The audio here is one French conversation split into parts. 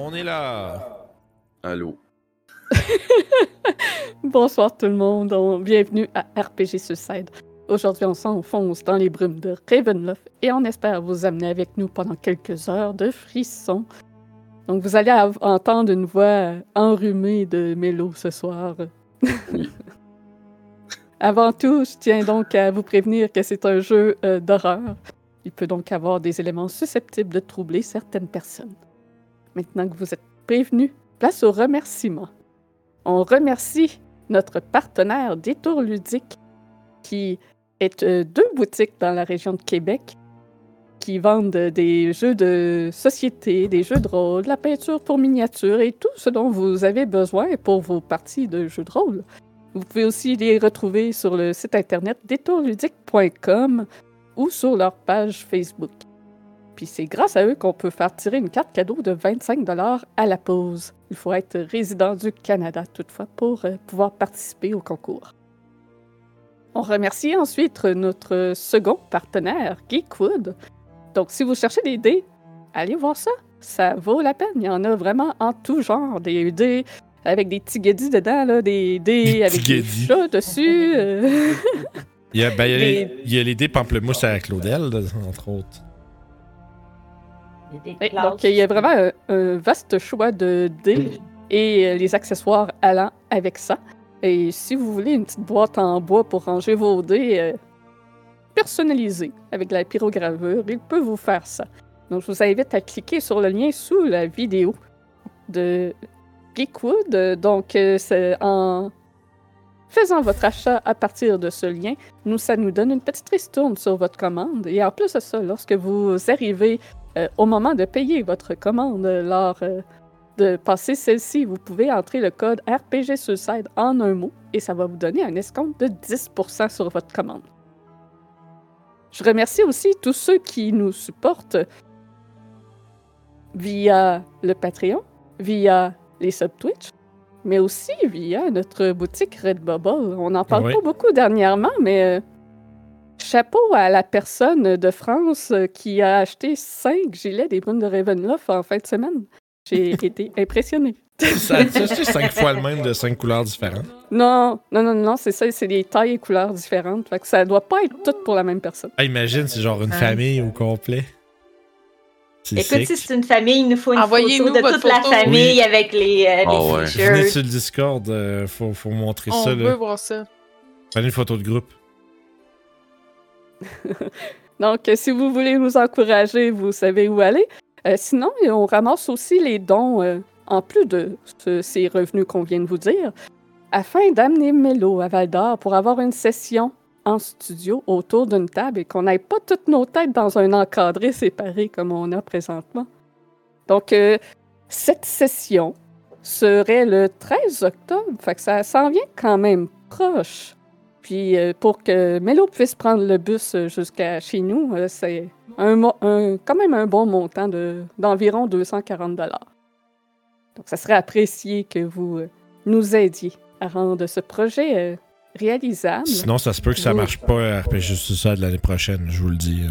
On est là. Allô. Bonsoir tout le monde, On- bienvenue à RPG Suicide. Aujourd'hui, on s'enfonce dans les brumes de Ravenloft et on espère vous amener avec nous pendant quelques heures de frissons. Donc, vous allez av- entendre une voix enrhumée de Mélo ce soir. Avant tout, je tiens donc à vous prévenir que c'est un jeu euh, d'horreur. Il peut donc avoir des éléments susceptibles de troubler certaines personnes. Maintenant que vous êtes prévenus, place aux remerciements. On remercie notre partenaire Détour Ludique, qui est euh, deux boutiques dans la région de Québec qui vendent des jeux de société, des jeux de rôle, de la peinture pour miniatures et tout ce dont vous avez besoin pour vos parties de jeux de rôle. Vous pouvez aussi les retrouver sur le site internet détourludique.com ou sur leur page Facebook. Puis c'est grâce à eux qu'on peut faire tirer une carte cadeau de 25 à la pause. Il faut être résident du Canada toutefois pour euh, pouvoir participer au concours. On remercie ensuite notre second partenaire, Geekwood. Donc si vous cherchez des dés, allez voir ça. Ça vaut la peine. Il y en a vraiment en tout genre. Des dés avec des petits guédis dedans, là, des dés avec des chats dessus. euh. Il y a, ben, il y a les, Les- il y a les dés pamplemousse à Claudel, entre autres. Des Oui, donc, il y a vraiment un, un vaste choix de dés et euh, les accessoires allant avec ça. Et si vous voulez une petite boîte en bois pour ranger vos dés euh, personnalisés avec de la pyrogravure, il peut vous faire ça. Donc, je vous invite à cliquer sur le lien sous la vidéo de Geekwood. Donc, euh, c'est en faisant votre achat à partir de ce lien, nous, ça nous donne une petite ristourne sur votre commande. Et en plus de ça, lorsque vous arrivez euh, au moment de payer votre commande, lors euh, de passer celle-ci, vous pouvez entrer le code RPG Suicide en un mot et ça va vous donner un escompte de 10% sur votre commande. Je remercie aussi tous ceux qui nous supportent via le Patreon, via les sub-Twitch, mais aussi via notre boutique Redbubble. On n'en parle Oui. pas beaucoup dernièrement, mais euh, chapeau à la personne de France qui a acheté 5 gilets des brunes de Ravenloft en fin de semaine. J'ai été impressionnée. Ça ça, c'est cinq fois le même de cinq couleurs différentes. Non, non, non, non, c'est ça, c'est des tailles et couleurs différentes. Fait que ça doit pas être tout pour la même personne. Ah, imagine, c'est genre une Ouais. famille au complet. Écoute, sick. si c'est une famille, il nous faut une Envoyez-nous photo de toute la famille avec les, euh, les Ah ouais. t-shirts. Venez sur le Discord, euh, faut, faut montrer On ça. veut Là. voir ça. Prenez une photo de groupe. Donc, euh, si vous voulez nous encourager, vous savez où aller. Euh, sinon, on ramasse aussi les dons, euh, en plus de ce- ces revenus qu'on vient de vous dire, afin d'amener Mélo à Val d'Or pour avoir une session en studio autour d'une table et qu'on n'aille pas toutes nos têtes dans un encadré séparé comme on a présentement. Donc, euh, cette session serait le 13 octobre, ça s'en vient quand même proche. Puis euh, pour que Mélo puisse prendre le bus euh, jusqu'à chez nous, euh, c'est un, mo- un- quand même un bon montant de- d'environ 240 dollars. Donc ça serait apprécié que vous nous aidiez à rendre ce projet réalisable. Sinon, ça se peut que ça marche pas à RPG Suicide l'année prochaine, je vous le dis.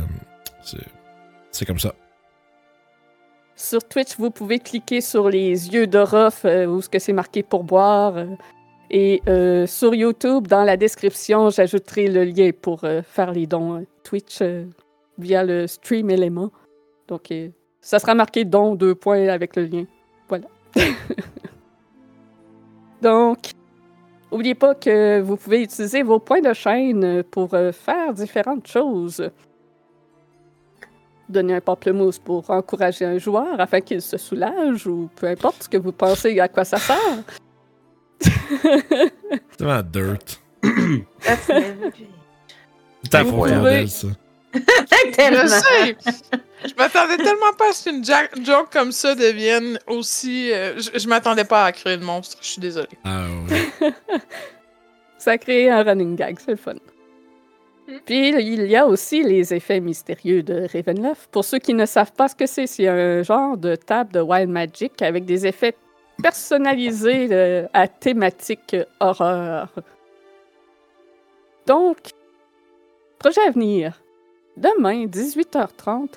c'est- comme ça. Sur Twitch, vous pouvez cliquer sur les yeux de euh, où ce que c'est marqué pour boire. Et euh, sur YouTube, dans la description, j'ajouterai le lien pour euh, faire les dons euh, Twitch euh, via le stream élément. Donc, ça sera marqué don deux points avec le lien. Voilà. Donc, n'oubliez pas que vous pouvez utiliser vos points de chaîne pour faire différentes choses donner un pamplemousse pour encourager un joueur afin qu'il se soulage ou peu importe ce que vous pensez à quoi ça sert. C'est vraiment dirt. That's. C'est bordel, ça. Je sais! Je m'attendais tellement pas à ce qu'une ja- joke comme ça devienne aussi. euh, je je m'attendais pas à créer de monstre, je suis désolée. Ah ouais. Ça a créé un running gag, c'est le fun. Puis il y a aussi les effets mystérieux de Ravenloft. Pour ceux qui ne savent pas ce que c'est, c'est un genre de table de Wild Magic avec des effets personnalisés euh, à thématique horreur. Donc, projet à venir. Demain, 18h30,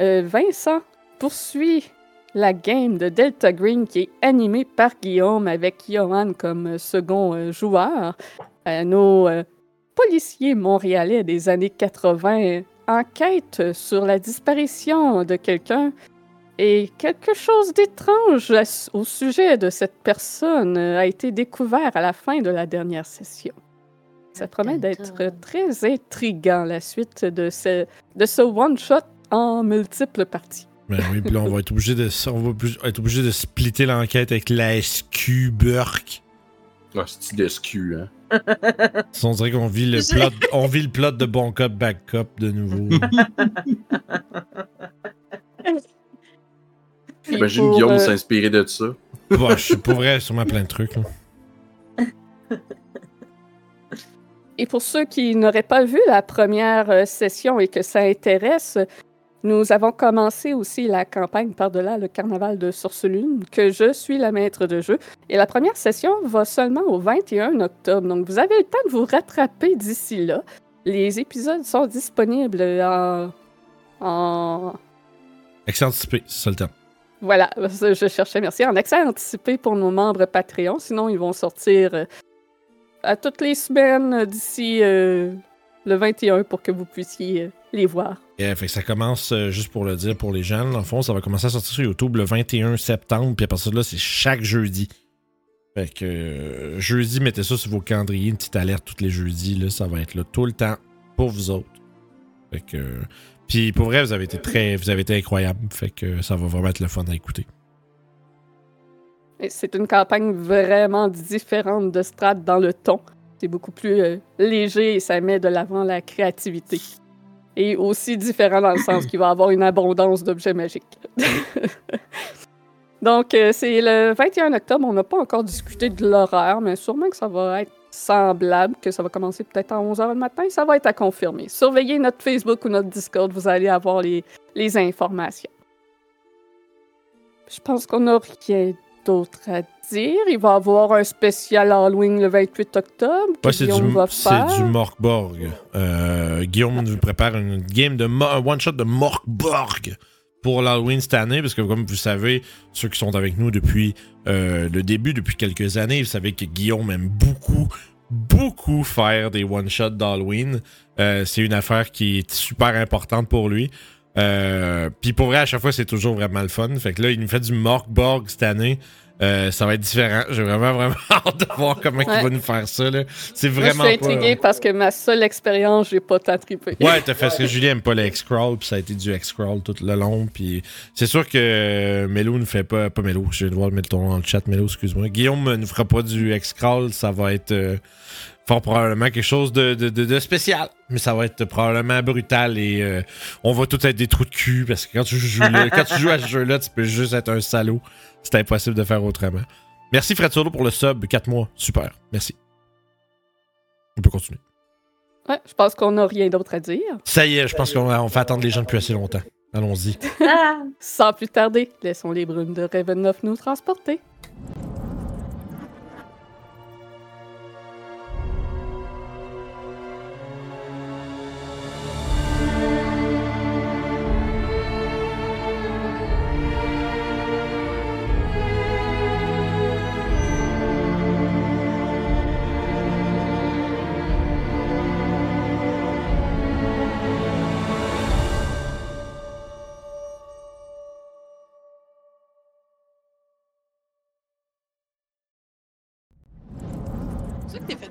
euh, Vincent poursuit la game de Delta Green qui est animée par Guillaume avec Johan comme euh, second euh, joueur. Euh, nos euh, policiers montréalais des années 80 enquêtent sur la disparition de quelqu'un et quelque chose d'étrange au sujet de cette personne euh, a été découvert à la fin de la dernière session. Ça promet d'être très intriguant, la suite de ce, de ce one-shot en multiples parties. Ben oui, puis là, on va être obligé de, on va être obligé de splitter l'enquête avec la SQ Burke. Ah, c'est de SQ, hein? On dirait qu'on vit le plot, on vit le plot de bon cop, bad cop de nouveau. Puis Imagine pour, Guillaume euh, s'inspirer de ça. bon, je suis pas vrai, sûrement plein de trucs. là. Et pour ceux qui n'auraient pas vu la première euh, session et que ça intéresse, nous avons commencé aussi la campagne par-delà le carnaval de Source-Lune, que je suis la maître de jeu. Et la première session va seulement au 21 octobre. Donc vous avez le temps de vous rattraper d'ici là. Les épisodes sont disponibles en. en... Accent anticipé, c'est ça le terme. Voilà, je cherchais, merci. En accès anticipé pour nos membres Patreon. Sinon, ils vont sortir euh, à toutes les semaines euh, d'ici euh, le 21 pour que vous puissiez les voir. Yeah, fait que ça commence, juste pour le dire pour les dans le fond, ça va commencer à sortir sur YouTube le 21 septembre, puis à partir de là, c'est chaque jeudi. Fait que jeudi, mettez ça sur vos calendriers, une petite alerte tous les jeudis, là, ça va être là tout le temps pour vous autres. Fait que. Puis pour vrai, vous avez été très. Vous avez été incroyable. Fait que ça va vraiment être le fun à écouter. C'est une campagne vraiment différente de Strat dans le ton. C'est beaucoup plus euh, léger et ça met de l'avant la créativité. Et aussi différent dans le sens qu'il va avoir une abondance d'objets magiques. Donc, euh, c'est le 21 octobre. On n'a pas encore discuté de l'horaire, mais sûrement que ça va être semblable, que ça va commencer peut-être à 11h le matin. Ça va être à confirmer. Surveillez notre Facebook ou notre Discord, vous allez avoir les, les informations. Je pense qu'on n'a rien d'autre à dire. Il va y avoir un spécial Halloween le 28 octobre Ouais, c'est du, va c'est faire. du Morkborg. Euh, Guillaume nous prépare une game de un one-shot de Morkborg pour l'Halloween cette année, parce que comme vous savez, ceux qui sont avec nous depuis euh, le début, depuis quelques années, vous savez que Guillaume aime beaucoup, beaucoup faire des one-shots d'Halloween. Euh, c'est une affaire qui est super importante pour lui. Euh, Puis pour vrai, à chaque fois, c'est toujours vraiment le fun. Fait que là, il nous fait du Morkborg cette année. Euh, ça va être différent. J'ai vraiment, vraiment hâte de voir comment Ouais. il va nous faire ça. C'est Moi, vraiment je suis pas... intriguée parce que ma seule expérience, j'ai pas tant trippé. Ouais, t'as fait ce que Julien aime pas le X-Crawl, puis ça a été du X-Crawl tout le long. Puis c'est sûr que euh, Melo ne fait pas. Pas Melo, je viens de voir mettre ton nom dans le chat, Melo, excuse-moi. Guillaume ne fera pas du X-Crawl, ça va être euh, fort probablement quelque chose de, de, de- de spécial. Mais ça va être probablement brutal et euh, on va tous être des trous de cul parce que quand tu joues, là- quand tu joues à ce jeu-là, tu peux juste être un salaud. C'est impossible de faire autrement. Merci Fred Solo pour le sub, 4 mois. Super. Merci. On peut continuer. Ouais, je pense qu'on n'a rien d'autre à dire. Ça y est, je pense qu'on on fait attendre les gens depuis assez longtemps. Allons-y. Ah, Sans plus tarder, laissons les brumes de Ravenloft nous transporter.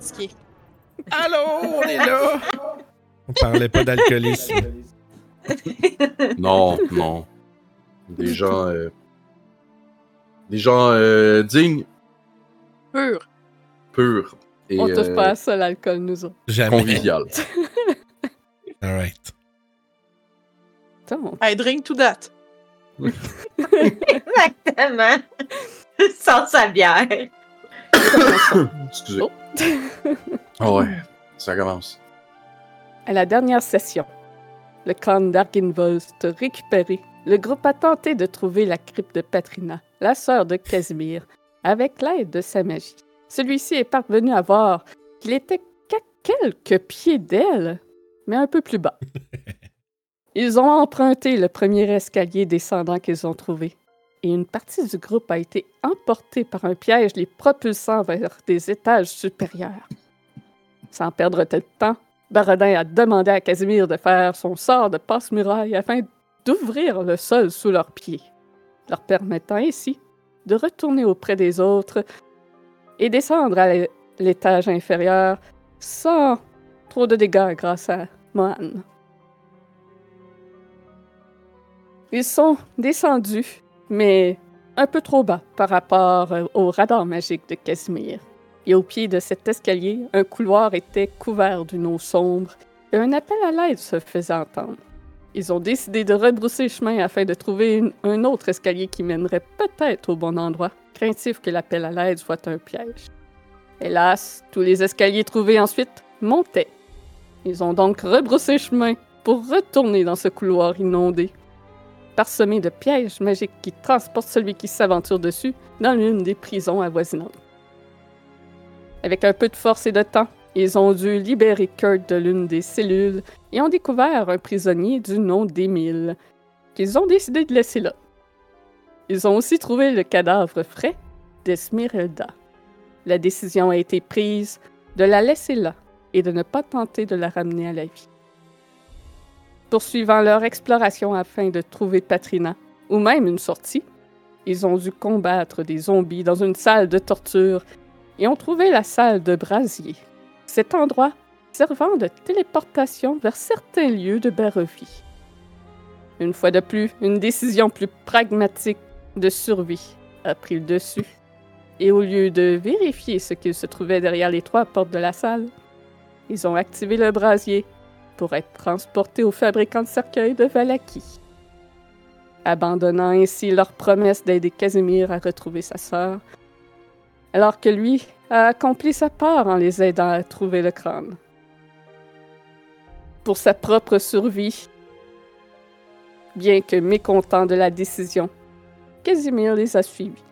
Fatigué. Allô, on est là! On parlait pas d'alcoolisme. Non, non. Des gens. euh, Des gens euh, dignes, Pur. purs et On touche euh, pas à ça, l'alcool, nous autres. Jamais. convivial. Alright. Donc, I drink to that. exactement. Sans sa bière. Excusez. Oh. Ah ouais, ça commence. À la dernière session, le clan d'Arginvost récupéré, le groupe a tenté de trouver la crypte de Patrina, la sœur de Casimir, avec l'aide de sa magie. Celui-ci est parvenu à voir qu'il était qu'à quelques pieds d'elle, mais un peu plus bas. Ils ont emprunté le premier escalier descendant qu'ils ont trouvé. Et une partie du groupe a été emportée par un piège les propulsant vers des étages supérieurs. Sans perdre de temps, Baradin a demandé à Casimir de faire son sort de passe-muraille afin d'ouvrir le sol sous leurs pieds, leur permettant ainsi de retourner auprès des autres et descendre à l'é- l'étage inférieur sans trop de dégâts grâce à Mohan. Ils sont descendus, mais un peu trop bas par rapport euh, au radar magique de Casimir. Et au pied de cet escalier, un couloir était couvert d'une eau sombre et un appel à l'aide se faisait entendre. Ils ont décidé de rebrousser chemin afin de trouver un autre escalier qui mènerait peut-être au bon endroit, craintif que l'appel à l'aide soit un piège. Hélas, tous les escaliers trouvés ensuite montaient. Ils ont donc rebroussé chemin pour retourner dans ce couloir inondé, parsemé de pièges magiques qui transportent celui qui s'aventure dessus dans l'une des prisons avoisinantes. Avec un peu de force et de temps, ils ont dû libérer Kurt de l'une des cellules et ont découvert un prisonnier du nom d'Émile, qu'ils ont décidé de laisser là. Ils ont aussi trouvé le cadavre frais d'Esmeralda. La décision a été prise de la laisser là et de ne pas tenter de la ramener à la vie. Poursuivant leur exploration afin de trouver Patrina, ou même une sortie, ils ont dû combattre des zombies dans une salle de torture et ont trouvé la salle de brasier. Cet endroit servant de téléportation vers certains lieux de Barovie. Une fois de plus, une décision plus pragmatique de survie a pris le dessus. Et au lieu de vérifier ce qu'il se trouvait derrière les trois portes de la salle, ils ont activé le brasier pour être transportés au fabricant de cercueils de Valaki. Abandonnant ainsi leur promesse d'aider Casimir à retrouver sa sœur, alors que lui a accompli sa part en les aidant à trouver le crâne. Pour sa propre survie, bien que mécontent de la décision, Casimir les a suivis.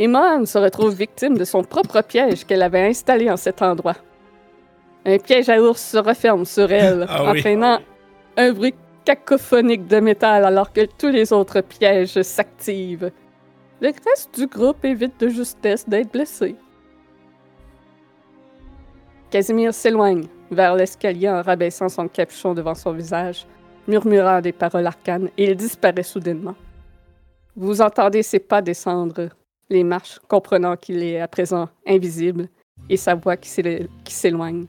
Mohan se retrouve victime de son propre piège qu'elle avait installé en cet endroit. Un piège à ours se referme sur elle, Ah oui. entraînant un bruit cacophonique de métal alors que tous les autres pièges s'activent. Le reste du groupe évite de justesse d'être blessé. Casimir s'éloigne vers l'escalier en rabaissant son capuchon devant son visage, murmurant des paroles arcanes, et il disparaît soudainement. Vous entendez ses pas descendre les marches, comprenant qu'il est à présent invisible, et sa voix qui s'éloigne.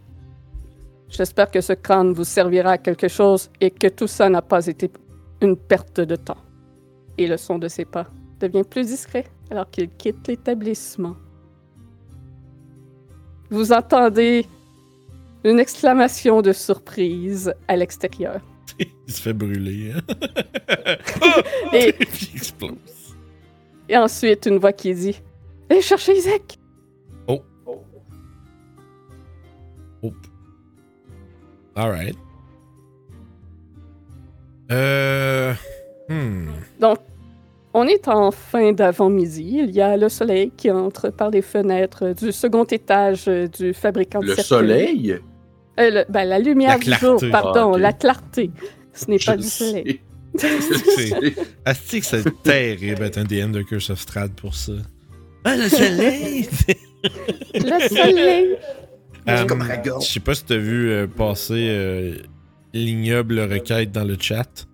J'espère que ce crâne vous servira à quelque chose et que tout ça n'a pas été une perte de temps. Et le son de ses pas devient plus discret alors qu'il quitte l'établissement. Vous entendez une exclamation de surprise à l'extérieur. Il se fait brûler. hein? Et, il explose. et ensuite, une voix qui dit Allez chercher Isaac Alright. Euh. Hmm. On est en fin d'avant-midi. Il y a le soleil qui entre par les fenêtres du second étage du fabricant de Le soleil? Euh, le- ben, la lumière La du jour, pardon, Ah, ok. la clarté. Ce n'est pas le du soleil. C'est- Asti que c'est terrible être un DM de Curse of Strahd pour ça. Ah, le soleil! le soleil! Euh, comme Ragor. Je sais pas si t'as vu euh, passer euh, l'ignoble requête dans le chat.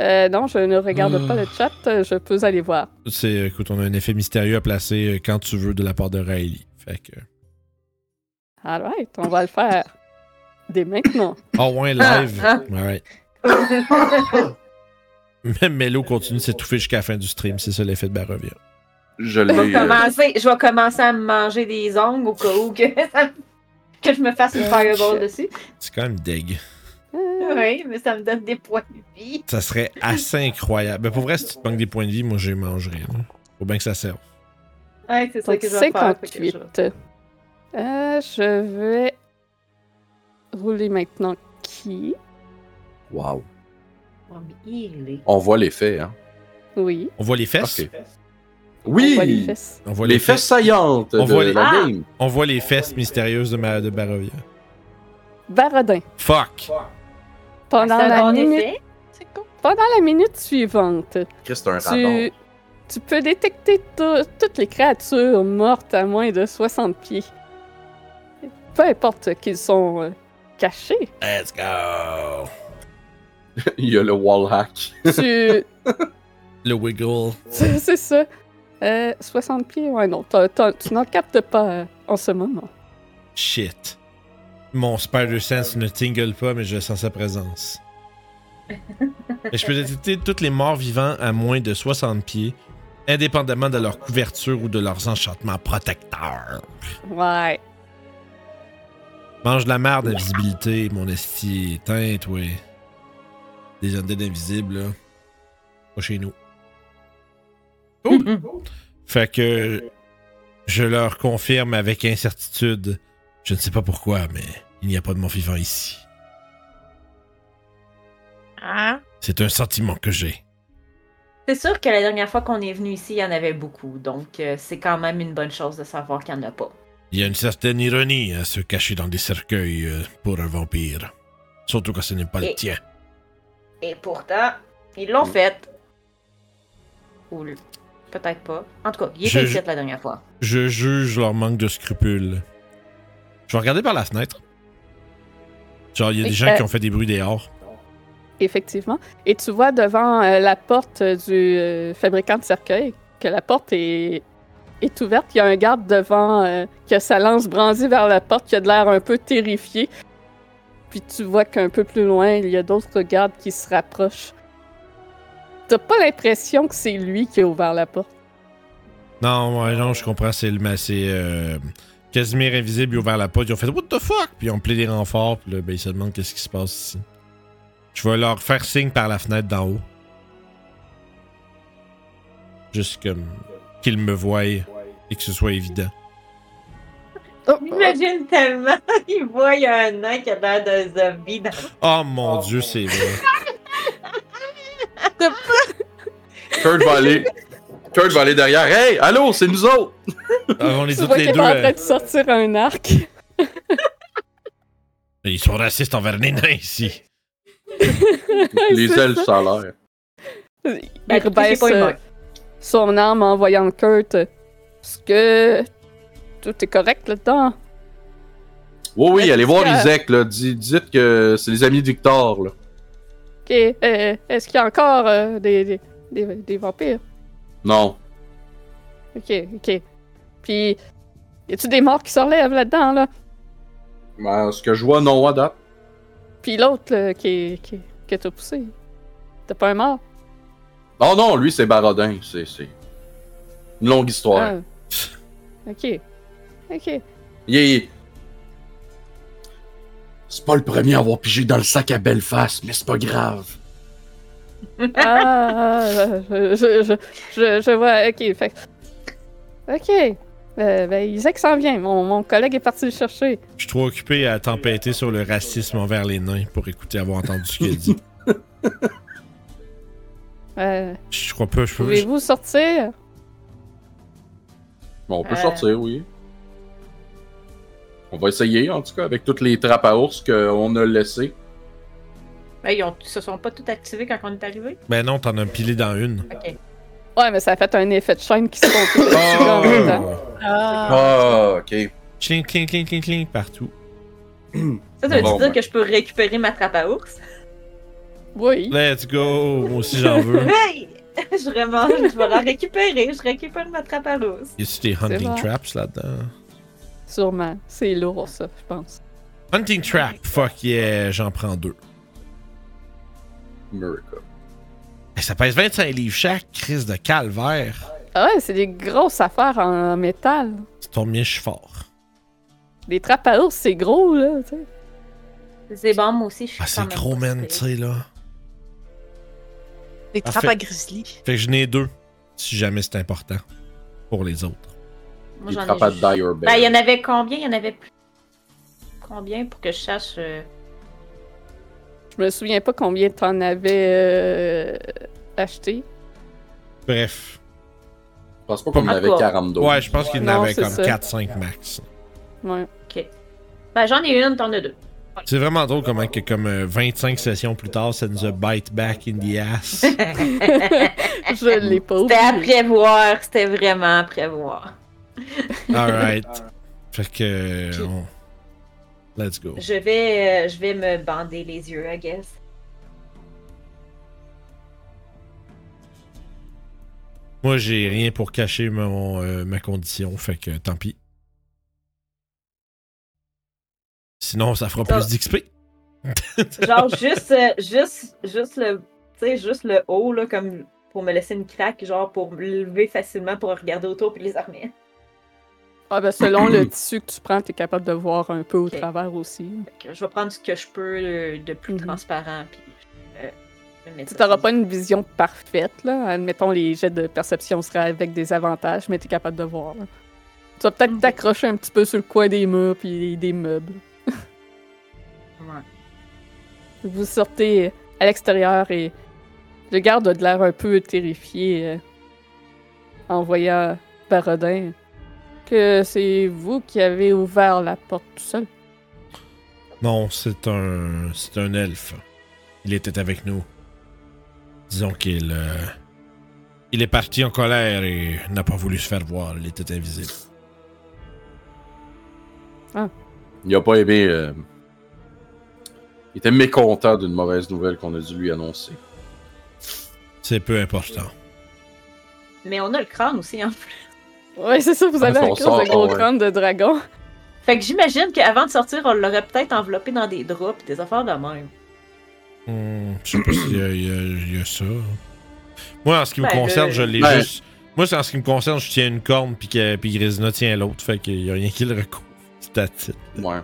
Euh, non, je ne regarde pas Ah. le chat. Je peux aller voir. C'est, écoute, on a un effet mystérieux à placer quand tu veux de la part de Riley. Fait que. Alright, on va le faire. Dès maintenant. Oh, ouais, Ah, live. Alright. Même Melo continue de s'étouffer jusqu'à la fin du stream, c'est ça l'effet de Barovia. Je Je vais, euh, commencer, je vais commencer à me manger des ongles au cas où que, ça- que je me fasse une fireball dessus. C'est quand même deg. Euh, Oui, mais ça me donne des points de vie. Ça serait assez incroyable. Ben, pour vrai, si tu te manques des points de vie, moi, je les mangerais. là. Faut bien que ça serve. Ouais, c'est ça donc que je vais faire. fait que 58. je- Euh, je vais rouler maintenant qui? Wow. Oh, mais On voit l'effet, hein? Oui, On voit les fesses? Ok. on voit les Oui! fesses. On voit Les fesses saillantes On de voit les- la Ah! game. On voit les fesses mystérieuses de, ma... de Barovia. Baradin. Fuck! Pendant un la bon minute cool. pendant la minute suivante, un tu, peux détecter to- toutes les créatures mortes à moins de 60 pieds. Peu importe qu'ils sont euh, cachés. Let's go! Il y a le wall hack. Tu, Le wiggle. c'est ça. Euh, 60 pieds, ouais, non, t'as- t'as- tu n'en captes pas euh, en ce moment. Shit. Mon Spider Sense ne tingle pas, mais je sens sa présence. Et je peux détecter tous les morts vivants à moins de 60 pieds, indépendamment de leur couverture ou de leurs enchantements protecteurs. Ouais. Mange de la merde d'invisibilité, mon esti. Teinte, ouais. Des undead invisibles, là. Pas chez nous. Fait que je leur confirme avec incertitude. Je ne sais pas pourquoi, mais il n'y a pas de mort vivant ici. Hein? C'est un sentiment que j'ai. C'est sûr que la dernière fois qu'on est venu ici, il y en avait beaucoup. Donc, euh, c'est quand même une bonne chose de savoir qu'il n'y en a pas. Il y a une certaine ironie à se cacher dans des cercueils euh, pour un vampire. Surtout quand ce n'est pas le tien. Et pourtant, ils l'ont fait. Ou peut-être pas. En tout cas, il était ici la dernière fois. Je juge leur manque de scrupules. Je vais regarder par la fenêtre. Genre, il y a des gens euh, qui ont fait des bruits dehors. Effectivement. Et tu vois devant euh, la porte du euh, fabricant de cercueil que la porte est, est ouverte. Il y a un garde devant euh, qui a sa lance brandie vers la porte, qui a de l'air un peu terrifié. Puis tu vois qu'un peu plus loin, il y a d'autres gardes qui se rapprochent. T'as pas l'impression que c'est lui qui a ouvert la porte? Non, ouais, non, je comprends. C'est le. mais C'est. Euh, Casimir Invisible, il a ouvert la porte. Ils ont fait What the fuck? Puis ils ont appelé des renforts. Puis là, ben, ils se demandent qu'est-ce qui se passe ici. Je vais leur faire signe par la fenêtre d'en haut. Juste comme. Qu'ils me voient et que ce soit évident. Oh, J'imagine tellement, il voit, il y a un nain qui a l'air d'un zombie dans Oh mon dieu, c'est vrai. Kurt va aller. Kurt va aller derrière. Hey, allô, c'est nous autres! On les tu toutes vois les deux. en euh, train de sortir un arc. Ils sont racistes envers les nains ici. Les ailes, ça. a l'air. Il rebaisse euh, son arme en voyant Kurt. Est-ce que tout est correct là-dedans? Oui, oui, Est-ce allez voir que- Isaac, là. Dites que c'est les amis de Victor, là. Ok. euh, Est-ce qu'il y a encore euh, des, des, des, des vampires? Non. Ok, ok. Puis, y a-tu des morts qui se relèvent là-dedans, là? Ben, ce que je vois, non, date. Puis l'autre, là, qui, qui, que t'as poussé. T'as pas un mort? Non, non, lui, c'est Barodin. C'est c'est une longue histoire. Ah. Ok. Ok. Il est- C'est pas le premier à avoir pigé dans le sac à belle face, mais c'est pas grave. Ah, je, je, je, vois. Ok, fait. Ok. Euh, ben, Isaac s'en vient. Mon, mon collègue est parti le chercher. Je suis trop occupé à tempêter sur le racisme envers les nains pour écouter avoir entendu ce qu'il dit. Euh, Je crois pas, je peux. Pouvez-vous sortir? Bon, on peut Euh. sortir, oui. On va essayer, en tout cas, avec toutes les trappes à ours qu'on a laissées. Ben, ils, ont, ils se sont pas tous activés quand on est arrivé? Ben non, t'en as pilé dans une. Ok. Ouais, mais ça a fait un effet de chaîne qui se en même temps. Ah. Ah, ok. Cling, cling, cling, cling, cling, partout. Ça, ça veut Bon, dire ben. que je peux récupérer ma trappe à ours? Oui. Let's go! Moi aussi j'en veux. Hey! je, vraiment, je vais la récupérer. Je récupère ma trappe à ours. Y a-tu des hunting traps là-dedans? Sûrement. C'est lourd, ça, je pense. Hunting trap! Fuck yeah, j'en prends deux. Miracle. Eh, ça pèse 25 livres chaque, crise de calvaire. Ah ouais, c'est des grosses affaires en métal. Ça tombe bien, je suis fort. Des trappes à ours, c'est gros, là, tu sais. C'est bon, moi aussi, je suis Ah, c'est gros, man, tu sais, là. Des trappes à grizzly. Fait que je n'ai deux, si jamais c'est important. Pour les autres. Moi, j'en ai juste- Dire Ben, il y en avait combien? Il y en avait plus. Combien pour que je sache? euh, Je me souviens pas combien t'en avais euh, acheté. Bref. Je pense pas qu'on en En avait tout cas. 42. Ouais, je pense qu'il y en avait comme ça. 4-5 max. Ouais. Ben, j'en ai une, t'en as deux. C'est vraiment drôle comment que comme euh, 25 sessions plus tard, ça nous a bite back in the ass. Je l'ai pas C'était à prévoir, c'était vraiment à prévoir. Alright. Fait que. on- Let's go. Je vais, euh, je vais me bander les yeux, I guess. Moi, j'ai rien pour cacher mon, euh, ma condition, fait que tant pis. Sinon, ça fera plus d'XP. Genre juste, euh, juste, juste le, juste le haut là, comme pour me laisser une craque, genre pour me lever facilement pour regarder autour puis les armer. Ah, ben, selon le tissu que tu prends, tu es capable de voir un peu au travers aussi. Je vais prendre ce que je peux de plus Mhm. transparent puis euh, Tu n'auras pas une vision parfaite, là. Admettons, les jets de perception seraient avec des avantages, mais tu es capable de voir. là. Tu vas peut-être t'accrocher un petit peu sur le coin des murs puis des meubles. Ouais. Vous sortez à l'extérieur et le garde a de l'air un peu terrifié euh, en voyant Barodin. Que c'est vous qui avez ouvert la porte tout seul. Non, c'est un. C'est un elfe. Il était avec nous. Disons qu'il. euh, il est parti en colère et n'a pas voulu se faire voir. Il était invisible. Il a pas aimé. euh, Il était mécontent d'une mauvaise nouvelle qu'on a dû lui annoncer. C'est peu important. Mais on a le crâne aussi en plus. Ouais, c'est ça, vous avez Ah, un on cause de gros ouais. crâne de dragon. Fait que j'imagine qu'avant de sortir, on l'aurait peut-être enveloppé dans des draps pis des affaires de même. Hmm, je sais pas s'il y, a- y y ça. Moi, en ce qui me Ben, concerne, le- je l'ai Ben- juste. Moi, c'est en ce qui me concerne, je tiens une corne, puis que- puis Grisina tient l'autre. Fait qu'il y a rien qui le recouvre. C'est à titre. Ouais.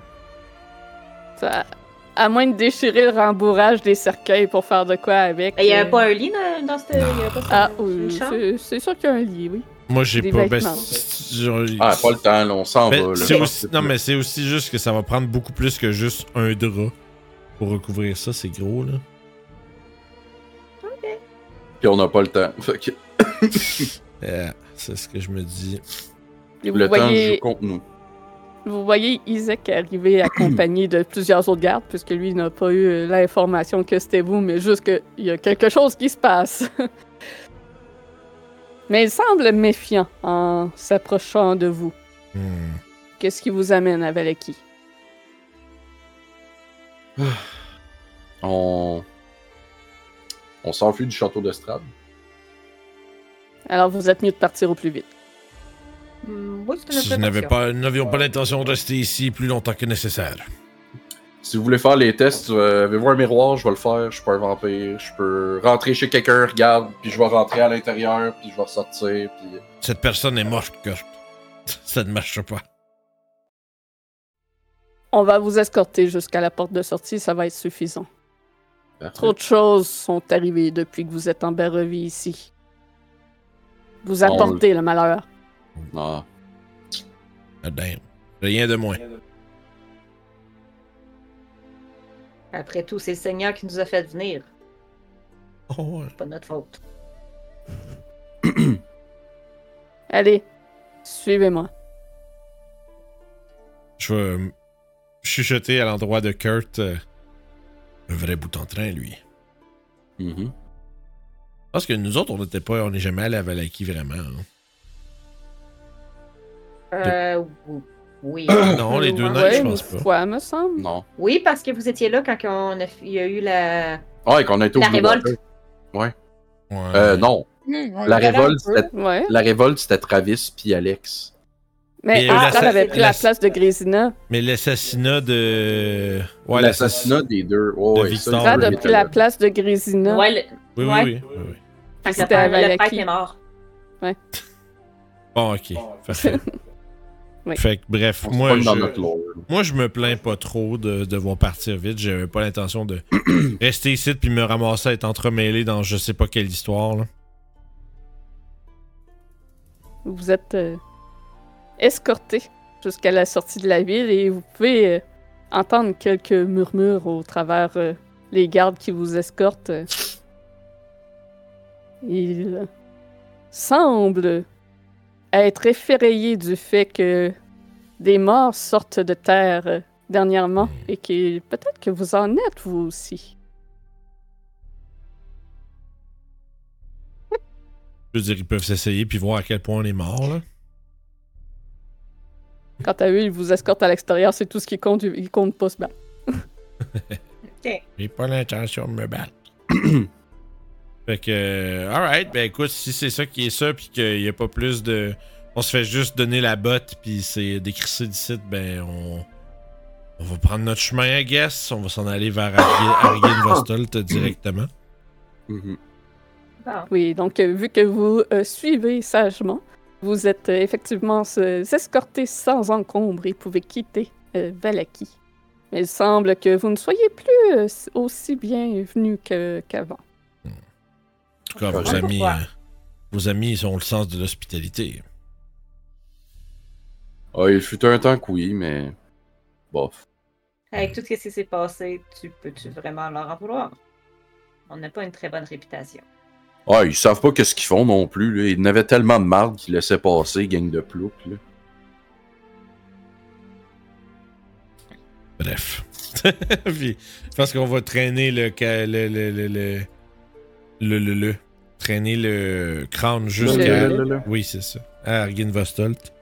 Ça- à moins de déchirer le rembourrage des cercueils pour faire de quoi avec. Il y avait euh, pas un lit dans, dans cette. Ah, une oui, c'est sûr qu'il y a un lit, oui. Moi, j'ai pas. ben, Ah, pas le temps, là, on s'en Ben, va. là. c'est aussi- non, mais c'est aussi juste que ça va prendre beaucoup plus que juste un drap pour recouvrir ça. C'est gros, là. Puis on n'a pas le temps. Fait que Euh, c'est ce que je me dis. Et le temps voyez, joue contre nous. vous voyez Isaac arriver accompagné de plusieurs autres gardes, puisque lui n'a pas eu l'information que c'était vous, mais juste qu'il y a quelque chose qui se passe. mais il semble méfiant en s'approchant de vous. Hmm. Qu'est-ce qui vous amène à Valaki? On. On s'enfuit du château d'Estrade. Alors vous êtes mieux de partir au plus vite. Hmm, oui, je n'avais pas, nous n'avions pas l'intention de rester ici plus longtemps que nécessaire. Si vous voulez faire les tests, euh, avez-vous un miroir, je vais le faire. Je suis pas un vampire. Je peux rentrer chez quelqu'un, regarde, puis je vais rentrer à l'intérieur, puis je vais ressortir, puis. Cette personne est morte, Kurt. Ça ne marche pas. On va vous escorter jusqu'à la porte de sortie, ça va être suffisant. Parfait. Trop de choses sont arrivées depuis que vous êtes en Berrevie ici. Vous On- apportez le malheur. Non. Ah, damn. Rien de moins. Après tout, c'est le Seigneur qui nous a fait venir. Oh. C'est pas notre faute. Allez, suivez-moi. Je vais chuchoter à l'endroit de Kurt. euh, un vrai bout en train, lui. Mhm. Parce que nous autres, on n'était pas, on n'est jamais allé à Valaki vraiment. hein. Euh, oui. non, les deux Ouais, nains, je une pense pas. fois, me semble. Non. oui, parce que vous étiez là quand on a, il y a eu la. Ouais, qu'on a été au La révolte. Water. Ouais. Euh, non. Hmm, La révolte, Ouais. la révolte, c'était Travis puis Alex. Mais Astral l'assa- avait pris la place de Grésina. Mais l'assassinat de. Ouais, L'assassinat des deux. Ouais, de ouais, Victor. ça, a était pris la place de Grésina. Ouais, le, Oui, oui, Ouais. oui. oui, oui. C'était père- le prêtre est mort. Bon, ok. Parfait. Oui. Fait que, bref, moi je, moi, je me plains pas trop de devoir partir vite. J'avais pas l'intention de rester ici puis me ramasser à être entremêlé dans je sais pas quelle histoire. Là. Vous êtes euh, escorté jusqu'à la sortie de la ville et vous pouvez euh, entendre quelques murmures au travers euh, les gardes qui vous escortent. Ils euh, semblent être effrayés du fait que des morts sortent de terre dernièrement et qui peut-être que vous en êtes vous aussi. Je veux dire, ils peuvent s'essayer puis voir à quel point on est mort, là. Quant à eux, ils vous escortent à l'extérieur, c'est tout ce qui compte, ils comptent pas se battre. J'ai pas l'intention de me battre. fait que, euh, alright, ben écoute, si c'est ça qui est ça, puis qu'il y a pas plus de. On se fait juste donner la botte, puis c'est décrisser d'ici, ben on. On va prendre notre chemin, I guess. On va s'en aller vers Argin Vostolt directement. Mhm. Bon. Oui, donc euh, vu que vous euh, suivez sagement, vous êtes euh, effectivement euh, escortés sans encombre et pouvez quitter euh, Valaki. Mais il semble que vous ne soyez plus euh, aussi bienvenus que- qu'avant. Tout cas, vos Ouais. amis. Euh, vos amis, ils ont le sens de l'hospitalité. Ah, il fut un temps que oui, mais. Bof. Avec tout ce qui s'est passé, tu peux-tu vraiment leur en vouloir? On n'a pas une très bonne réputation. Ah, ils savent pas qu'est-ce qu'ils font non plus, là. Ils n'avaient tellement de marde qu'ils laissaient passer, gang de plouc, là. Bref. Puis, je pense qu'on va traîner le, ca- le, le, le, le, le, le- le- traîner le crâne jusqu'à. Le- le- Oui, c'est ça. À Argin Vostolt.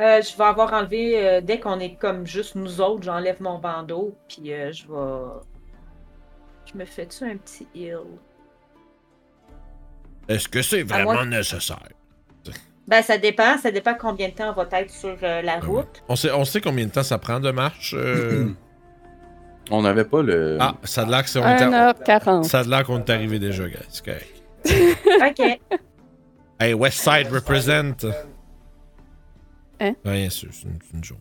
Euh, je vais avoir enlevé, euh, dès qu'on est comme juste nous autres, j'enlève mon bandeau, puis euh, je vais. Je me fais-tu un petit heal? Est-ce que c'est vraiment moi- nécessaire? Ben, ça dépend. Ça dépend combien de temps on va être sur euh, la Ah ouais. route. On sait, on sait combien de temps ça prend de marche. euh, On n'avait pas le. Ah, ça a l'air que c'est- on est à- 1h40. Ça a l'air qu'on est arrivé déjà, guys. Correct. Ok. Hey, Westside represent. Hein? Rien sûr, c'est une, joke.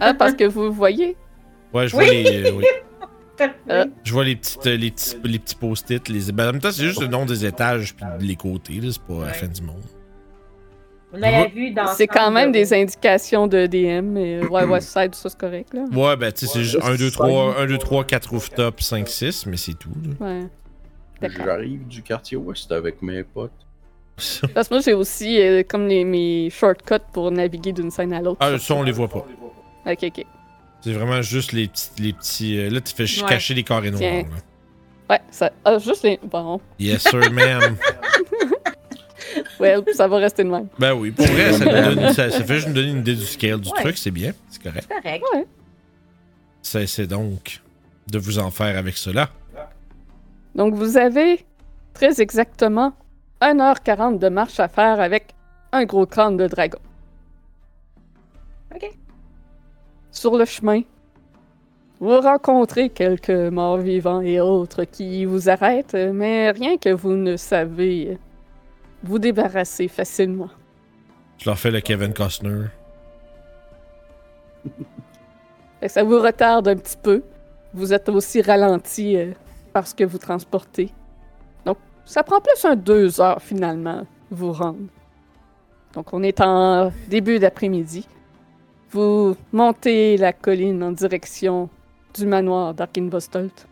Ah, parce que vous voyez. Ouais, je vois Oui. les. euh, oui. Euh. Je vois les, petites, euh, les petits, les petits post-it. Les... Ben, en même temps, c'est juste le nom des étages puis les côtés. là, C'est pas la Ouais. fin du monde. On avait vu dans. C'est quand même des indications de DM, mais euh, ouais, Westside, ça c'est correct, là. Ouais, ben, tu sais, c'est juste 1, 2, 3, 1, 2, 3, 4 rooftops, 5, 6, mais c'est tout. là. Ouais. J'arrive du quartier ouest avec mes potes. Parce que moi, j'ai aussi euh, comme les, mes shortcuts pour naviguer d'une scène à l'autre. Ah, ça, on les voit pas. Ok, ok. C'est vraiment juste les petits. Les petits euh, là, tu fais Ouais. cacher les carrés noirs. Là. Ouais, ça. Ah, juste les. Bon. Yes, sir, ma'am. Ouais, ça va rester de même. ben oui, pour vrai, ça, nous donne- ça- ça fait juste nous donner une idée du scale du Ouais. truc, c'est bien. C'est correct. correct. Cessez donc de vous en faire avec cela. Donc, vous avez très exactement 1h40 de marche à faire avec un gros crâne de dragon. Ok. Sur le chemin, vous rencontrez quelques morts vivants et autres qui vous arrêtent, mais rien que vous ne savez vous débarrasser facilement. Je leur fais le Kevin Costner. Ça vous retarde un petit peu. Vous êtes aussi ralenti euh, parce que vous transportez. Donc, ça prend plus un deux heures finalement, vous rendre. Donc, on est en début d'après-midi. Vous montez la colline en direction du manoir d'Arkinvostolt.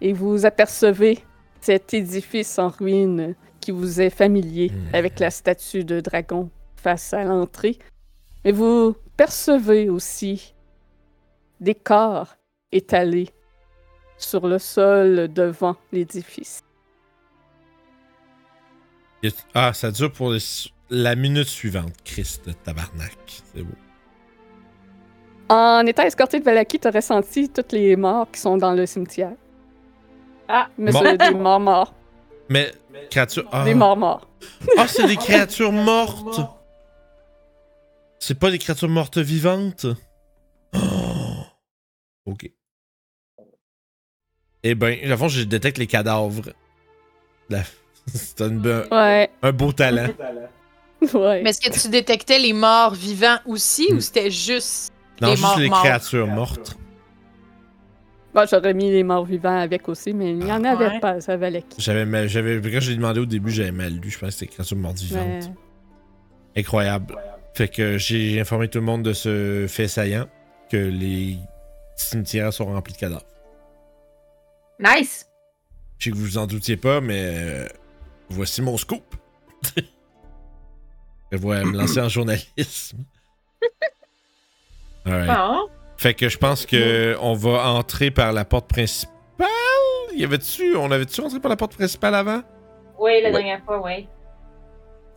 Et vous apercevez cet édifice en ruine qui vous est familier Hmm. avec la statue de dragon face à l'entrée. Mais vous percevez aussi des corps étalés sur le sol devant l'édifice. Ah, ça dure pour les- la minute suivante. Christ de tabarnak. C'est beau. En étant escorté de Valaki, tu aurais senti toutes les morts qui sont dans le cimetière. Ah. Mais Mort. c'est des morts morts. Mais, créature. Ah, Des morts morts. Ah, c'est des créatures mortes. C'est pas des créatures mortes vivantes? Oh. Ok. Eh ben, à fond, je détecte les cadavres. La- C'est un, be- Ouais, un beau talent. ouais. Mais est-ce que tu détectais les morts vivants aussi ou c'était juste Non, les juste morts les morts? créatures mortes. Bon, j'aurais mis les morts vivants avec aussi, mais il n'y en avait Ouais. pas à Valaki. J'avais, mal- j'avais, quand j'ai demandé au début, j'avais mal lu. Je pense que c'était créatures mortes Mais... vivantes. Incroyable. Fait que j'ai informé tout le monde de ce fait saillant que les cimetières sont remplis de cadavres. Nice! Je sais que vous vous en doutiez pas, mais euh, voici mon scoop. Je vais me lancer en journalisme. Alright. Bon. Fait que je pense que on va entrer par la porte principale. Y avait-tu, on avait-tu entré par la porte principale avant? Oui, la Ouais. dernière fois, oui.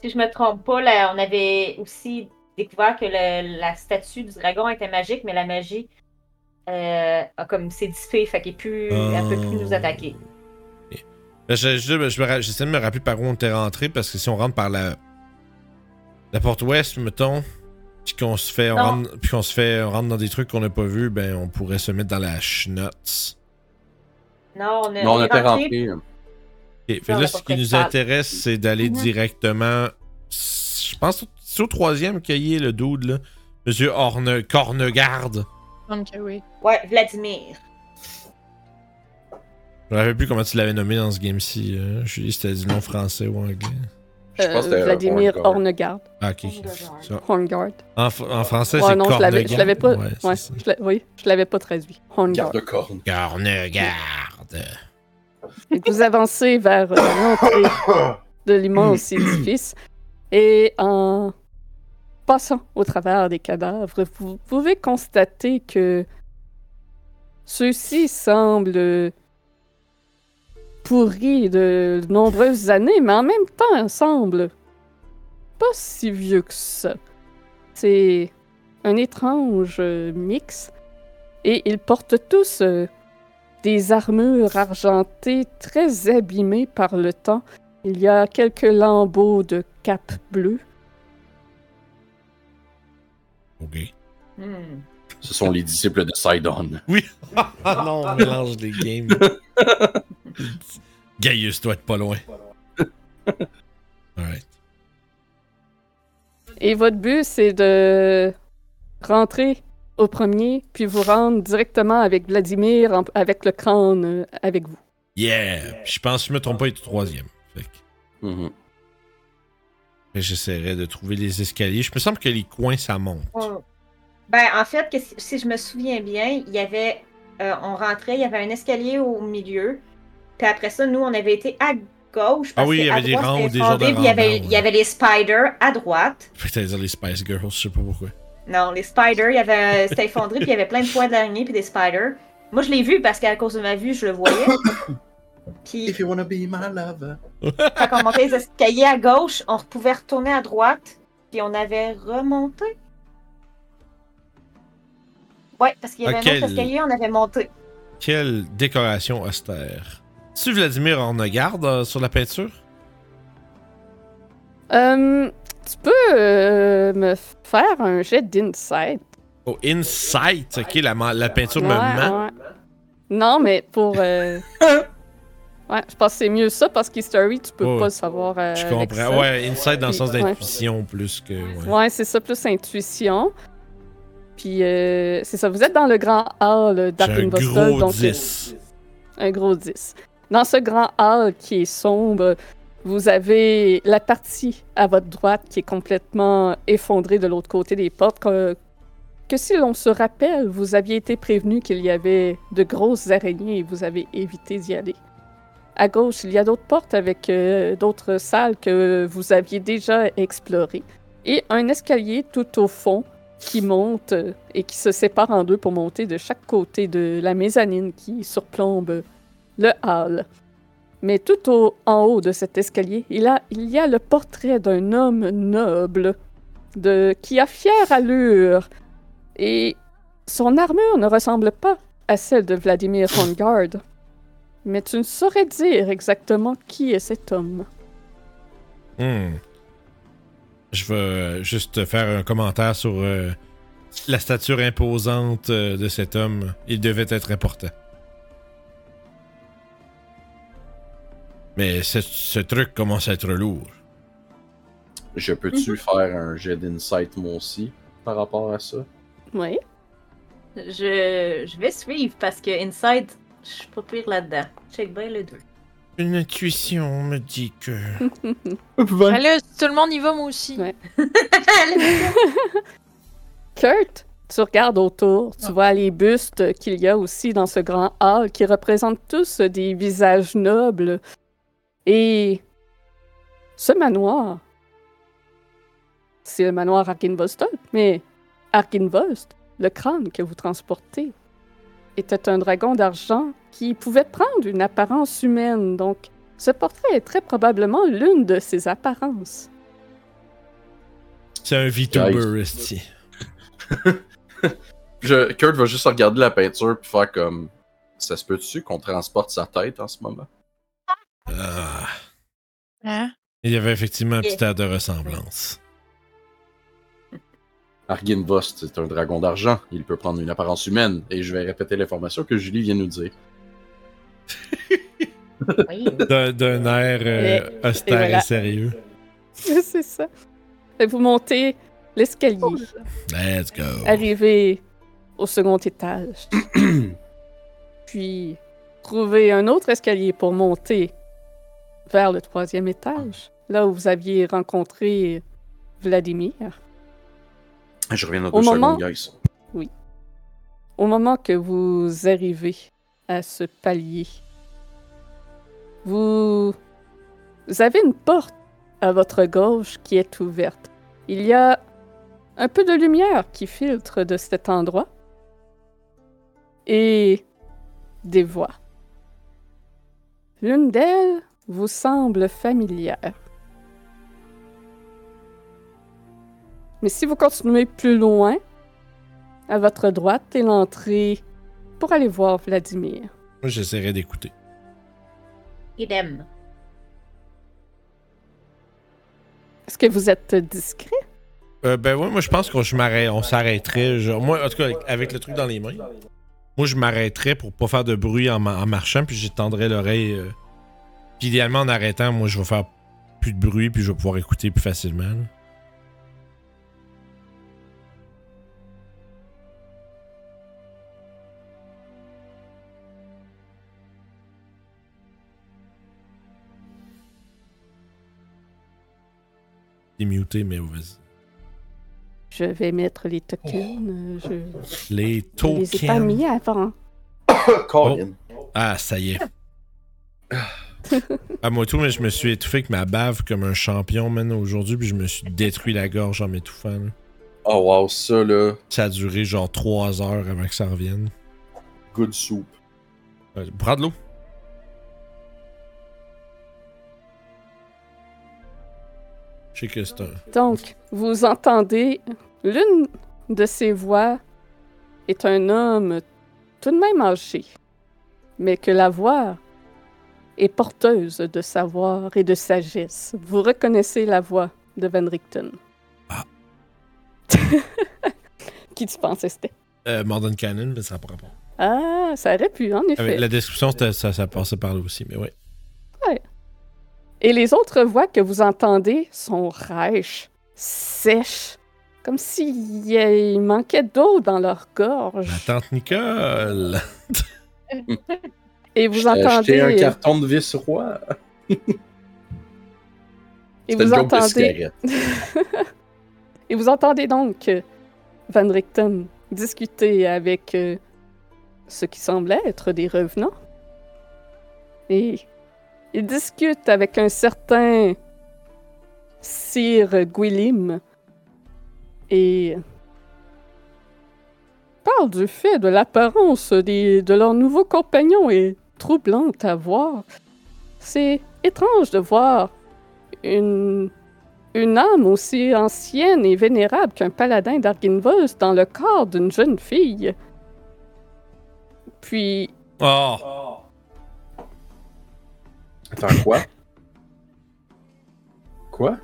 Si je me trompe pas, là, on avait aussi découvert que le- la statue du dragon était magique, mais la magie euh, a comme s'est dissipée, fait qu'elle peut plus Oh. nous attaquer. Ben, je- je- J'essaie de me rappeler par où on était rentré parce que si on rentre par la la porte ouest, mettons, puis qu'on se fait, on rentre, puis qu'on se fait, on rentre dans des trucs qu'on n'a pas vus, ben on pourrait se mettre dans la schnutz. Non, on, a, Non, on est était rentré- rentré. Ok, fait là, ce qui nous intéresse, c'est d'aller Mhm. directement. Je pense que c'est au troisième a le dude là, Monsieur Orne, Cornegarde. Oui. Ouais, Vladimir. Je me rappelle plus comment tu l'avais nommé dans ce game-ci. euh, Julie, c'était du nom français ou anglais. Je pense que c'était Euh, Vladimir. Hornegard. Ah, ok. Hornegard. En, en français, Ouais, c'est non, je l'avais, je l'avais pas. Ouais, ouais, je oui, je l'avais pas traduit. Horngard. Garde-corne. Cornegarde. Et vous avancez vers euh, l'entrée de l'immense édifice et en passant au travers des cadavres, vous pouvez constater que ceux-ci semblent pourris de nombreuses années, mais en même temps semblent pas si vieux que ça. C'est un étrange mix et ils portent tous euh, des armures argentées très abîmées par le temps. Il y a quelques lambeaux de cape bleue. Ok. Hmm. Ce sont les disciples de Sidon. Ah non, on mélange les games. Gaius doit être pas loin. Alright. Et votre but, c'est de rentrer au premier, puis vous rendre directement avec Vladimir, en- avec le crâne euh, avec vous. Yeah! Puis je pense que je me trompe pas, il est au troisième. Fait que- fait que j'essaierai de trouver les escaliers. Je me semble que les coins, ça monte. Ouais. Ben, en fait, que si, si je me souviens bien, il y avait. euh, on rentrait, il y avait un escalier au milieu. Puis après ça, nous, on avait été à gauche. Parce Ah oui, il y avait des rangs des genres de il y avait, il y avait les spiders à droite. Dire les Spice Girls, je sais pas pourquoi. Non, les spiders, il y avait. C'était effondré, puis il y avait plein de poids d'araignée, puis des spiders. Moi, je l'ai vu parce qu'à cause de ma vue, je le voyais. Puis, If you wanna be my lover. quand on montait les escaliers à gauche, on pouvait retourner à droite, puis on avait remonté. Ouais, parce qu'il y avait Ok. un autre escalier, on avait monté. Quelle décoration austère. Tu Vladimir Hornegarde euh, sur la peinture? Euh, tu peux euh, me faire un jet d'insight. Oh, Insight! Ok, la, peinture me ment. ouais. Non, mais pour. euh, Ouais, je pense que c'est mieux ça parce qu'History, tu peux pas le savoir. euh, Je comprends. Ouais, Insight dans le sens ouais. d'intuition plus que. Ouais. Ouais, c'est ça, plus intuition. Puis, euh, c'est ça, vous êtes dans le grand hall J'ai d'Arkin un gros donc euh, 10. un gros 10. Dans ce grand hall qui est sombre, vous avez la partie à votre droite qui est complètement effondrée de l'autre côté des portes. Que, que si l'on se rappelle, vous aviez été prévenu qu'il y avait de grosses araignées et vous avez évité d'y aller. À gauche, il y a d'autres portes avec euh, d'autres salles que vous aviez déjà explorées. Et un escalier tout au fond qui monte euh, et qui se sépare en deux pour monter de chaque côté de la mezzanine qui surplombe le hall. Mais tout au, en haut de cet escalier, il, y a le portrait d'un homme noble de, qui a fière allure. Et son armure ne ressemble pas à celle de Vladimir Horngard. Mais tu ne saurais dire exactement qui est cet homme. Hmm. Je vais juste faire un commentaire sur euh, la stature imposante euh, de cet homme. Il devait être important. Mais ce, ce truc commence à être lourd. Je peux-tu faire un jet d'insight moi aussi par rapport à ça? Oui. Je, je vais suivre parce que Inside, je suis pas pire là-dedans. Check bien le deux. Une intuition me dit que. Allez, tout le monde y va, moi aussi. Ouais. Kurt, tu regardes autour, tu vois les bustes qu'il y a aussi dans ce grand hall qui représentent tous des visages nobles. Et ce manoir, c'est le manoir Arkinvostok, mais Arkinvost le crâne que vous transportez était un dragon d'argent qui pouvait prendre une apparence humaine, donc ce portrait est très probablement l'une de ses apparences. C'est un VTuber. Je, Kurt va juste regarder la peinture puis faire comme. Ça se peut-tu qu'on transporte sa tête en ce moment? Ah. Hein? Il y avait effectivement un petit air de ressemblance. Arginvost c'est un dragon d'argent. Il peut prendre une apparence humaine. Et je vais répéter l'information que Julie vient nous dire. Oui. D'un air euh, Et- austère et sérieux. C'est ça. Et vous montez l'escalier, Let's go. arrivez au second étage, puis trouvez un autre escalier pour monter vers le troisième étage, là où vous aviez rencontré Vladimir. Je reviens dans Au moment- guys. Au moment que vous arrivez à ce palier, vous avez une porte à votre gauche qui est ouverte. Il y a un peu de lumière qui filtre de cet endroit et des voix. L'une d'elles vous semble familière. Mais si vous continuez plus loin, à votre droite est l'entrée pour aller voir Vladimir. Moi, j'essaierai d'écouter. Idem. Est-ce que vous êtes discret? Euh, ben ouais, moi je pense qu'on je m'arrête- on s'arrêterait. genre- Moi, en tout cas, avec, avec le truc dans les mains, moi je m'arrêterais pour pas faire de bruit en, ma- en marchant, puis j'étendrais l'oreille. euh, Puis idéalement, en arrêtant, moi je vais faire plus de bruit, puis je vais pouvoir écouter plus facilement. là. Il est muté, mais vas-y. Je vais mettre les tokens. euh, Je Les je les ai pas tokens. mis avant. Colin. Ah, ça y est. À moi tout, mais je me suis étouffé avec ma bave comme un champion, man, aujourd'hui, puis je me suis détruit la gorge en m'étouffant. Oh wow, ça là, Ça a duré genre 3 heures avant que ça revienne. good soup. Euh, Prends de l'eau. Je sais que c'est un. Donc, vous entendez l'une de ces voix est un homme tout de même âgé, mais que la voix est porteuse de savoir et de sagesse. Vous reconnaissez la voix de Van Richten. Ah. Qui tu pensais c'était? Euh, Modern Cannon, mais ça n'a pas rapport. Ah, ça aurait pu, en effet. Avec la description, c'était- ça, ça passait par là aussi, mais ouais. Et les autres voix que vous entendez sont rêches, sèches, comme s'il il manquait d'eau dans leur gorge. Ma tante Nicole. Et vous J'ai acheté un entendez, carton de vis roi. et C'était vous entendez, et vous entendez donc euh, Van Richten discuter avec euh, ce qui semble être des revenants. Et il discute avec un certain Sir Gwilym et parle du fait de l'apparence de leur nouveau compagnon est troublante à voir. C'est étrange de voir une, une âme aussi ancienne et vénérable qu'un paladin d'Arginvos dans le corps d'une jeune fille. Puis, Oh! Attends, quoi? Quoi?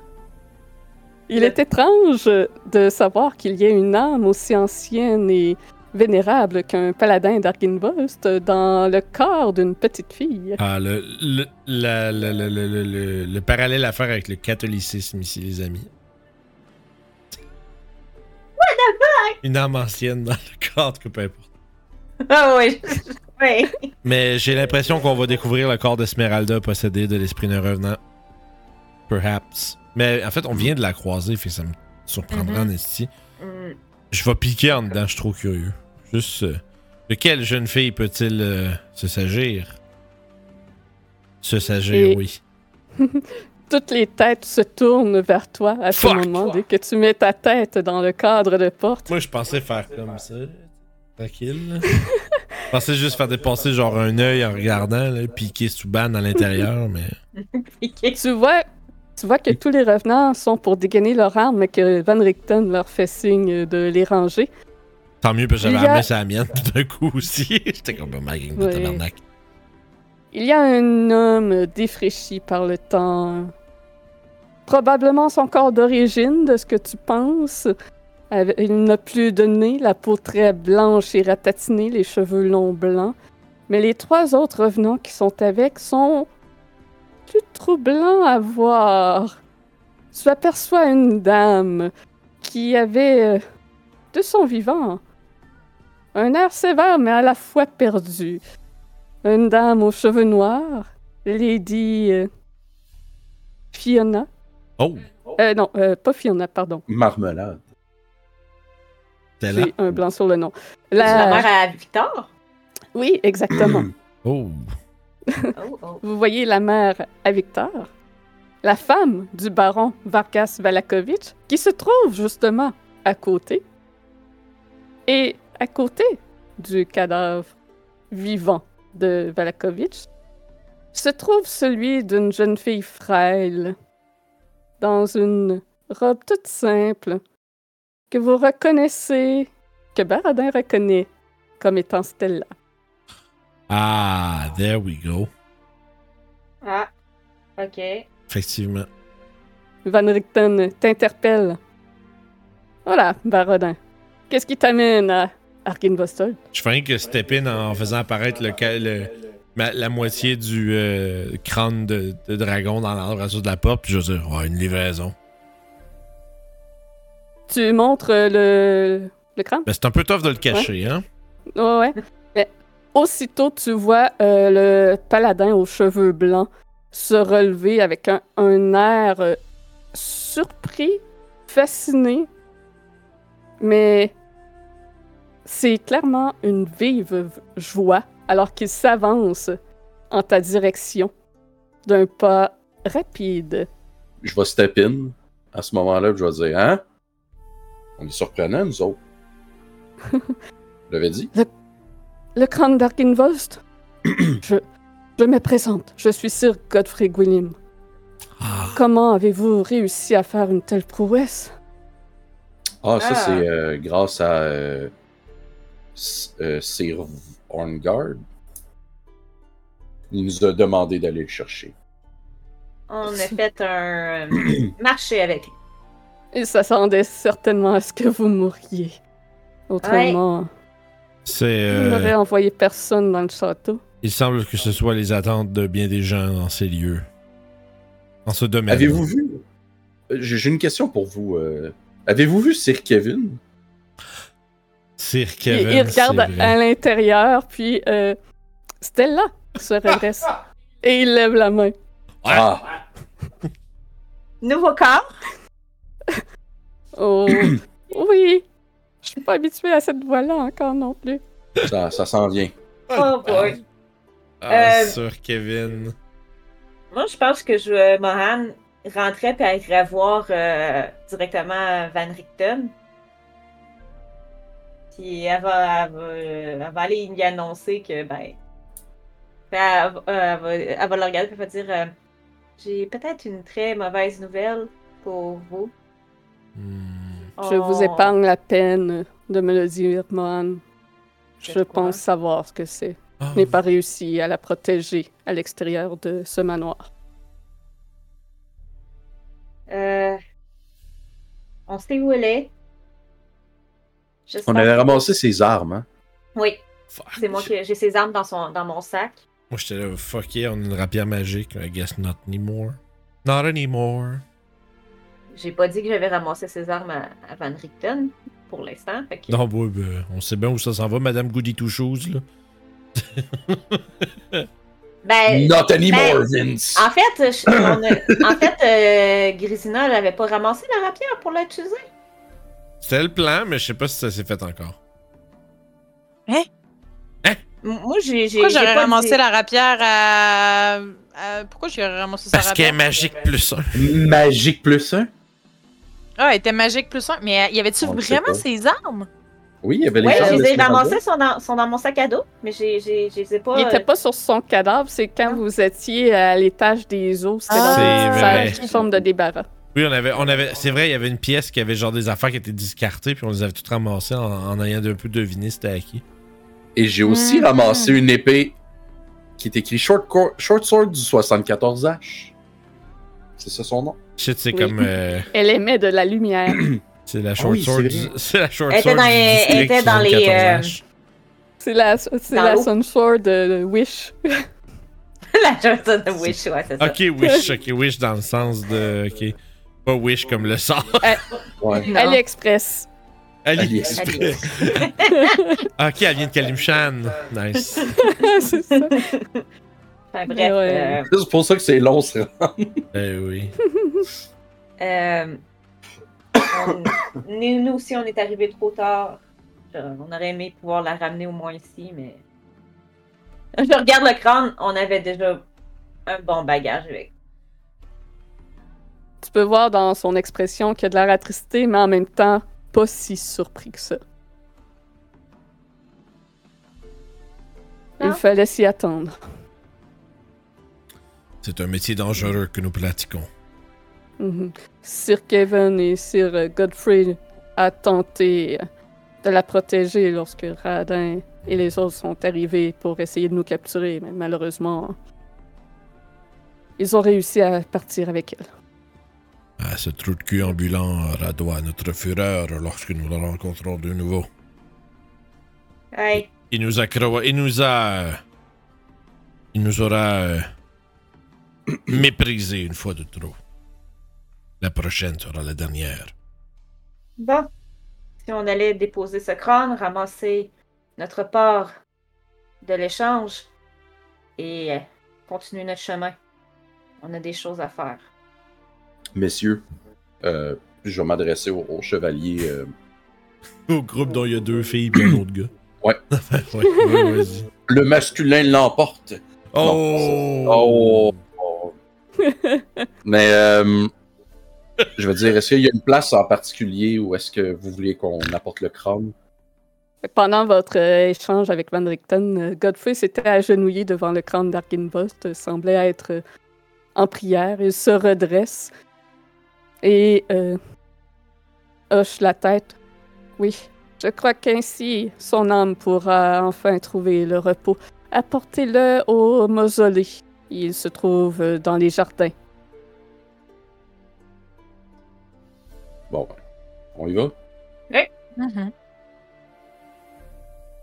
il est étrange de savoir qu'il y ait une âme aussi ancienne et vénérable qu'un paladin d'Arginvost dans le corps d'une petite fille. Ah, le, le, la- la- la- la- le- le- le parallèle à faire avec le catholicisme ici, les amis. Une âme ancienne dans le cadre, que peu importe. Ah oui. oui. Mais j'ai l'impression qu'on va découvrir le corps d'Esmeralda possédé de l'esprit d'un revenant. Perhaps. Mais en fait, on vient de la croiser, fait que ça me surprendra en esti. Mm. Je vais piquer en dedans, je suis trop curieux. Juste. euh, de quelle jeune fille peut-il euh, se s'agir? Se s'agir, Et- oui. toutes les têtes se tournent vers toi à ce moment, dès que tu mets ta tête dans le cadre de porte. Moi, je pensais faire comme ça. Tranquille. je pensais juste faire dépasser genre un œil en regardant, là, piquer Souban à l'intérieur, mais. Tu vois, tu vois que tous les revenants sont pour dégainer leur arme, mais que Van Richten leur fait signe de les ranger. Tant mieux, parce que j'avais amené sa mienne tout d'un coup aussi. J'étais comme oh gang de tabarnak. Il y a un homme défraîchi par le temps. Probablement son corps d'origine, de ce que tu penses. Avec- Il n'a plus de nez, la peau très blanche et ratatinée, les cheveux longs blancs. Mais les trois autres revenants qui sont avec sont plus troublants à voir. Tu aperçois une dame qui avait, euh, de son vivant, un air sévère mais à la fois perdu. Une dame aux cheveux noirs, Lady euh, Fiona. Oh, Euh, non, euh, pas Fiona, pardon. Marmelade. J'ai un blanc sur le nom. C'est la La... mère à Victor? Oui, exactement. Oh. Oh, oh. Vous voyez la mère à Victor, la femme du baron Vargas Valakovitch, qui se trouve justement à côté. Et à côté du cadavre vivant de Valakovitch, se trouve celui d'une jeune fille frêle, dans une robe toute simple, que vous reconnaissez, que Baradin reconnaît comme étant Stella. Ah, there we go. Ah, ok. Effectivement. Van Richten t'interpelle. Voilà, Barodin. Qu'est-ce qui t'amène à Arkinvostol? Je fais que step in en faisant apparaître le, ca- le- ma- la moitié du euh, crâne de, de dragon dans l'embrasure de la porte, puis je vais dire, ouais, une livraison. Tu montres euh, le, le crâne? Ben, c'est un peu tough de le cacher, hein? Ouais, ouais. Mais aussitôt, tu vois euh, le paladin aux cheveux blancs se relever avec un, un air euh, surpris, fasciné, mais c'est clairement une vive joie alors qu'il s'avance en ta direction d'un pas rapide. Je vais step in à ce moment-là, je vais dire Hein? On est surprenants, nous autres. Je l'avais dit? Le crâne d'Arkinvost? je, je me présente. Je suis Sir Godfrey Gwilym. Ah, Comment avez-vous réussi à faire une telle prouesse? Ah, ça, Ah. c'est euh, grâce à euh, euh, Sir Orngard. Il nous a demandé d'aller le chercher. On a fait un marché avec lui. Il s'attendait certainement à ce que vous mouriez. Autrement, c'est. il euh, n'aurait envoyé personne dans le château. il semble que ce soit les attentes de bien des gens dans ces lieux. Dans ce domaine. Avez-vous vu J'ai une question pour vous. euh, Avez-vous vu Sir Kevin? Sir Kevin. il regarde à l'intérieur, puis euh, Stella se redresse et il lève la main. Ah Nouveau corps. Oh, oui. Je suis pas habituée à cette voix-là encore non plus. Ça, ça s'en vient. Oh boy. Ah, Euh, Sir Kevin. Moi, je pense que je, euh, Mohan rentrait puis elle irait voir euh, directement Van Richten. Puis elle va, elle va, elle va aller y annoncer que, ben. ben, Elle, va- elle va, elle va le regarder et elle va dire euh, J'ai peut-être une très mauvaise nouvelle pour vous. Je vous On- épargne la peine de me le dire, Mohan. Je pense savoir ce que c'est. Ah, Je n'ai pas réussi à la protéger à l'extérieur de ce manoir. Euh, on sait où elle est. On avait ramassé ses armes, hein? Oui, c'est moi qui j'ai ses armes dans, son, dans mon sac. Moi, j'étais là, fuck yeah, on a une rapière magique. I guess not anymore. Not anymore. J'ai pas dit que j'avais ramassé ses armes à, à Van Richten pour l'instant. que- Non, ouais, ben, on sait bien où ça s'en va, Madame Goody Two Shoes, là. Ben, Not anymore, ben, Vince! en fait, je- on a- en fait, euh, Grisina, elle avait pas ramassé la rapière pour l'utiliser. C'était le plan, mais je sais pas si ça s'est fait encore. Moi, j'ai. Pourquoi j'aurais pas ramassé dit- la rapière à... à- Pourquoi j'aurais ramassé sa Parce qu'elle est magique plus un. Magique plus un? Ah, elle était magique plus un. Mais euh, y avait-tu vraiment ses armes? Oui, il y avait les Ouais, je les ai ramassés, sont dans, sont dans mon sac à dos, mais j'ai, j'ai, je les ai pas. Il euh, était pas sur son cadavre, c'est quand Ah. vous étiez à l'étage des eaux. C'était Ah. dans vrai. forme de débarras. Oui, on avait, on avait, c'est vrai, il y avait une pièce qui avait genre des affaires qui étaient discartées, puis on les avait toutes ramassées en, en ayant un peu deviné c'était à qui. Et j'ai aussi Mhm. ramassé une épée qui est écrit Short, Short Sword du 74H. C'est ça son nom? Shit, c'est Oui. comme. euh, Elle émet de la lumière. c'est la Ah short oui, sword. c'est du- vrai. C'est la short Elle était sword. elle était dans les, 74H. C'est la, la l'eau. Sunsword de Wish. la Johnson de Wish, ouais, c'est ça. Ok, wish, ok, wish dans le sens de. Ok. Pas wish comme le sort. Ouais. Non. AliExpress. AliExpress. ok, elle vient de Kalimshan. Nice. c'est ça. Enfin, bref. Ouais. euh, C'est pour ça que c'est long, ce Eh oui. euh, on- nous, aussi, on est arrivé trop tard. Euh, On aurait aimé pouvoir la ramener au moins ici, mais. Je regarde le crâne, on avait déjà un bon bagage avec. Tu peux voir dans son expression qu'il y a de l'air attristé, mais en même temps, pas si surpris que ça. Il Non. fallait s'y attendre. C'est un métier dangereux que nous pratiquons. Mhm. Sir Kevin et Sir euh, Godfrey a tenté euh, de la protéger lorsque Radin et les autres sont arrivés pour essayer de nous capturer, mais malheureusement, ils ont réussi à partir avec elle. Ah, ce trou de cul ambulant radoit notre fureur lorsque nous le rencontrons de nouveau. Hey, Il nous a Il nous a. euh, Il nous aura. méprisé une fois de trop. La prochaine sera la dernière. bon. Si on allait déposer ce crâne, ramasser notre part de l'échange et euh, continuer notre chemin. On a des choses à faire. Messieurs, euh, je vais m'adresser au, au chevalier. euh, Au groupe dont il y a deux filles et un autre gars. Ouais. ouais, ouais, vas-y. le masculin l'emporte. Oh! Oh! oh. Mais euh, je veux dire, est-ce qu'il y a une place en particulier où est-ce que vous voulez qu'on apporte le crâne? Pendant votre euh, échange avec Van Richten, euh, Godfrey s'était agenouillé devant le crâne d'Arginvost, euh, semblait être en prière. Il se redresse et hoche la tête. Oui, je crois qu'ainsi son âme pourra enfin trouver le repos. Apportez-le au mausolée. Il se trouve euh, dans les jardins. Bon, on y va? Mhm.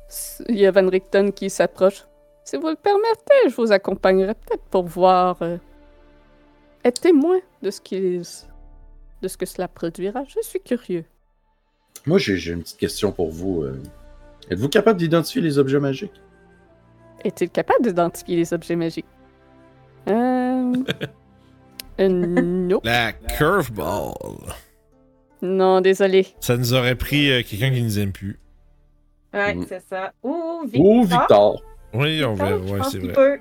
S- Il y a Van Richten qui s'approche. Si vous le permettez, je vous accompagnerai peut-être pour voir. Euh, être témoin de ce de ce que cela produira. Je suis curieux. Moi, j'ai j'ai une petite question pour vous. euh. Êtes-vous capable d'identifier les objets magiques? Est-il capable d'identifier les objets magiques? Euh... euh, non. La curveball. Non, désolé. Ça nous aurait pris euh, quelqu'un qui nous aime plus. Ouais, Mm. c'est ça. Ou Victor. Ou Victor? Oui, on Victor, verra. je Ouais, c'est vrai. peut.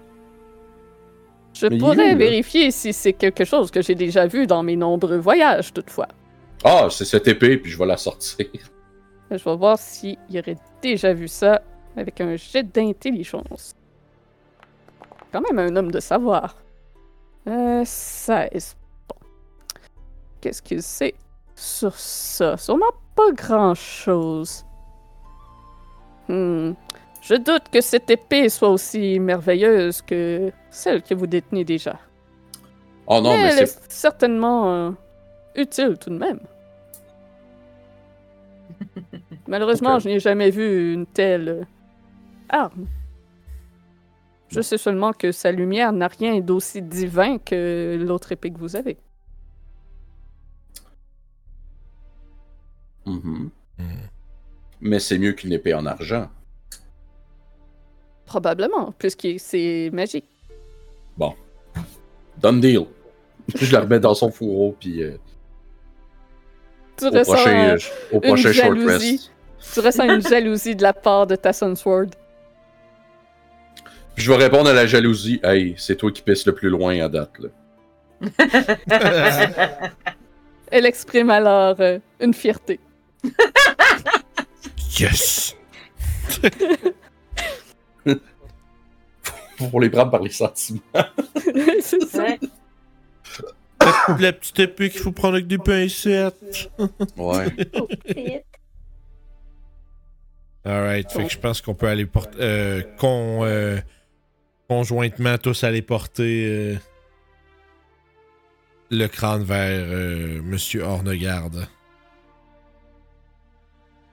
Je Mais pourrais où, vérifier si c'est quelque chose que j'ai déjà vu dans mes nombreux voyages, toutefois. Ah, c'est cette épée, puis je vais la sortir. Je vais voir s'il aurait déjà vu ça avec un jet d'intelligence. Quand même un homme de savoir. Euh, 16. Bon. Qu'est-ce qu'il sait sur ça? Sûrement pas grand-chose. Hmm. Je doute que cette épée soit aussi merveilleuse que celle que vous détenez déjà. Oh non, mais elle c'est. est certainement euh, utile tout de même. Malheureusement, je n'ai jamais vu une telle arme. Je sais seulement que sa lumière n'a rien d'aussi divin que l'autre épée que vous avez. Mhm. Hmm. Mais c'est mieux qu'une épée en argent. Probablement, puisque c'est magique. Done deal. je la remets dans son fourreau, puis euh, Tu au ressens, prochain, euh, au prochain short jalousie. rest. tu ressens une jalousie de la part de ta Sunsword. Puis je vais répondre à la jalousie. Hey, c'est toi qui pisses le plus loin à date, là. Elle exprime alors euh, une fierté. Yes! Pour les prendre par les sentiments. c'est ça. Ouais. La petite épée qu'il faut prendre avec des pincettes. Ouais. Alright, fait que je pense qu'on peut aller porter. Euh, con, euh, conjointement, tous aller porter euh, le crâne vers euh, Monsieur Hornegarde.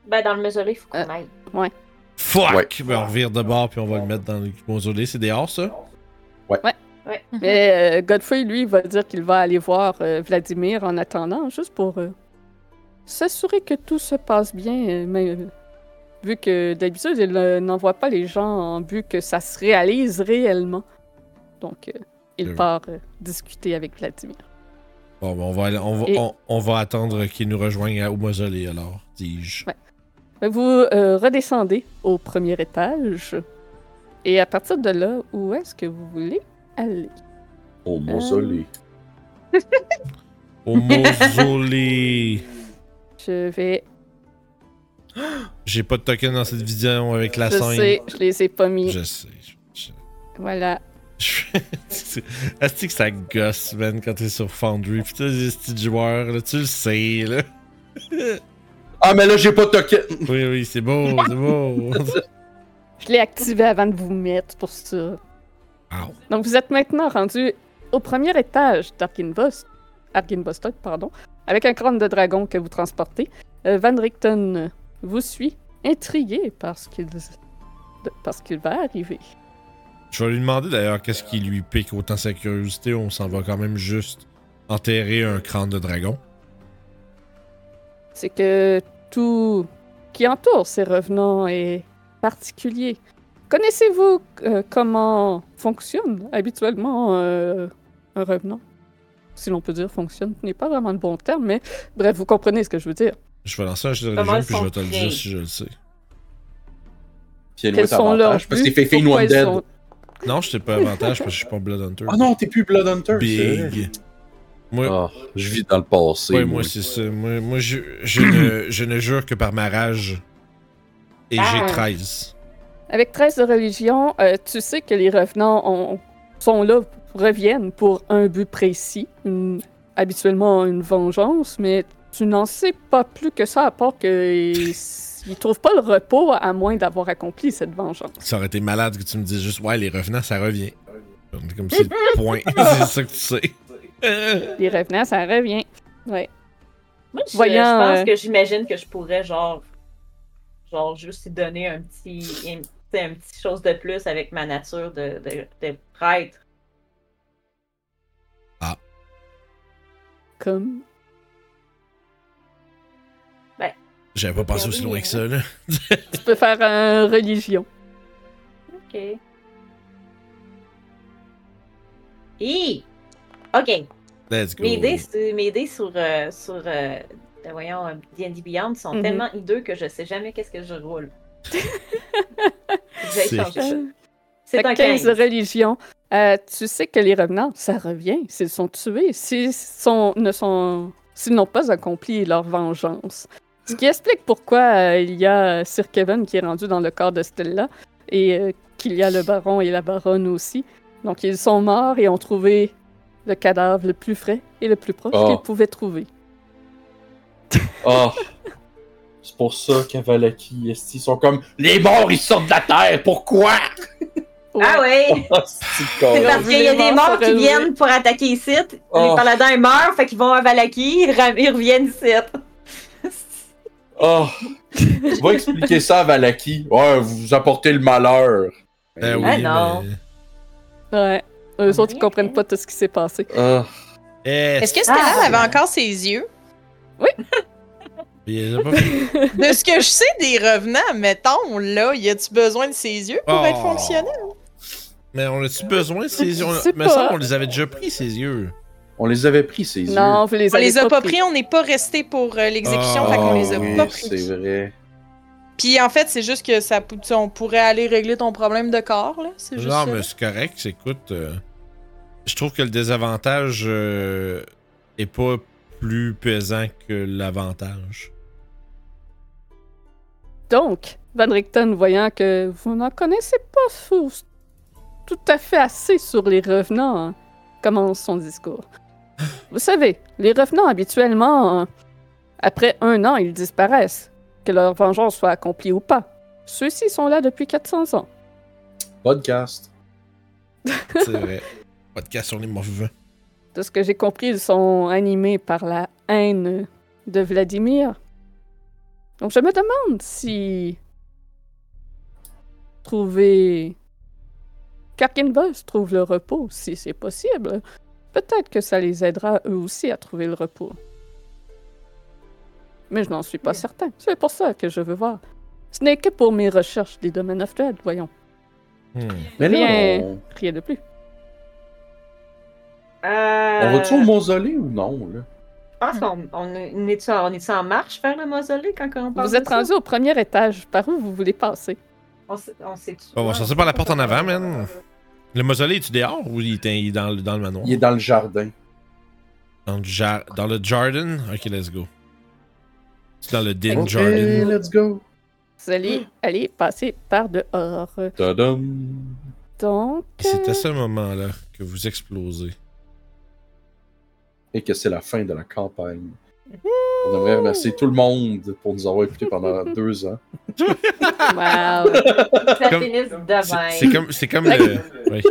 Ben, dans le mausolée, il faut qu'on Euh. aille. Fuck! Ouais. Ben, on revire de bord puis on va le mettre dans le mausolée. C'est dehors, ça? Mais euh, Godfrey, lui, va dire qu'il va aller voir euh, Vladimir en attendant, juste pour euh, s'assurer que tout se passe bien. euh, mais euh, vu que d'habitude, il euh, n'envoie pas les gens en but que ça se réalise réellement. Donc, euh, il part euh, discuter avec Vladimir. Bon, ben, on va, aller- on va, Et- on, on va attendre qu'il nous rejoigne au mausolée, alors, dis-je. Ouais. Que Vous euh, redescendez au premier étage. Et à partir de là, où est-ce que vous voulez aller? Au mausolée. Au mausolée! Je vais. J'ai pas de token dans cette vision avec la je scène. sais, je les ai pas mis. Je sais. je- je- Voilà. Est-ce que ça gosse, man, quand t'es sur Foundry? Putain, les petits joueurs, là, tu le sais, là. Ah, mais là, j'ai pas de token. Oui, oui, c'est beau, c'est beau. Je l'ai activé avant de vous mettre pour ça. Wow. Donc, vous êtes maintenant rendu au premier étage d'Arkinvost, Arkinvostok, pardon, avec un crâne de dragon que vous transportez. Euh, Van Richten euh, vous suit, intrigué par ce qu'il va arriver. Je vais lui demander d'ailleurs qu'est-ce qui lui pique autant sa curiosité. On s'en va quand même juste enterrer un crâne de dragon. C'est que tout qui entoure ces revenants est particulier. Connaissez-vous euh, comment fonctionne habituellement euh, un revenant? Si l'on peut dire fonctionne, ce n'est pas vraiment le bon terme, mais bref, vous comprenez ce que je veux dire. Je vais lancer un jeu de religion puis je vais te le dire si je le sais. Puis elle est avantage, parce que t'es fait One Dead. sont- Non, je t'ai pas avantage parce que je suis pas Blood Hunter. Ah non, t'es plus Blood Hunter. Big. Moi, Ah, je vis dans le passé. ouais, moi. moi c'est ça. Moi, moi je, je, ne, je ne jure que par ma rage. Et Ah. j'ai 13. Avec 13 de religion, euh, tu sais que les revenants ont- sont là, reviennent pour un but précis, une- habituellement une vengeance, mais tu n'en sais pas plus que ça, à part qu'ils ne trouvent pas le repos à moins d'avoir accompli cette vengeance. Ça aurait été malade que tu me dises juste, ouais, les revenants, ça revient. Comme c'est le point. c'est ça que tu sais. Les revenants, ça revient. Ouais. Moi, je, Voyons, je pense euh, que j'imagine que je pourrais, genre, genre juste donner un petit, un, tu sais, un petit chose de plus avec ma nature de, de, de prêtre. Comme. J'avais pas pensé aussi loin que ça, là. Tu peux faire un religion. Ok. Hi! Ok. Let's go. Mes dés, sur- mes dés sur, euh, sur euh, euh, voyons, euh, D&D Beyond sont Mhm. tellement hideux que je sais jamais qu'est-ce que je roule. J'ai C'est- changé ça. Euh, C'est Fait un que 15 15. de religion. Euh, tu sais que les revenants, ça revient. S'ils sont tués, s'ils sont, ne sont, s'ils n'ont pas accompli leur vengeance. Ce qui explique pourquoi euh, il y a Sir Kevin qui est rendu dans le corps de Stella et euh, qu'il y a le baron et la baronne aussi. Donc ils sont morts et ont trouvé le cadavre le plus frais et le plus proche Oh. qu'ils pouvaient trouver. Ah. C'est pour ça qu'Avalaki, esti, ils sont comme Les morts, ils sortent de la terre, pourquoi? Ah ouais! Ah, c'est parce qu'il y a des morts qui viennent pour attaquer ici. Les Oh. paladins ils meurent, fait qu'ils vont à Valaki, ils reviennent ici. Ah. Tu vas expliquer ça à Valaki. Ouais, vous apportez le malheur. Ben oui, Ah, non. mais- Ouais. Eux autres, ils comprennent pas tout ce qui s'est passé. Ah. Eh, Est-ce que Stella Ah. avait encore ses yeux? il les a pas fait. De ce que je sais des revenants, mettons, là, y a-tu besoin de ses yeux pour Oh. être fonctionnel? Mais on a-tu besoin de ses yeux? Mais ça, on les avait déjà pris, ses yeux. On les avait pris, ces yeux. Non, vous les On les a pas pris, on n'est pas resté pour euh, l'exécution, Ah, fait qu'on les a oui, pas pris. C'est vrai. Puis en fait, c'est juste que ça, on pourrait aller régler ton problème de corps, là. C'est juste Non, ça. mais c'est correct. Écoute, euh, je trouve que le désavantage euh, est pas plus pesant que l'avantage. Donc, Van Richten, voyant que vous n'en connaissez pas tout à fait assez sur les revenants, hein, commence son discours. Vous savez, les revenants, habituellement, hein, après un an, ils disparaissent, que leur vengeance soit accomplie ou pas. Ceux-ci sont là depuis 400 ans. Podcast. C'est vrai. Podcast sur les morts-vivants. De ce que j'ai compris, ils sont animés par la haine de Vladimir. Donc je me demande si trouver Karkinbos trouve le repos, si c'est possible. Peut-être que ça les aidera eux aussi à trouver le repos. Mais je n'en suis pas Oui. certain. C'est pour ça que je veux voir. Ce n'est que pour mes recherches des domaines of dread, voyons. Hmm. Mais là, Bien. on, Rien de plus. Euh, on va-tu au mausolée ou non, là? Je pense qu'on on est, on en, on est-tu en marche vers le mausolée quand on parle Vous êtes rendu au premier étage. Par où vous voulez passer? On sait, on On va sortir par la porte en avant, man. Le mausolée, est-tu dehors ou il est il est dans, le- dans le manoir? Il est dans le jardin. Dans le, dans le Jordan? Ok, let's go. C'est dans le Din Ok, Jordan. let's go. Vous allez aller passer par dehors. Tadam. Donc, Et C'est à ce moment-là que vous explosez. Et que c'est la fin de la campagne. On aimerait remercier tout le monde pour nous avoir écoutés pendant deux ans. wow. Ça Comme- C'est demain. c'est comme, c'est comme le. oui.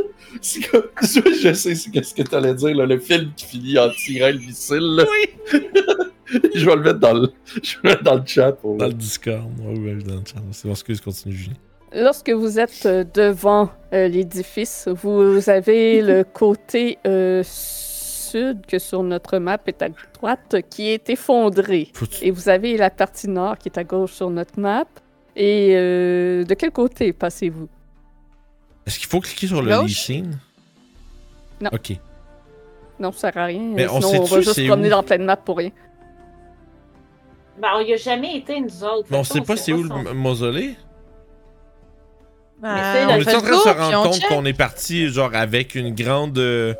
C'est comme- Je sais c'est qu'est-ce que t'allais dire, là, le film qui finit en tirant le missile. là. je vais le mettre dans le, je vais le mettre dans le chat. Pour... Dans le Discord. Oui, oui, dans le chat. C'est bon, excuse, continue, Julie. Lorsque vous êtes euh, devant euh, l'édifice, vous avez le côté euh, sud que sur notre map est à droite qui est effondré. Faut-tu- Et vous avez la partie nord qui est à gauche sur notre map. Et euh, de quel côté passez-vous? Est-ce qu'il faut cliquer sur le leasing? Non. Ok. Non, ça sert à rien. Mais on Sinon, on, va sait-tu juste c'est promener où? dans pleine map pour rien. Ben, on y a jamais été, nous autres. Mais on sait pas c'est où son- le mausolée? Ben, On est en train de se rendre on compte qu'on est parti genre avec une grande euh,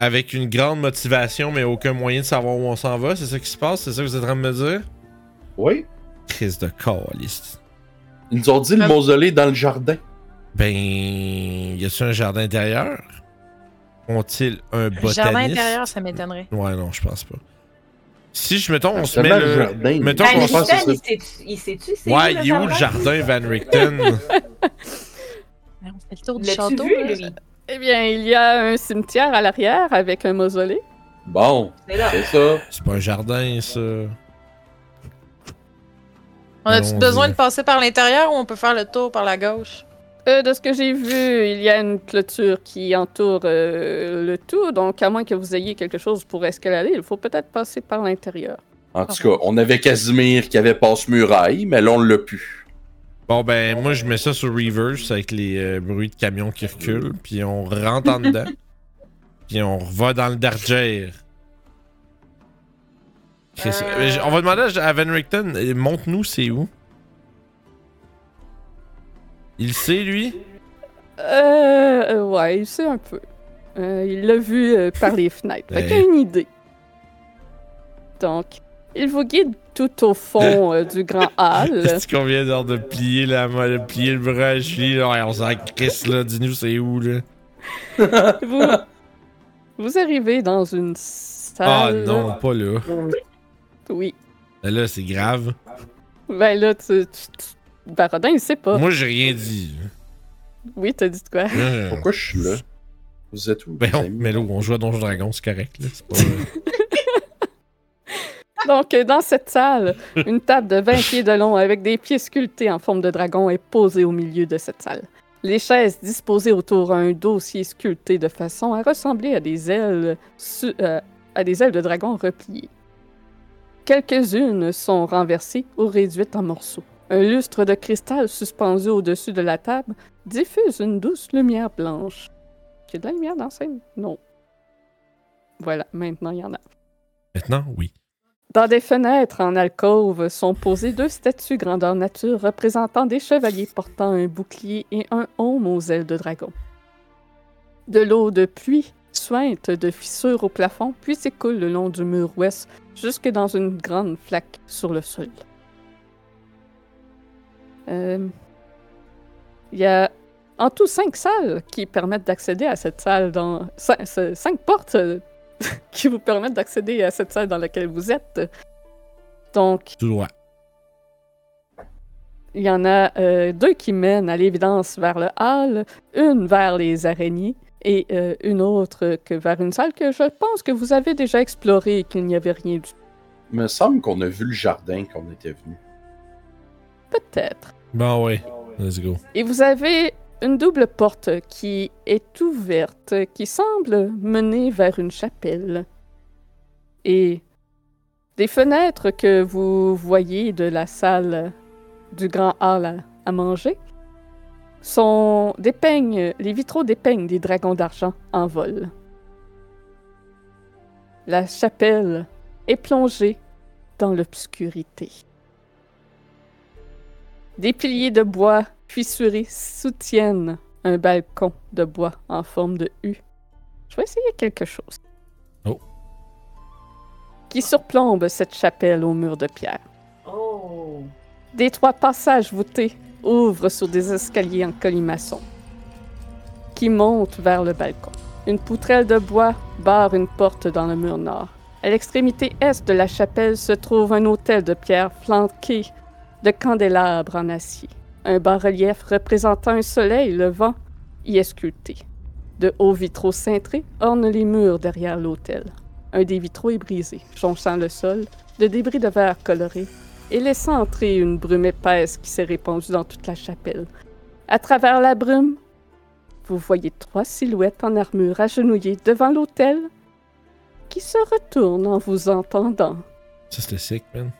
avec une grande motivation mais aucun moyen de savoir où on s'en va, c'est ça qui se passe, c'est ça que vous êtes en train de me dire? Oui. Crise de calice. Ils nous ont dit le Ah. mausolée dans le jardin. Ben y a-tu un jardin intérieur? Ont-ils un botaniste Jardin intérieur, ça m'étonnerait. Ouais, non, je pense pas. Si je mettons on se met le jardin. mettons qu'on mais se passe Stan, il sait-tu- c'est Ouais, il est où le jardin Van Richten? On fait le tour du château. vu, lui? Eh bien, il y a un cimetière à l'arrière avec un mausolée. Bon, C'est ça. C'est pas un jardin ça. On a-tu besoin de passer par l'intérieur ou on peut faire le tour par la gauche? Euh, de ce que j'ai vu, il y a une clôture qui entoure euh, le tout, donc à moins que vous ayez quelque chose pour escalader, il faut peut-être passer par l'intérieur. En tout cas, on avait Casimir qui avait passe-muraille, mais là, on l'a pu. Bon ben moi je mets ça sur reverse avec les euh, bruits de camions qui reculent, puis on rentre en dedans. Puis on va dans le Darger. Euh. On va demander à Van Richten, euh, montre-nous c'est où? Il sait lui? Euh, euh, ouais, il sait un peu. Euh, il l'a vu euh, par les fenêtres. Fait qu'il a une idée. Donc, il vous guide tout au fond euh, du grand hall. Est-ce qu'on vient genre de plier la main, de plier le bras à Julie, là, Ouais, on s'en crisse là, dis-nous c'est où là? vous, vous arrivez dans une Ah salle. non, pas là. Oui. Ben Là c'est grave. Ben là, tu, tu- tu- Barodin, il sait pas. Moi j'ai rien dit. Oui, t'as dit de quoi? Pourquoi je suis là? Vous êtes où? Ben on, mais là, on joue à Donjon Dragon, c'est correct. Là. C'est pas, Donc, euh, dans cette salle, une table de 20 pieds de long avec des pieds sculptés en forme de dragon est posée au milieu de cette salle. Les chaises disposées autour un dossier sculpté de façon à ressembler à des ailes, euh, à des ailes de dragon repliées. Quelques-unes sont renversées ou réduites en morceaux. Un lustre de cristal suspendu au-dessus de la table diffuse une douce lumière blanche. Il y a de la lumière dans la scène? Non. Voilà, maintenant il y en a. Maintenant, oui. Dans des fenêtres en alcôve sont posées deux statues grandeur nature représentant des chevaliers portant un bouclier et un aume aux ailes de dragon. De l'eau de pluie suinte de fissures au plafond, puis s'écoule le long du mur ouest jusque dans une grande flaque sur le sol. Euh, Il y a en tout cinq salles qui permettent d'accéder à cette salle dans... Cinq, portes qui vous permettent d'accéder à cette salle dans laquelle vous êtes. Donc, Tout droit. il y en a euh, deux qui mènent à l'évidence vers le hall, une vers les araignées et euh, une autre que vers une salle que je pense que vous avez déjà explorée et qu'il n'y avait rien du Il me semble qu'on a vu le jardin quand on était venu. Peut-être. Bon, ouais. Let's go. Et vous avez une double porte qui est ouverte, qui semble mener vers une chapelle. Et des fenêtres que vous voyez de la salle du grand hall à, manger sont dépeignent, les vitraux dépeignent des dragons d'argent en vol. La chapelle est plongée dans l'obscurité. Des piliers de bois fissurés soutiennent un balcon de bois en forme de U. Je vais essayer quelque chose. Oh. Qui surplombe cette chapelle au mur de pierre. Oh. Des trois passages voûtés ouvrent sur des escaliers en colimaçon qui montent vers le balcon. Une poutrelle de bois barre une porte dans le mur nord. À l'extrémité est de la chapelle se trouve un autel de pierre flanqué de candélabres en acier. Un bas-relief représentant un soleil levant y est sculpté. De hauts vitraux cintrés ornent les murs derrière l'autel. Un des vitraux est brisé, jonchant le sol de débris de verre colorés et laissant entrer une brume épaisse qui s'est répandue dans toute la chapelle. À travers la brume, vous voyez trois silhouettes en armure agenouillées devant l'autel qui se retournent en vous entendant. Ça, c'était sick, man.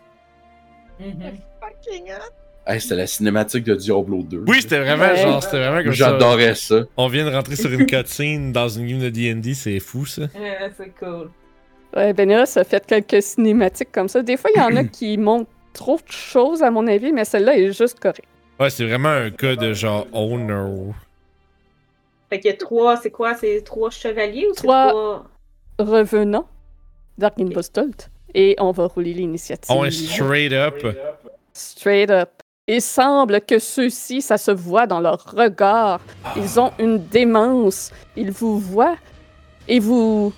Mhm. Fucking hot. Hey, c'était la cinématique de Diablo 2. Oui, c'était vraiment Ouais. genre, c'était vraiment comme ça. J'adorais ça. On vient de rentrer sur une cutscene dans une game de D&D, c'est fou, ça. Ouais, c'est cool. Ouais, Benioff a fait quelques cinématiques comme ça. Des fois, il y en a qui montrent trop de choses, à mon avis, mais celle-là est juste correcte. Ouais, c'est vraiment un cas de genre, oh no. Fait qu'il y a trois, c'est quoi? C'est trois chevaliers ou c'est Trois. trois? Revenant, Dark Invostolt, et on va rouler l'initiative. On est straight up. Straight up. Il semble que ceux-ci, ça se voit dans leur regard. Ils ont une démence. Ils vous voient et vous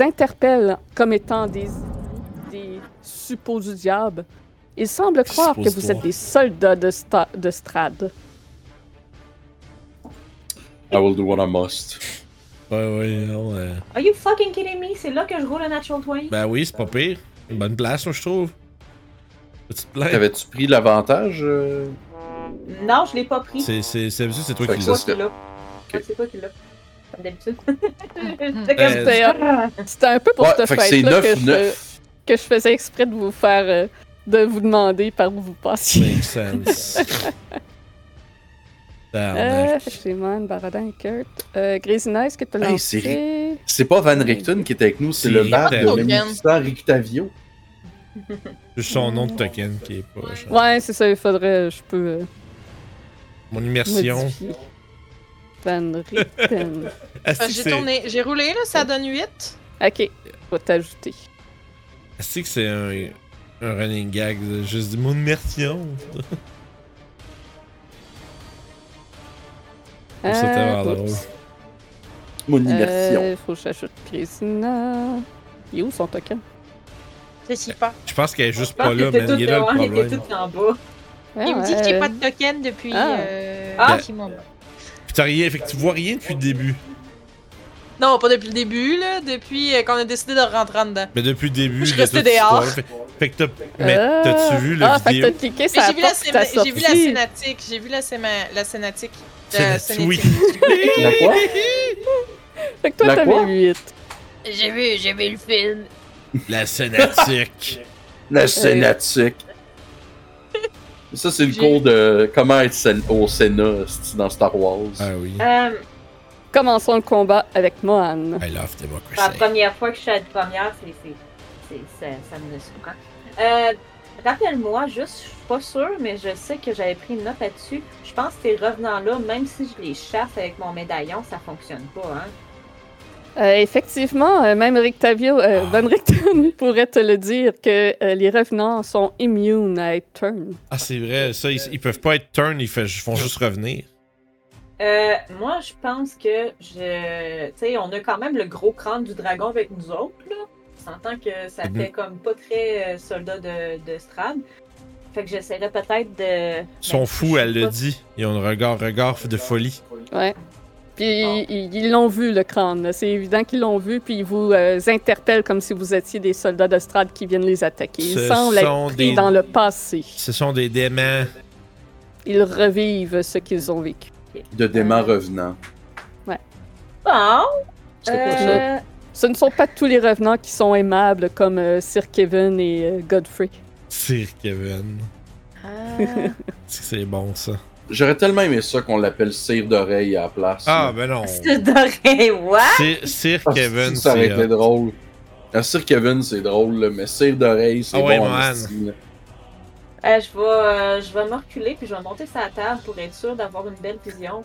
interpellent comme étant des, des suppôts du diable. Ils semblent croire que vous êtes des soldats de, sta- de Strad. I will do what I must. Ouais, ouais, non, euh, Are you fucking kidding me? C'est là que je roule un natural 20? Ben oui, c'est pas pire. Une bonne place, moi, je trouve. Tu te plains? T'avais-tu pris l'avantage? euh? Non, je l'ai pas pris. C'est, c'est, c'est, c'est toi Fait qui l'as. ça, C'est toi qui l'as. Ouais, C'est toi qui l'as. Comme d'habitude. Euh, C'était c'était un peu pour Ouais, cette fait que c'est fête-là 9 que, je- 9. que je faisais exprès de vous faire... euh, de vous demander par où vous passiez. Make sense. Euh, Tabarnak. Shimon, Baradin, Kurt. Euh, Grésina, est-ce que tu as Hey, lancé? c'est C'est pas Van Richten qui est avec nous, c'est le bar de Richten. magnificent Rictavio. Juste son nom de token qui est pas. genre, Ouais, c'est ça, il faudrait, je peux euh, Mon immersion. modifier. Est-ce Euh, que J'ai c'est, tourné, j'ai roulé, là, ça donne 8. ok, je vais t'ajouter. est-ce que c'est un, un running gag de juste mon immersion? Ça, l'air Euh, drôle. oups. Mon immersion. Euh, faut que j'ajoute Grésina. Il est où son token? Je sais pas. Je pense qu'elle est juste pas là, que man. Il est là le ouais, il est problème. tout en bas. Il me dit a euh, pas de token depuis Ah. euh, Ah. un petit moment. Puis t'as rien, fait que tu vois rien depuis le début. Non, pas depuis le début, là. Depuis euh, qu'on a décidé de rentrer en dedans. Mais depuis le début. Je restais toute dehors. Fait, fait que t'as. Mais euh, t'as-tu vu le ah, vidéo? fait que t'as cliqué Mais sur la j'ai vu, la j'ai vu la scénatique. J'ai vu la, la scénatique. La- scénatique. La quoi? Fait que toi, La t'avais quoi? 8. J'ai vu, j'ai vu le film. La scénatique. La scénatique. Ça, c'est le cours de comment être au Sénat dans Star Wars? ah oui. Euh, Commençons le combat avec Mohan. I love c'est la democracy. première fois que je suis à la première, c'est- c'est c'est- ça, ça me surprend. Euh, Rappelle-moi, juste, je suis pas sûre, mais je sais que j'avais pris une note là-dessus. Je pense que ces revenants-là, même si je les chasse avec mon médaillon, ça fonctionne pas, hein. Euh, effectivement, euh, même Rictavio, euh, Van Richten pourrait te le dire que euh, les revenants sont immunes à être turn. Ah, c'est vrai, ça, ils, ils peuvent pas être turn, ils fait- ils font juste revenir. Euh, moi, je pense que je. Tu sais, on a quand même le gros crâne du dragon avec nous autres, là. On s'entend que ça Mhm. fait comme pas très euh, soldat de, de Strad. Fait que j'essaierais peut-être de. Ils sont Ben, fous, elle le dit. Ils ont un regard, regard de folie. Ouais. Puis Ah. ils l'ont vu, le crâne. là. C'est évident qu'ils l'ont vu, puis ils vous euh, interpellent comme si vous étiez des soldats de Strad qui viennent les attaquer. Ils Ce semblent sont être pris des- dans le passé. Ce sont des démons. Ils revivent ce qu'ils ont vécu. De démons revenants. Bon. Pour ça. Euh, Ce ne sont pas tous les revenants qui sont aimables comme euh, Sir Kevin et euh, Godfrey. Sir Kevin. euh, C'est bon, ça. J'aurais tellement aimé ça qu'on l'appelle cire d'oreille à la place. Ah, là. ben non. c'est doré, what? Sir, Sir Ah, Kevin, ça aurait c'est. été hot. drôle. Un Sir Kevin, c'est drôle, là, mais cire d'oreille, c'est Ah ouais, bon. man. là. Euh, je vais, euh, je vais me reculer puis je vais monter sur la table pour être sûr d'avoir une belle vision.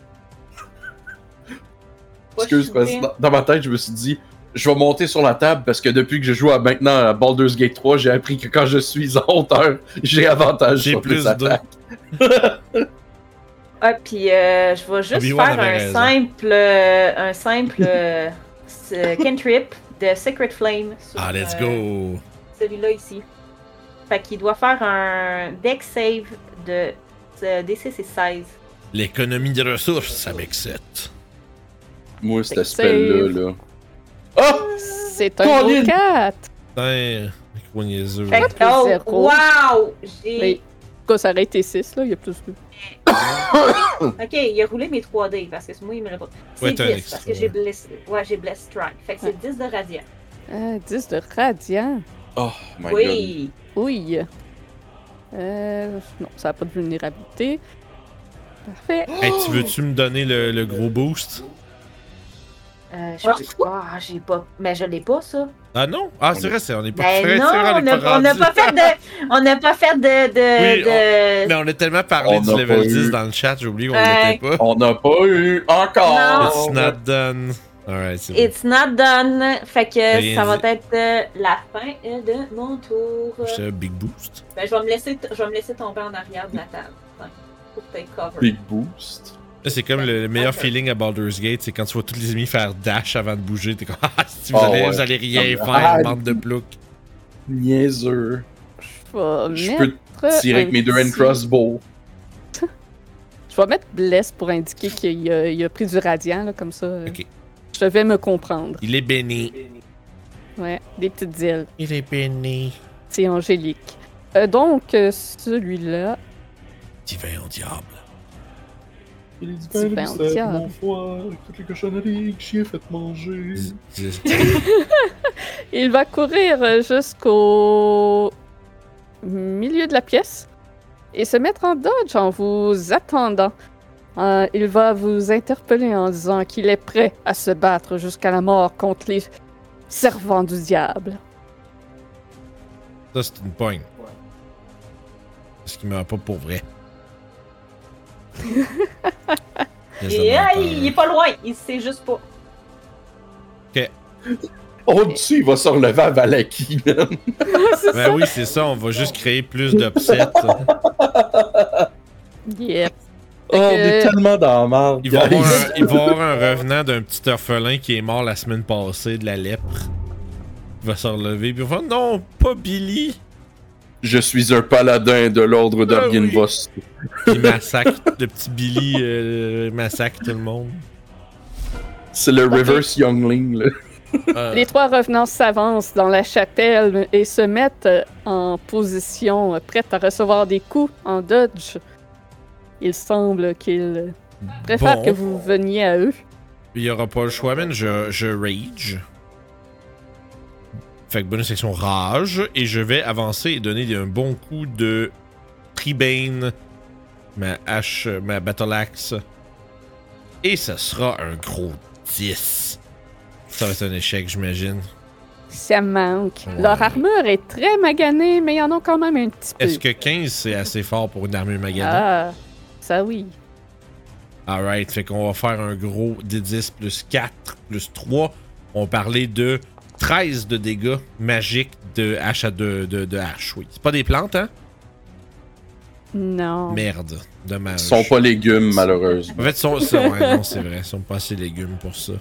Excuse, parce que dans, ma tête, je me suis dit, je vais monter sur la table parce que depuis que je joue à maintenant à Baldur's Gate 3, j'ai appris que quand je suis en hauteur, j'ai avantage J'ai sur plus les de- attaques. Ah, puis euh, je vais juste faire un simple, euh, un simple euh, cantrip de Secret Flame sur Ah, let's euh, go. celui-là ici. Fait qu'il doit faire un deck save de euh, DC c'est 16. L'économie de ressources avec 7. Moi, cet aspect-là, là. Ah! C'est un gros Colin! 4! Putain, gros niaiseux. Fait que, oh, wow! J'ai. Oui. En tout cas, ça aurait été 6, là. Il y a plus de... Ok, il a roulé mes 3D parce que moi il me l'a pas. C'est Ouais, t'as un 10 extra, parce que j'ai ouais. blessé. Ouais, j'ai blessed strike. Fait que c'est 10 de radiant. Euh, 10 de radiant. Oh my god. Oui! Oui. Euh, non, ça n'a pas de vulnérabilité. Parfait. Hey, tu veux-tu me donner le, le gros boost? Euh, je sais pas, ah, j'ai pas. Mais je l'ai pas ça. Ah non? Ah, c'est vrai, c'est- on est pas Ben non, c'est vrai, on n'a pas fait de. On n'a pas fait de. de, Oui, de- Mais on a tellement parlé On du level pas 10 eu. dans le chat, j'ai oublié qu'on Ouais. l'était pas. On n'a pas eu encore. Non. It's not done. Alright, c'est bon. It's not done. Fait que ça va dit. être euh, la fin euh, de mon tour. J'étais un big boost. Ben, je vais me laisser, je vais me laisser tomber en arrière de la table. Pour take cover. Big boost. Là, c'est comme le, le meilleur feeling à Baldur's Gate, c'est quand tu vois tous les ennemis faire dash avant de bouger, t'es comme ah, si vous, Ah, allez, ouais. vous allez rien Ah, faire, ah, bande de ploucs. Niaiseux. Je peux tirer avec mes deux hand petit- crossbow. Je vais mettre bless pour indiquer qu'il a, il a pris du radiant, là, comme ça. euh, Ok. Je vais me comprendre. Il est béni. Ouais, des petites ailes. Il est béni. C'est angélique. Euh, donc, euh, celui-là, Divin au diable. Il Petit pain au diable. mon foie, toutes les cochonneries que j'ai fait manger. Il va courir jusqu'au milieu de la pièce et se mettre en dodge en vous attendant. Euh, il va vous interpeller en disant qu'il est prêt à se battre jusqu'à la mort contre les servants du diable. Ça, c'est une pogne. Parce qu'il meurt pas pour vrai. Et, ah, il est pas loin, il sait juste pas. Oh, dessus, il va se relever à Valaki. Ben oui, c'est ça, on va juste créer plus d'upsets. Yep. Oh, on est tellement dans la merde. Il va, avoir un, il va y avoir un revenant d'un petit orphelin qui est mort la semaine passée de la lèpre. Il va se relever, puis il va faire Non, pas Billy! Je suis un paladin de l'ordre Ah oui. d'Arginvos. Il massacre, le petit Billy euh, massacre tout le monde. C'est le reverse youngling, là. Euh, Les trois revenants s'avancent dans la chapelle et se mettent euh, en position, euh, prêtes à recevoir des coups en dodge. Il semble qu'ils préfèrent bon, que vous veniez à eux. il y aura pas le choix, man. Je, je rage. Fait que bonus section rage. Et je vais avancer et donner un bon coup de Tribane, ma hache, ma battle axe. Et ça sera un gros 10. Ça va être un échec, j'imagine. Ça manque. Ouais. Leur armure est très maganée, mais ils en ont quand même un petit peu. Est-ce que 15 c'est assez fort pour une armure maganée? Ah, ça oui. Alright, fait qu'on va faire un gros D10 plus 4 plus 3. On parler de 13 de dégâts magiques de hache à de, de, de hache, oui. C'est pas des plantes, hein? Non. Merde, dommage. Ils sont pas légumes, malheureusement. En fait, ils sont, ouais, non, c'est vrai, ils sont pas assez légumes pour ça.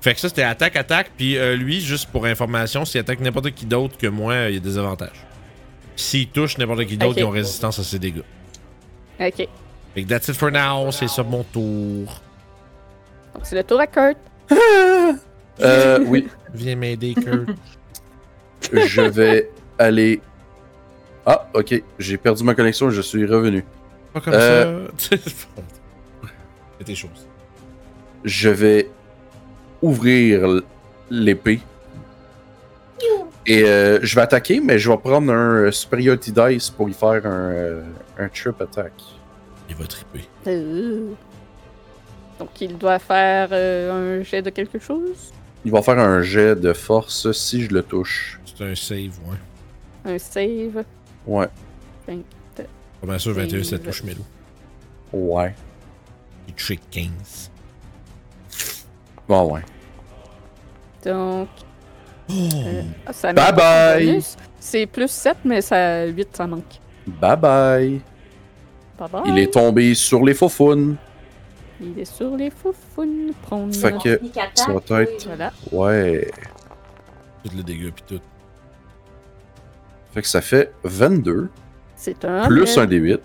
Fait que ça, c'était attaque, attaque, puis euh, lui, juste pour information, s'il attaque n'importe qui d'autre que moi, euh, il y a des avantages. S'il touche n'importe qui d'autre, Ok. ils ont résistance à ses dégâts. Ok. Fait que that's it for now, c'est ça mon tour. Donc c'est le tour à Kurt. Euh, oui, Viens m'aider, Kurt. je vais aller. Ah, ok, j'ai perdu ma connexion, je suis revenu. Pas comme Euh. ça. Fais tes choses. Je vais ouvrir l'épée. Et euh, je vais attaquer, mais je vais prendre un euh, Superiority Dice pour y faire un, euh, un trip attack. Il va triper. Euh. Donc il doit faire euh, un jet de quelque chose? Il va faire un jet de force si je le touche. C'est un save, ouais. Un save? Ouais, Pas bien sûr, 21, ça touche Melo. ouais. Il touche 15. Bon, ouais. Donc. Oh! euh, ça Bye bye. C'est plus 7, mais ça 8, ça manque. Bye bye. Bye bye. Il est tombé sur les faux Il est sur les foufounes. Prône. Fait que- ça va être- oui. Voilà. Ouais. Tout le dégât pis tout. Fait que ça fait 22 C'est un. plus un D8.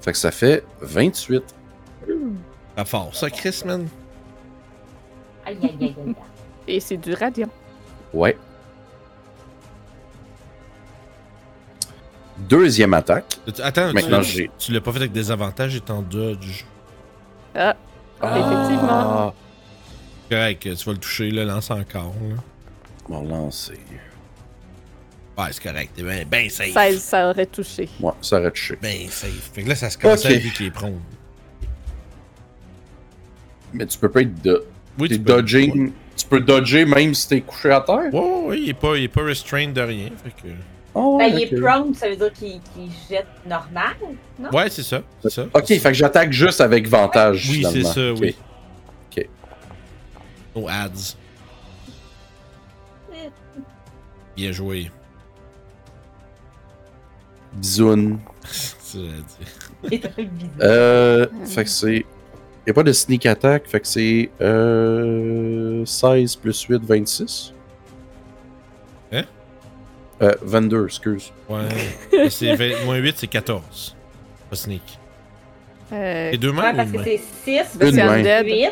Fait que ça fait 28. Pas fort, ça, Chris, man. Aïe, aïe, aïe, aïe. Et c'est du radiant. Ouais. Deuxième attaque. Tu- Attends, tu, Maintenant, l'as- j'ai- tu l'as pas fait avec des avantages en dodge. Ah, Effectivement. Ah, Correct, tu vas le toucher, là, lance encore. Là. Bon, lancer. Ouais, c'est correct, t'es bien ben safe. 16, ça aurait touché. Ouais, ça aurait touché. Ben safe. Fait que là, ça se commence Ok. à vie qui est. Mais tu peux pas être de. Oui, T'es tu peux- dodging. Tu peux dodger même si t'es couché à terre? Ouais, ouais, ouais, il est pas, il est pas restrained de rien. Fait que... Oh, Ben, il est prone, ça veut dire qu'il jette normal, non? Ouais, c'est ça. C'est ça. Ok, fait que j'attaque juste avec vantage. Oui, c'est ça, oui. Ok. No ads. Bien joué. Bisoun. Euh. Fait que c'est. Y'a pas de sneak attack, fait que c'est. Euh. 16 plus 8, 26. Euh, 22, excuse. Ouais. C'est 20 moins 8, c'est 14. Pas sneak. Euh, Et deux mains Ouais, ou parce une que main? c'est 6 ben, Une c'est main. undead. 8.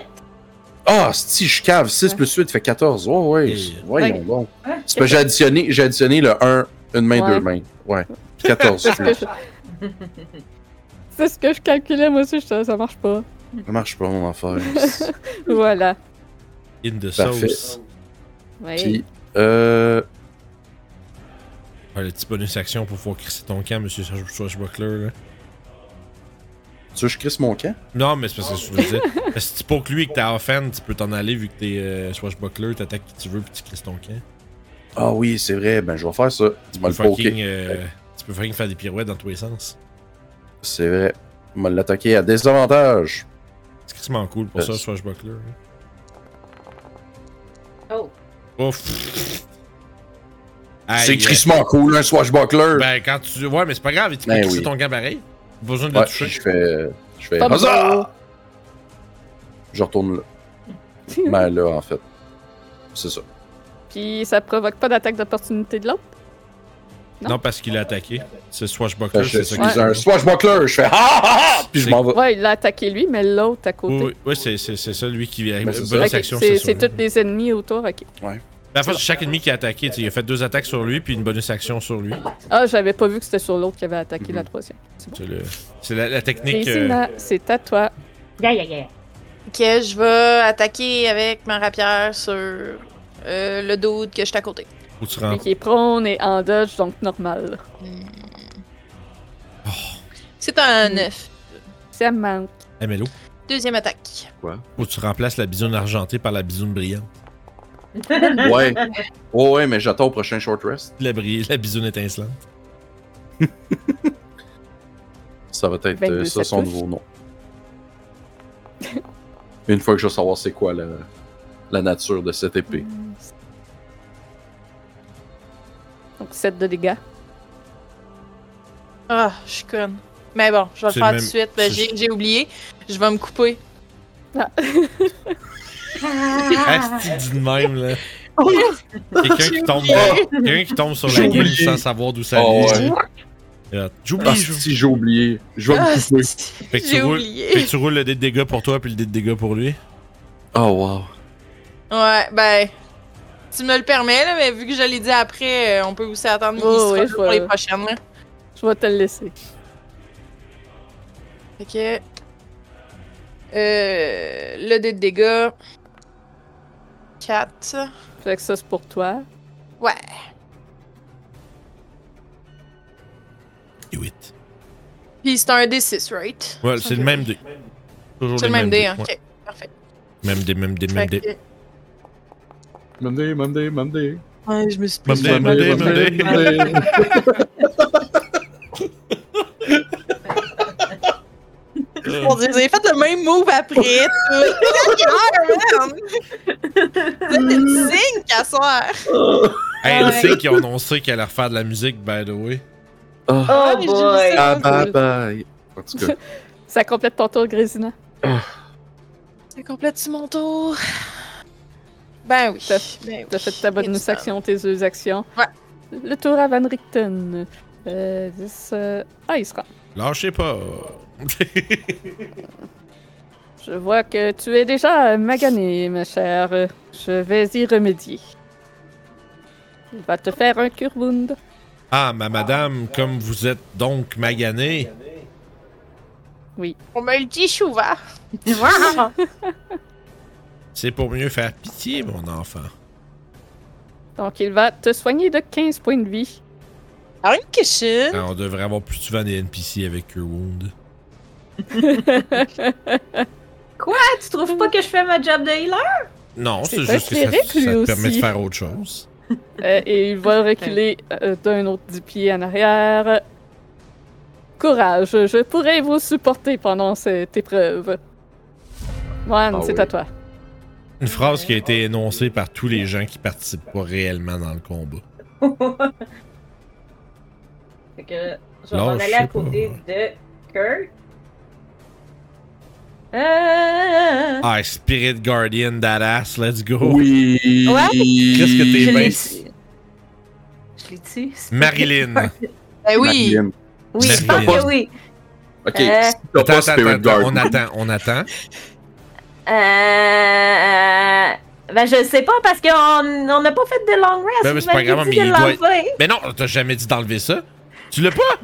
Ah, si je cave, 6 plus 8 fait 14. Oh, ouais. Et- Voyons Ouais. donc. C'est parce que j'ai additionné, j'ai additionné le 1, une main, Ouais. deux mains. Ouais. 14. C'est ce que excuse. je... C'est ce que je calculais, moi aussi, je- ça marche pas. Ça marche pas, mon affaire. Voilà. In the Parfait. sauce. Ouais. Puis, euh. Ouais, le petit bonus action pour pouvoir crisser ton camp, monsieur Swashbuckler. Là. Tu veux que je crisse mon camp? Non, mais c'est parce que je veux dire. si tu poques lui et que t'es offhand, tu peux t'en aller vu que t'es euh, Swashbuckler, t'attaques qui tu veux puis tu crisses ton camp. Ah oui, c'est vrai, ben je vais faire ça. Tu le fucking, euh, tu peux fucking faire des pirouettes dans tous les sens. C'est vrai. On va l'attaquer à désavantage. C'est quasiment cool pour Yes. ça, Swashbuckler. là. Oh. Ouf. C'est crissement cool, un swashbuckler. Ben, quand tu. Ouais, mais c'est pas grave, tu peux Ben oui. ton pareil. Pas besoin de ouais, le toucher. je fais. Je fais. Je retourne là. ben là, en fait. C'est ça. Puis ça provoque pas d'attaque d'opportunité de l'autre? Non, Non. parce qu'il a attaqué. C'est Swashbuckler, je c'est ça qui un swashbuckler. Je fais ha ha ha! Puis je m'en vais. Ouais, il l'a attaqué lui, mais l'autre à côté. Oui, oui, oui, c'est, c'est, c'est ça, lui qui. Ben, c'est action, c'est tous les ennemis autour, ok. La fois, chaque ennemi qui a attaqué, tu sais, il a fait deux attaques sur lui, puis une bonus action sur lui. Ah, j'avais pas vu que c'était sur l'autre qui avait attaqué Mhm. la troisième. C'est bon. Le- la, la technique. euh, c'est à toi. Aïe. Ok, je vais attaquer avec ma rapière sur euh, le dude que je suis à côté. où tu Lui rentres. qui est prone et en dodge, donc normal. C'est un Mm. 9. Ça manque. Eh, Mélo. Deuxième attaque. Ou tu remplaces la bisoune argentée par la bisoune brillante. Ouais. Oh, ouais, mais j'attends au prochain short rest. La, bri- la bisoune étincelante. Ça va être 22, euh, ça ça son touche. nouveau nom. Une fois que je vais savoir c'est quoi la, la nature de cette épée. Donc 7 de dégâts. Ah, je suis conne. Mais bon, je vais le faire le tout de suite. J'ai j'ai oublié. Je vais me couper. Asti dit de même, là. Quelqu'un qui tombe, quelqu'un qui tombe sur la gueule sans savoir d'où ça Oh, vient. ouais. Euh, J'oublie. Ah, si j'ai oublié. Je vais Ah, me couper. Fait que tu J'ai roules- oublié. Fait que tu roules le dé de dégâts pour toi puis le dé de dégâts pour lui. Oh, wow. Ouais, ben. Tu me le permets, là, mais vu que je l'ai dit après, euh, on peut aussi attendre Oh, oui, pour vois. les prochaines. Là. Je vais te le laisser. Fait que. Euh, le dé de dégâts. 4. Fait que ça, c'est pour toi. Ouais. 8. Puis c'est un D6, right? Ouais, c'est le même dé. Toujours C'est le même dé, hein. Ouais. Ok, parfait. Même dé, même dé, même dé. que- Monday, Monday, Monday. Ouais, je me suis Même fait même mal. même dé. Vous avez fait le même move après. Vous êtes une signe à soir. Hey, Ouais. tu sais qu'ils ont annoncé qu'elle allait refaire de la musique, by the way. Oh, Oh Ouais, boy! ah, bye bye. En tout cas, Ça complète ton tour, Grésina. Ça complète mon tour? Ben oui. T'as- Ben oui. Fait ta bonus action, tes deux actions. Ouais. Le tour à Van Richten. Euh, 10, euh, Ah, il sera. Lâchez pas. Je vois que tu es déjà magané, ma chère. Je vais y remédier. Il va te faire un cure wound. ah, ma madame, comme vous êtes donc magané. On me le dit souvent. C'est pour mieux faire pitié, mon enfant. Donc, il va te soigner de 15 points de vie. Alors, une question. Ah, on devrait avoir plus souvent des NPC avec Cure Wound. Quoi? Tu trouves pas que je fais ma job de healer? Non, C'est juste que ça, ça te permet de faire autre chose. Euh, et il va reculer euh, d'un autre 10 pieds en arrière. Courage, je pourrai vous supporter pendant cette épreuve. Moine, Ah c'est oui. à toi. Une phrase qui a été énoncée par tous les gens qui participent pas réellement dans le combat. Fait que je vais m'en aller à côté pas. de Kurt. Euh... Ah, Spirit Guardian, that ass, let's go. oui. Ouais? Qu'est-ce que t'es bien-. Je l'ai tué. Marilyn. Ben oui. Marilyn. Oui, je pense que oui. Ok, Euh, si t'as Attends, pas attends, Spirit attends, Guard. on attend, on attend. Euh... Ben, je sais pas parce qu'on on n'a pas fait de long rest. Ben, mais c'est pas grave, mais il doit-. Mais non, t'as jamais dit d'enlever ça. Tu l'as pas?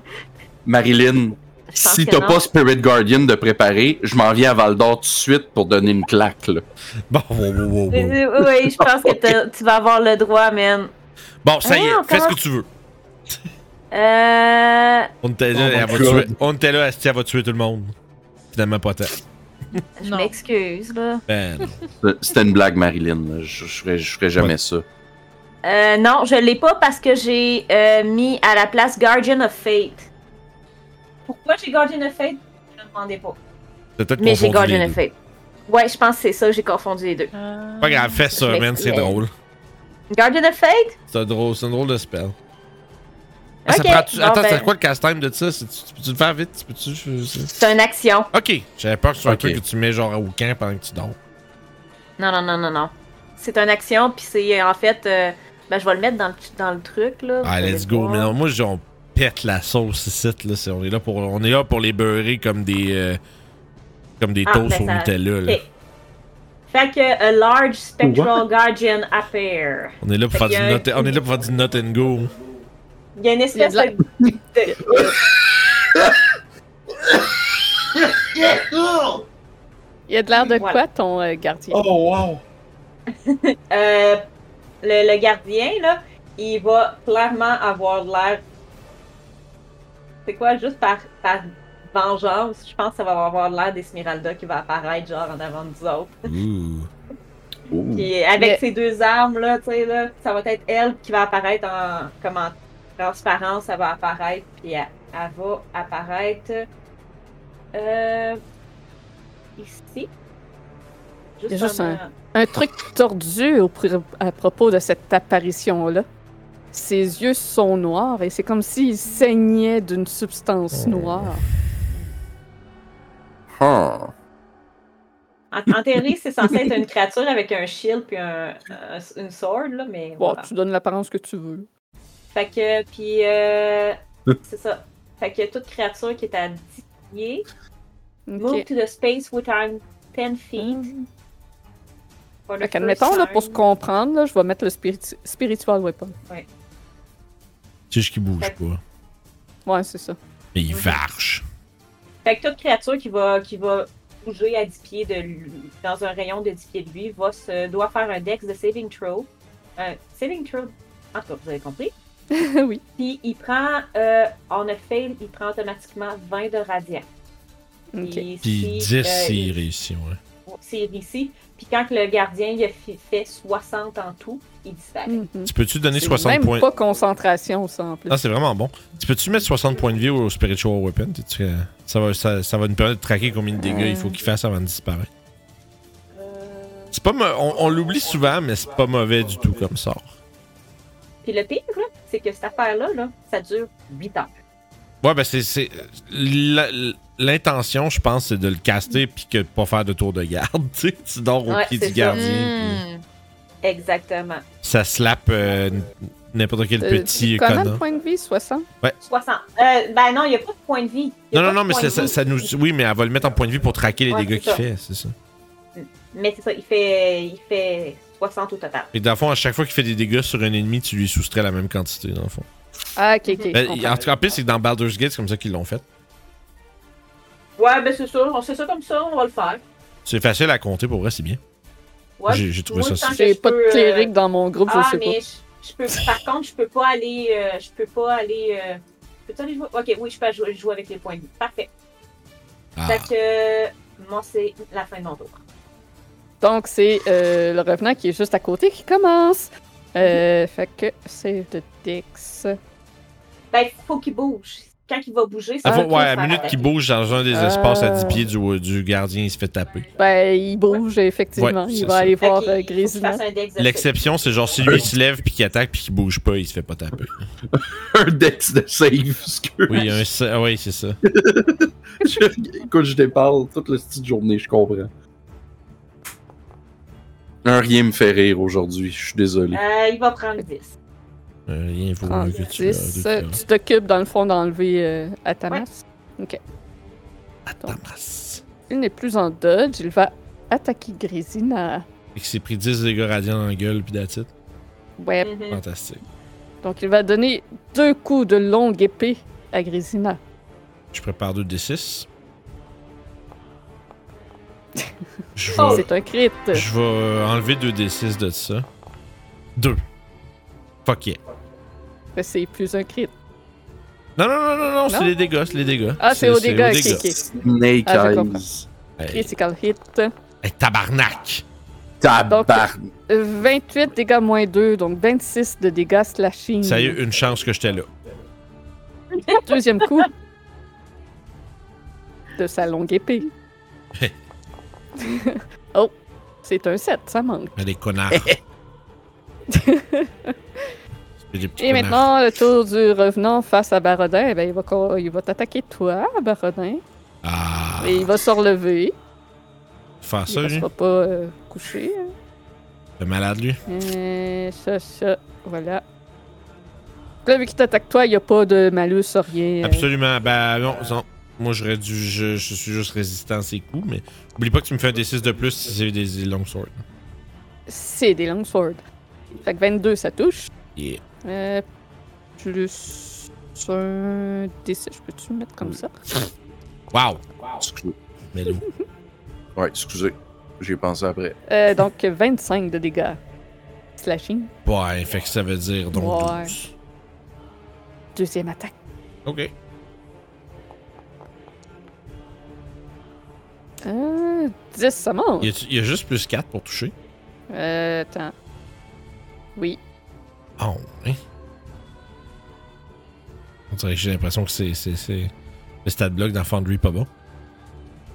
Marilyn, si t'as pas Spirit Guardian de préparer, je m'en viens à Val d'Or tout de suite pour donner une claque, là. Bon, wow, wow, wow, wow. Oui, je pense que tu vas avoir le droit, man. Bon, ça y est, fais ce que tu veux. Euh... On était là, Oh elle va tuer. On était là, Asti, elle va tuer tout le monde. Finalement, pas tant. Je m'excuse, là. Ben. C'était une blague, Marilyn. Je, je ferais, je ferais jamais Ouais. ça. Euh, non, je l'ai pas parce que j'ai euh, mis à la place Guardian of Fate. Pourquoi j'ai Guardian of Fate? Je ne demandais pas. Mais j'ai Guardian deux. of Fate. Ouais, je pense que c'est ça, j'ai confondu les deux. Pas grave, fais ça, man, c'est drôle. Guardian of Fate? C'est drôle, c'est un drôle de spell. Ah, ça Ok, prend- bon, Attends, ben- c'est quoi le cast time de ça? Tu peux-tu le faire vite? Tu peux-tu... C'est une action. Ok, j'avais peur que ce soit un truc que tu mets genre au camp pendant que tu dors. Non, non, non, non, non. C'est une action, puis c'est en fait. Ben, je vais le mettre dans le, dans le truc, là. Ah, let's go. voir. Mais non, moi, on pète la sauce ici. Là. C'est- On, est là pour, on est là pour les beurrer comme des, euh, comme des Ah, toasts ben au ça- Nutella. Là. Fait que a large spectral guardian appear. On est là pour Fait faire du not, un- on est là pour faire du not and go. Il y a une espèce Il y a de de. de- a de l'air de Voilà. quoi, ton euh, gardien? Oh, wow! Euh, le, le gardien, là, il va clairement avoir l'air. C'est quoi, juste par, par vengeance, je pense que ça va avoir l'air d'Esmeralda qui va apparaître genre en avant de nous autres. Puis avec Mais- ces deux armes là, tu sais là, ça va être elle qui va apparaître en comme en transparence, ça va apparaître puis elle, elle va apparaître euh, ici. Il y a juste Un truc tordu au à propos de cette apparition-là. Ses yeux sont noirs et c'est comme s'il saignait d'une substance Oh. noire. Huh. En, en théorie, c'est censé être une créature avec un shield puis un, un- une sword là, mais Bon, voilà. tu donnes l'apparence que tu veux. Fait que, puis, euh, c'est ça. Fait que toute créature qui est à 10 pieds, move to the space within 10 feet. Fait qu'admettons, là, pour se comprendre, là, je vais mettre le spirit- spiritual weapon. C'est juste qu'il bouge pas. Ouais, c'est ça. Mais il varche. Fait que toute créature qui va, qui va bouger à 10 pieds de lui, dans un rayon de 10 pieds de lui, va se, doit faire un dex de saving throw. Un saving throw. En tout cas, vous avez compris. oui. Puis il prend, euh, on a fail, il prend automatiquement 20 de radiant. Ok. Puis Puis si, 10 euh, s'il il- réussit, ouais. C'est ici. Puis quand que le gardien il a fait 60 en tout, il disparaît. Mhm. Tu peux-tu donner C'est 60 même points? pas concentration, ça, en plus. Ah, c'est vraiment bon. Tu peux-tu mettre 60 points de vie au Spiritual Weapon? Ça va, ça, ça va nous permettre de traquer combien de dégâts il faut qu'il fasse avant de disparaître. Euh, C'est pas on, on l'oublie souvent, mais c'est pas mauvais du tout comme sort. Puis le pire, c'est que cette affaire-là, là, ça dure 8 heures. Ouais, ben c'est. L'intention, je pense, c'est de le caster puis que de pas faire de tour de garde. Tu dors au Ouais, pied du ça. gardien. Hmm. Exactement. ça slappe euh, n'importe quel Euh, petit Combien de points de vie? 60? 60. Euh, ben non, il n'y a pas de point de vie. Non, non, non, mais ça, nous. Oui, mais elle va le mettre en point de vie pour traquer les Ouais, dégâts qu'il fait, c'est ça. Mais c'est ça, il fait, il fait 60 au total. Et dans le fond, à chaque fois qu'il fait des dégâts sur un ennemi, tu lui soustrais la même quantité, dans le fond. Ah, ok, ok. Ben, en tout cas, en plus, c'est que dans Baldur's Gate, c'est comme ça qu'ils l'ont fait. Ouais, ben c'est sûr, on sait ça comme ça, on va le faire. C'est facile à compter, pour vrai, c'est bien. Ouais. J'ai trouvé ça. J'ai pas peux, de euh, cléric dans mon groupe, Ah, je sais mais je, je peux. Par contre, je peux pas aller. euh, je peux pas aller. Euh... Peux-tu aller jouer? Ok, oui, je peux jouer, jouer avec les points de vie. Parfait. Ah. Fait que. euh, moi, c'est la fin de mon tour. pas. Donc, c'est euh, le revenant qui est juste à côté qui commence. Euh, fait que c'est de Dex. Ben, faut qu'il bouge. Quand il va bouger, Ah, ça faut- va ouais, à minute qu'il bouge dans un des espaces à 10 Ah. pieds du, du gardien, il se fait taper. Ben, il bouge, effectivement. Ouais, il va ça. aller voir qu'il- euh, L'exception, c'est genre si lui il se lève puis qu'il attaque puis qu'il bouge pas, il se fait pas taper. Un dex de save. Oui, un, ah oui, c'est ça. Écoute, je déparle toute la petite journée, je comprends. Un rien me fait rire aujourd'hui, je suis désolé. Euh, il va prendre 10. Euh, rien vaut mieux que tu 10. euh, Tu t'occupes, dans le fond, d'enlever euh, Atamas. Atamas. Il n'est plus en dodge. Il va attaquer Grésina. Fait qu'il s'est pris 10 dégâts radiants dans la gueule puis it? Ouais. Mhm. Fantastique. Donc, il va donner deux coups de longue épée à Grésina. Je prépare 2 D6. Je Oh. vais, C'est un crit. je vais enlever 2 D6 de ça. 2. Fuck yeah. Mais C'est plus un crit. Non, non, non, non, non, c'est les dégâts, c'est les dégâts. Ah, c'est au dégâts, ok, ok. Snake Ah, je comprends. Eyes. Hey, Critical hit. hey, tabarnak! Tabarnak. Euh, 28 dégâts moins 2, donc 26 de dégâts slashing. Ça y est, une chance que j'étais là. Deuxième coup. De sa longue épée. oh, c'est un 7, ça manque. Mais les connards. Et maintenant, le tour du revenant face à Barodin, eh ben, il va, il va t'attaquer toi, Barodin. Ah, Et il va se relever. faire Il ça, ne lui. sera pas euh, couché. hein. Le malade, lui. Euh, ça, ça, voilà. Là, vu qu'il t'attaque toi, il n'y a pas de malus, rien. Absolument. Ben non, non. Moi, j'aurais dû. Je, je suis juste résistant à ces coups, mais oublie pas que tu me fais un D6 de plus si c'est des, des long swords. C'est des long swords. Fait que 22, ça touche. Yeah. Euh, plus un D6, je peux-tu le mettre comme ça? Wow! Excusez. Melou. Ouais, excusez. J'y ai pensé après. Euh, donc 25 de dégâts. Slashing. Ouais, fait que ça veut dire donc Ouais. 12. Deuxième attaque. Ok. Euh, 10, ça monte. Il y a, il y a juste plus 4 pour toucher? Euh, attends. Oui. Oh, ouais. On dirait que j'ai l'impression que c'est, c'est, c'est le stat block dans Foundry pas bon.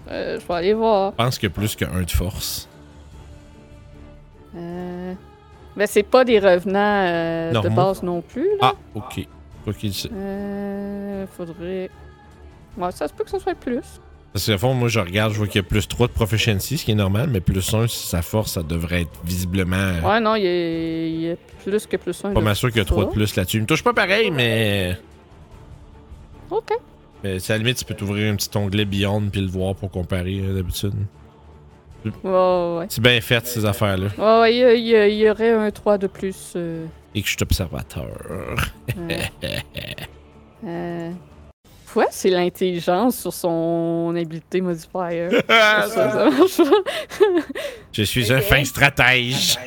Euh, je vais aller voir. Je pense a plus que 1 de force. Euh... Ben, c'est pas des revenants euh, de base non plus, là. Ah, ok. Sait. Euh... Faudrait... Ouais, ça se peut que ce soit plus. Parce que, fond, moi, je regarde, je vois qu'il y a plus 3 de proficiency, ce qui est normal, mais plus 1, si sa force, ça devrait être visiblement. euh, Ouais, non, il y, a- il y a plus que plus un. Pas de mal sûr qu'il y a 3 de plus là-dessus. Il me touche pas pareil, mais. Ok. Mais c'est à la limite, tu peux t'ouvrir un petit onglet Beyond puis le voir pour comparer euh, d'habitude. Ouais, ouais. C'est bien fait, ces affaires-là. Ouais, ouais, il y, aurait un 3 de plus. Euh, Et que je suis observateur. euh, Ouais, c'est l'intelligence sur son habileté modifier. ça, ça marche pas. je suis un fin stratège.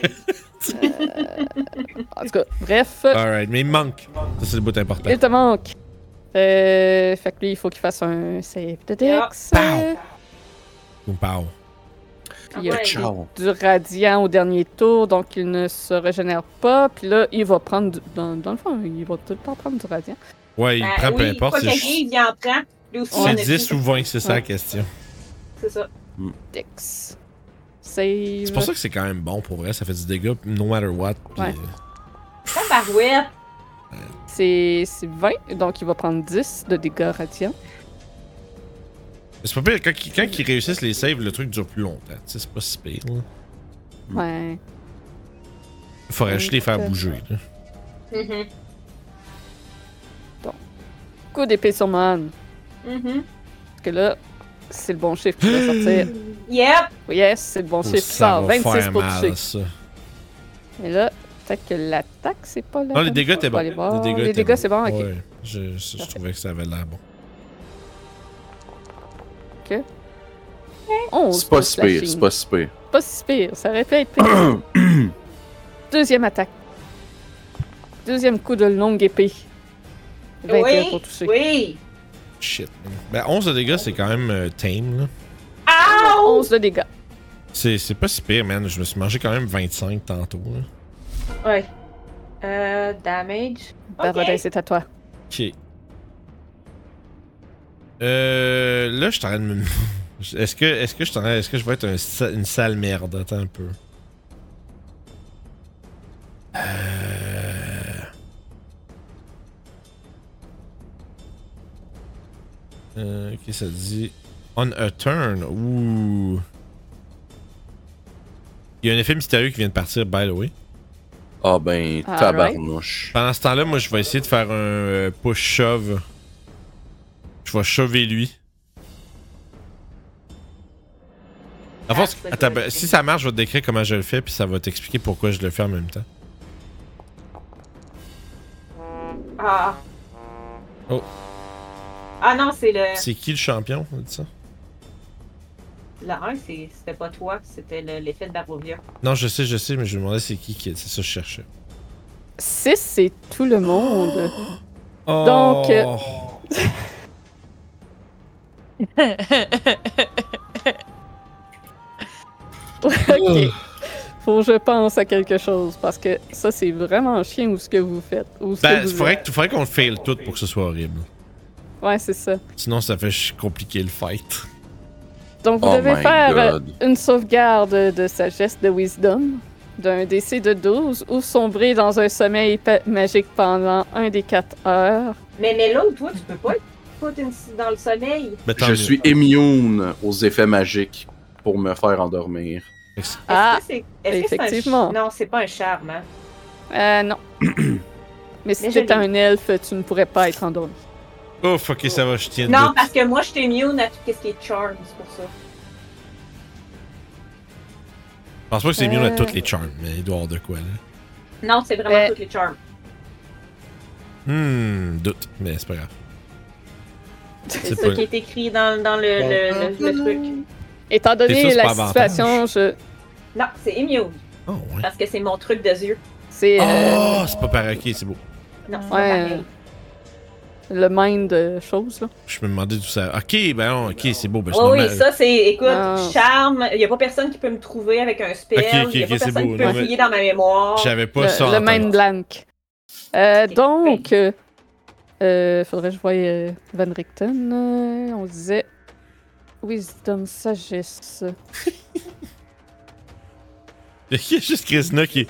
En tout cas, bref, Alright, mais il me manque. Ça, c'est le bout important. il te manque. Euh, fait que lui, il faut qu'il fasse un save de Dex. Pow. euh, Ou pow. Puis il y a du radiant au dernier tour, donc il ne se régénère pas. Puis là, il va prendre, du- dans, dans le fond, il va tout le temps prendre du radiant. Ouais, il Ben prend peu importe. Quoi C'est qu'il juste- arrive, il en prend. C'est a 10 pris. ou 20, c'est ça la question. C'est ça. Dex. Save. C'est pour ça que c'est quand même bon pour vrai. Ça fait du dégât no matter what. puis, Ouais. euh, Tabarouette. C'est c'est 20, donc il va prendre 10 de dégâts radiants. C'est pas pire. Quand, ils- quand ils réussissent les saves, le truc dure plus longtemps. C'est pas si pire. là. Ouais. Il faudrait juste les faire bouger. là. Mhm. Coup d'épée sur Man. Mhm. Parce que là, c'est le bon chiffre qui va sortir. Yep. Yes, c'est le bon Oh, chiffre qui ça sort. va 26 faire pour toucher. ça. Et là, peut-être que l'attaque, c'est pas là. Non, les dégâts étaient bons. Les dégâts, Les dégâts, les étaient dégâts c'est bon, ok. Ouais, je, je- je Parfait. trouvais que ça avait l'air bon. 11 C'est pas si pire, c'est pas si pire. Pas si pire, ça aurait pu être pire. Deuxième attaque. Deuxième coup de longue épée. 21 Oui. pour toucher. Oui. Shit. man. Ben, 11 de dégâts, c'est quand même euh, tame, là. Ow! 11 de dégâts. C'est c'est pas si pire, man. Je me suis mangé quand même 25 tantôt, là. Ouais. Euh, damage. Barodin, Ok. c'est à toi. Ok. Euh. Là, je suis en train de me. Est-ce que, est-ce que je en Est-ce que je vais être un sa- une sale merde? Attends un peu. Euh... Euh, ok, ça dit. On a turn. Ouh. Il y a un effet mystérieux qui vient de partir, by the way. Ah ben, Alright. tabarnouche. Pendant ce temps-là, moi, je vais essayer de faire un euh, push-shove. Je vais chover lui. En Ah, attends, ben, si ça marche, je vais te décrire comment je le fais, puis ça va t'expliquer pourquoi je le fais en même temps. Ah. Oh. Ah non, c'est le. C'est qui le champion, on dit ça? Le 1, c'est- c'était pas toi, c'était le- l'effet de Barovia. Non, je sais, je sais, mais je me demandais c'est qui qui c'est ça que je cherchais. 6, c'est tout le monde. Oh. Donc, euh, ok. Faut que je pense à quelque chose parce que ça, c'est vraiment chien ou ce que vous faites. Ou ce Ben, vous que- faudrait qu'on le fail tout pour que ce soit horrible. Ouais, c'est ça. Sinon, ça fait compliquer le fight. Donc, vous Oh devez faire euh, god. une sauvegarde de sagesse de wisdom d'un DC de 12 ou sombrer dans un sommeil magique pendant un des 4 heures. Mais, mais là, toi, tu peux pas être dans le sommeil. Je suis immune aux effets magiques pour me faire endormir. Ah, que que c'est un effectivement. Non, c'est pas un charme, hein. Euh, non. Mais si t'étais l'ai. un elfe, tu ne pourrais pas être endormi. Oh, fuck, ça va, je tiens de Non, doute. parce que moi, je immune à tout ce qui est charm, c'est pour ça. Je pense pas que c'est mieux à Euh. toutes les charms, mais il doit avoir de quoi, là. Non, c'est vraiment Euh. toutes les charms. Hmm, doute, mais c'est pas grave. C'est ça pas- qui est écrit dans, dans le, le, le- le truc. Étant donné la pas avantage? situation, je... Non, c'est immune. Oh, ouais. Parce que c'est mon truc de yeux. c'est... euh, Oh, c'est pas pareil, ok, c'est beau. Non, c'est pas Ouais. pareil. Le mind euh, chose, là. Je me demandais d'où ça. Ok, ben non, ok, c'est beau. Ben, Oh c'est oui, ça c'est, écoute, Ah. charme. Il n'y a pas personne qui peut me trouver avec un spell. Ok, ok, Il n'y a ok, pas c'est personne beau. qui peut Non, mais- fouiller dans ma mémoire. J'avais pas le, ça. le mind blank. Euh, donc, euh, euh, faudrait que je voie euh, Van Richten. euh, on disait Wisdom, sagesse. Il y a juste Krishna qui.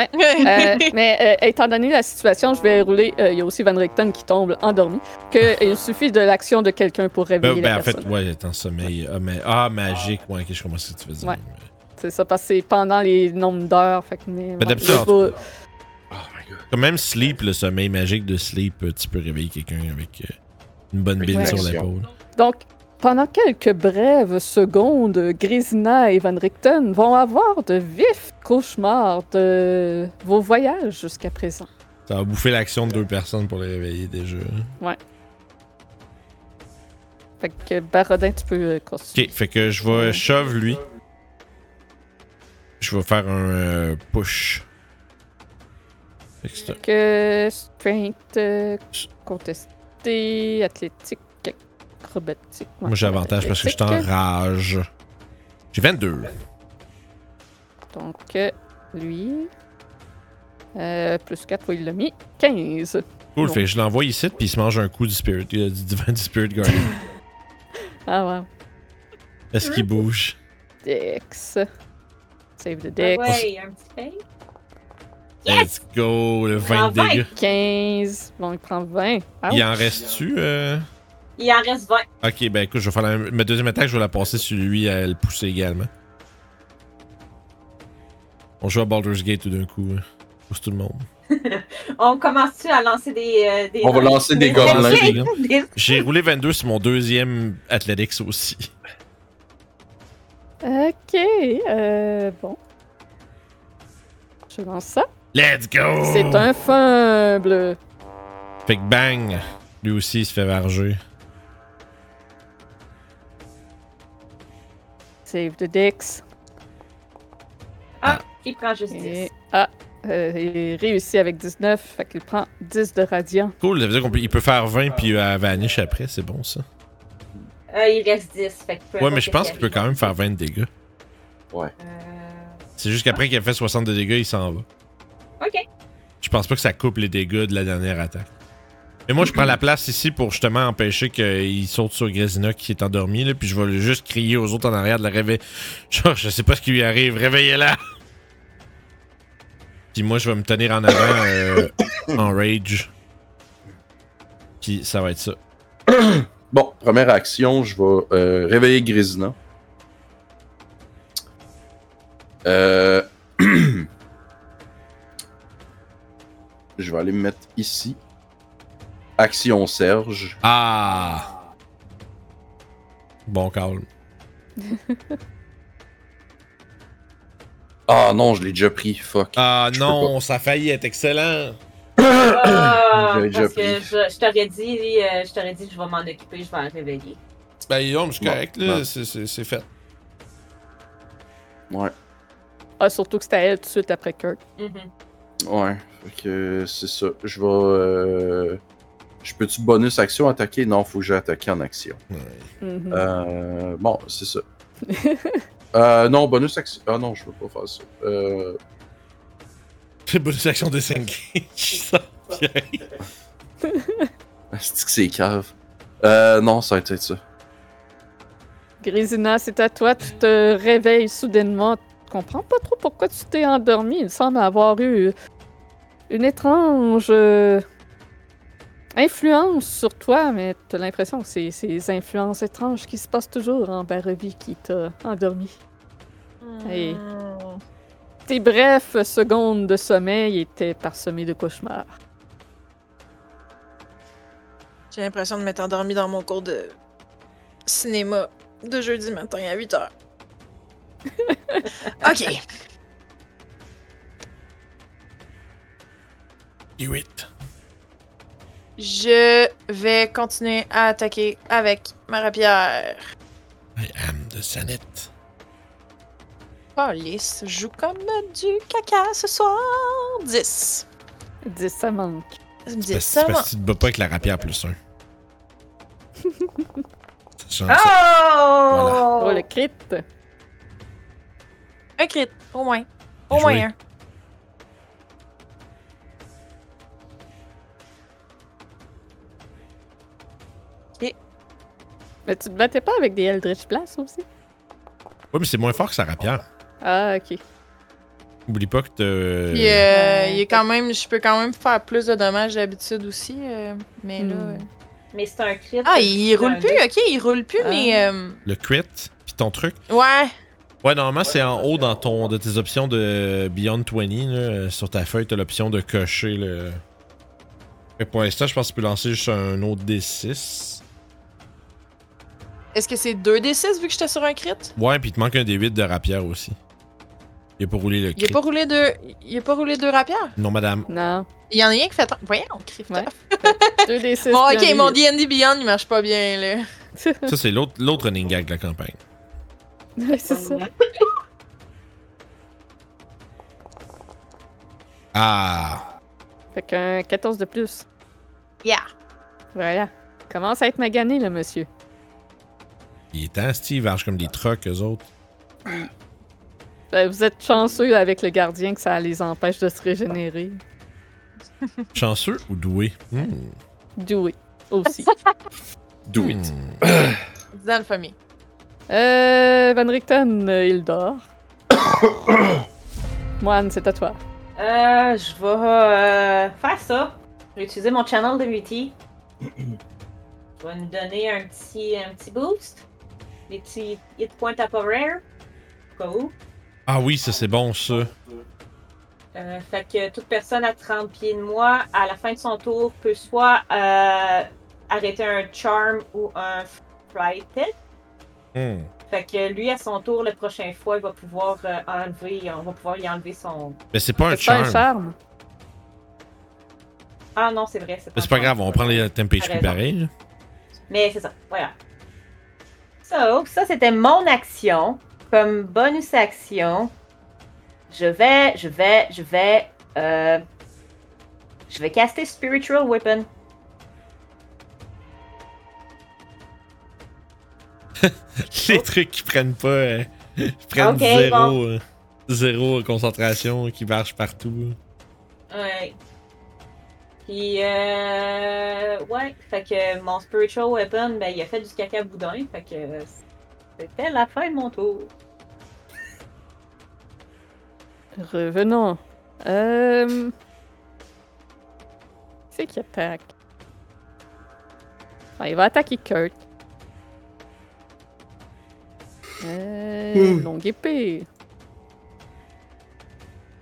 Euh, mais euh, étant donné la situation, je vais rouler. euh, Il y a aussi Van Richten qui tombe endormi. Que il suffit de l'action de quelqu'un pour réveiller Ben, ben, la en fait, personne. ouais, il est en sommeil. Ah, mais... ah magique, ouais, ok, je comprends ce que tu veux dire. Ouais. C'est ça, parce que c'est pendant les nombres d'heures. Fait que, mais, Ben, ouais, d'habitude, vais- Oh my god. Comme même sleep, le sommeil magique de sleep, tu peux réveiller quelqu'un avec euh, une bonne bille sur l'épaule. Donc, pendant quelques brèves secondes, Grisina et Van Richten vont avoir de vifs cauchemars de vos voyages jusqu'à présent. Ça va bouffer l'action de deux personnes pour les réveiller déjà. Fait que Barodin, tu peux euh, continuer. Ok, fait que je vais shove lui. Je vais faire un euh, push. Fait Que strength, euh, contesté, athlétique, acrobatique. Moi j'ai avantage parce que je suis en athlétique. rage. J'ai 22. Donc, lui. euh, plus 4, oui, il l'a mis. 15. Cool, fait je l'envoie ici puis il se mange un coup du Spirit, euh, du Divine Spirit Guardian. Ah, ouais. Est-ce qu'il bouge? Dex. Save the Ah Dex. ouais, un petit fait. Let's go, le 20 En de dégâts. 15. Bon, il prend 20. Ah, Il en reste-tu? euh? Il en reste 20. Ok, ben écoute, je vais faire la... ma deuxième attaque, je vais la passer sur lui à le pousser également. On joue à Baldur's Gate tout d'un coup. hein. Pousse tout le monde. On commence-tu à lancer des. euh, des On va lancer des gobelins. Des- J'ai roulé 22 sur mon deuxième Athletics aussi. Ok. Euh, bon. Je lance ça. Let's go! C'est un fumble. Fait que bang! Lui aussi, il se fait varger. Save the Dex. Ah, il prend juste 10. Et, ah, euh, il réussit avec 19. Fait qu'il prend 10 de radiant. Cool, ça veut dire qu'il peut faire 20 puis euh, vanish après, c'est bon ça. Euh, il reste 10. Fait que Ouais, mais je pense qui qu'il peut quand même faire 20 de dégâts. Euh, C'est juste qu'après qu'il a fait 60 de dégâts, il s'en va. Ok. Je pense pas que ça coupe les dégâts de la dernière attaque. Mais moi, je prends la place ici pour justement empêcher qu'il saute sur Grésina qui est endormi, là, puis je vais juste crier aux autres en arrière de la réveiller. Genre, je sais pas ce qui lui arrive, réveillez-la! Puis moi, je vais me tenir en avant euh, en rage. Puis ça va être ça. Bon, première action, je vais euh, réveiller Grisina. Euh... je vais aller me mettre ici. Action Serge. Ah! Bon calme. Ah non, je l'ai déjà pris, fuck. Ah Je non, ça a failli être excellent! Ah, déjà que je, je t'aurais dit, euh, je t'aurais dit que je vais m'en occuper, je vais la réveiller. Ben, c'est Bon, correct, là, bon. c'est- fait. Ouais, Ah, surtout que c'était à elle tout de suite après Kirk. Mhm. ouais. Fait que c'est ça. Je vais. euh, Je peux-tu bonus action attaquer? Non, faut que j'ai attaqué en action. Euh, bon, c'est ça. euh, non, bonus action. Ah non, je peux pas faire ça. Euh, C'est bonus action de 5 ça. c'est que c'est cave? Euh, non, ça va être ça. Grisina, c'est à toi. Tu te réveilles soudainement. Tu comprends pas trop pourquoi tu t'es endormi. Il semble avoir eu une étrange euh, influence sur toi, mais tu as l'impression que c'est ces influences étranges qui se passent toujours en Barreby qui t'a endormi. Hmm. Tes brefs secondes de sommeil étaient parsemées de cauchemars. J'ai l'impression de m'être endormi dans mon cours de cinéma de jeudi matin à 8 h. ok. Do it. Je vais continuer à attaquer avec ma rapière. I am the Senate. Police joue comme du caca ce soir. 10. 10, ça manque. Ça me dit Parce, seulement. parce que tu te bats pas avec la rapière plus un. Ça change Oh! ça. Oh, le crit! Un crit, au moins. Au moins un. Mais tu te battais pas avec des Eldritch Blast aussi? Ouais, mais c'est moins fort que sa rapière. Ah, ok. Oublie pas que t'as. Puis, euh, il est quand même, je peux quand même faire plus de dommages d'habitude aussi, euh, mais là. Hmm. euh. Mais c'est un crit. Ah, il roule plus, ok, il roule plus, Ah. mais euh, Le crit, puis ton truc. ouais. Ouais, normalement, c'est en haut dans ton, de tes options de Beyond 20. Là, Euh, sur ta feuille, t'as l'option de cocher le. Que pour l'instant, je pense que tu peux lancer juste un autre D6. Est-ce que c'est 2d6 vu que j'étais sur un crit? Ouais, puis il te manque un D8 de rapière aussi. Il a pas roulé le Il crit. a pas roulé deux, il a pas roulé deux rapières? Non, madame. Non. Il y en a un qui fait. Voyons, crit. Ouais. 2 des 6. Bon, ok, mon D&D Beyond, il marche pas bien, là. Ça, c'est l'autre l'autre running gag de la campagne. Ouais, c'est ça. Ah! Fait qu'un 14 de plus. Yeah. Voilà. Commence à être magané, le monsieur. Il est temps, Steve, arche comme des trucks, eux autres. Ben, vous êtes chanceux avec le gardien que ça les empêche de se régénérer. Chanceux ou doué? Hmm. Doué aussi. Do it. Hmm. Dans le famille. euh, Van Richten, euh, il dort. Moine, c'est à toi. Euh, je vais euh, faire ça. Je vais utiliser mon channel de Muti. Je vais nous donner un petit, un petit boost. Des petits hit points temporaires. Au cas où? Ah oui, ça c'est bon, ça. Euh, fait que toute personne à 30 pieds de moi, à la fin de son tour, peut soit euh, arrêter un charm ou un frighted. Hmm. Fait que lui, à son tour, la prochaine fois, il va pouvoir euh, enlever, on va pouvoir y enlever son. Mais c'est pas un C'est pas un charm. charme. Ah non, c'est vrai. Mais c'est pas grave, on prend les temp HP pareil. là. Mais c'est ça, voilà. So, ça c'était mon action. Comme bonus action, je vais, je vais, je vais, euh, je vais caster Spiritual Weapon. Les trucs qui prennent pas. euh, prennent Ok, zéro, bon. euh, zéro concentration, qui marchent partout. Ouais. Puis, euh, ouais, fait que mon Spiritual Weapon, ben, il a fait du caca boudin, fait que c'était la fin de mon tour. Revenons. Euh... C'est qui attaque? Ah, il va attaquer Kurt. Euh, longue épée.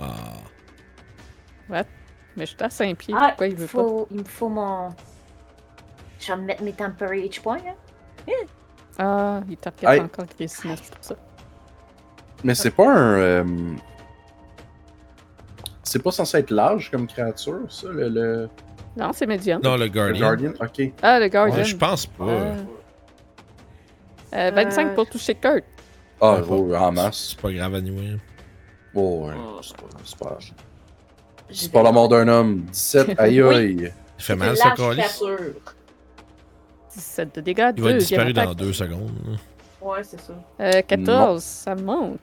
Ah. Mais je suis à 5 pieds. Ah, Pourquoi il veut faut, il me faut mon. Je vais me mettre mes temporary H points, hein. pas? Ah, il target Aïe. encore Christine, c'est pour ça. Mais c'est pas un. euh, C'est pas censé être large comme créature, ça, le, le, Non, c'est médium. Non, le le Guardian. Ok. Ah, le Guardian. Ouais, je pense pas. Ah. Euh, 25 Euh, pour toucher Kurt. Ah, oh, en masse. C'est pas grave à nouer. Oh, ouais. C'est pas, c'est pas la mort d'un homme. 17, aïe Oui. aïe. Il fait mal, ça, créature. 17 de dégâts. Il va être disparu dans deux secondes. Ouais, c'est ça. Euh, 14, ça me manque.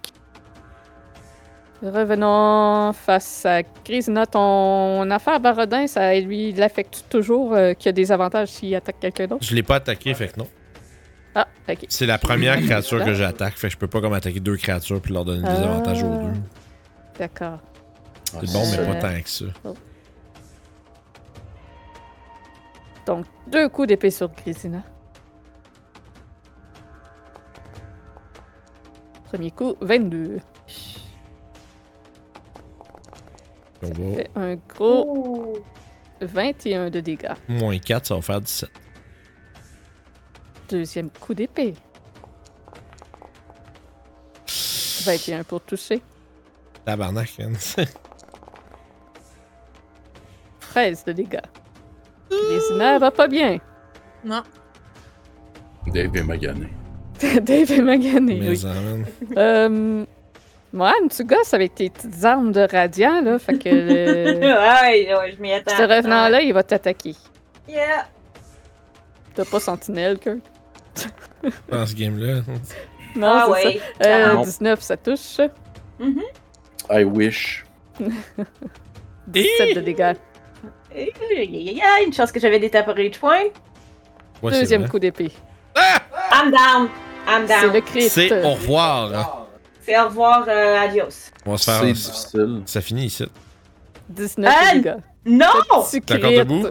Revenons face à Grisina. Ton affaire Barodin, ça lui l'affecte toujours euh, qu'il y a des avantages s'il attaque quelqu'un d'autre? Je l'ai pas attaqué, fait que non. Ah, ok. C'est la première créature que j'attaque, fait que je peux pas comme attaquer deux créatures puis leur donner des Ah. avantages aux deux. D'accord. Ah, C'est bon, mais pas tant que ça. Donc, deux coups d'épée sur Grisina. Premier coup, 22. On va Fait un gros Ouh. 21 de dégâts. moins 4, ça va faire 17. Deuxième coup d'épée. 21 pour toucher. Tabarnak, man. 13 de dégâts. Grisina va pas bien. Non. Dave est magané. Dave est magané, Mais oui. Euh, Moi, tu gosses avec tes petites armes de radiant, là. Fait que le... ouais, ouais, je m'y attends. ce revenant-là, il va t'attaquer. Yeah. T'as pas sentinelle, Kurt? Dans ce game-là. Non, ah c'est ouais. ça. Euh, Non. 19, ça touche. Mhm. I wish. 17 de dégâts. Il y a une chance que j'avais des tapes reach point. Ouais, c'est Deuxième coup d'épée. I'm down. I'm C'est down. le crit. C'est au revoir. C'est au revoir, euh, adios. On va se C'est faire. difficile. Ça finit ici. 19 Ah! de dégâts. Non! Tu T'es encore crites. debout?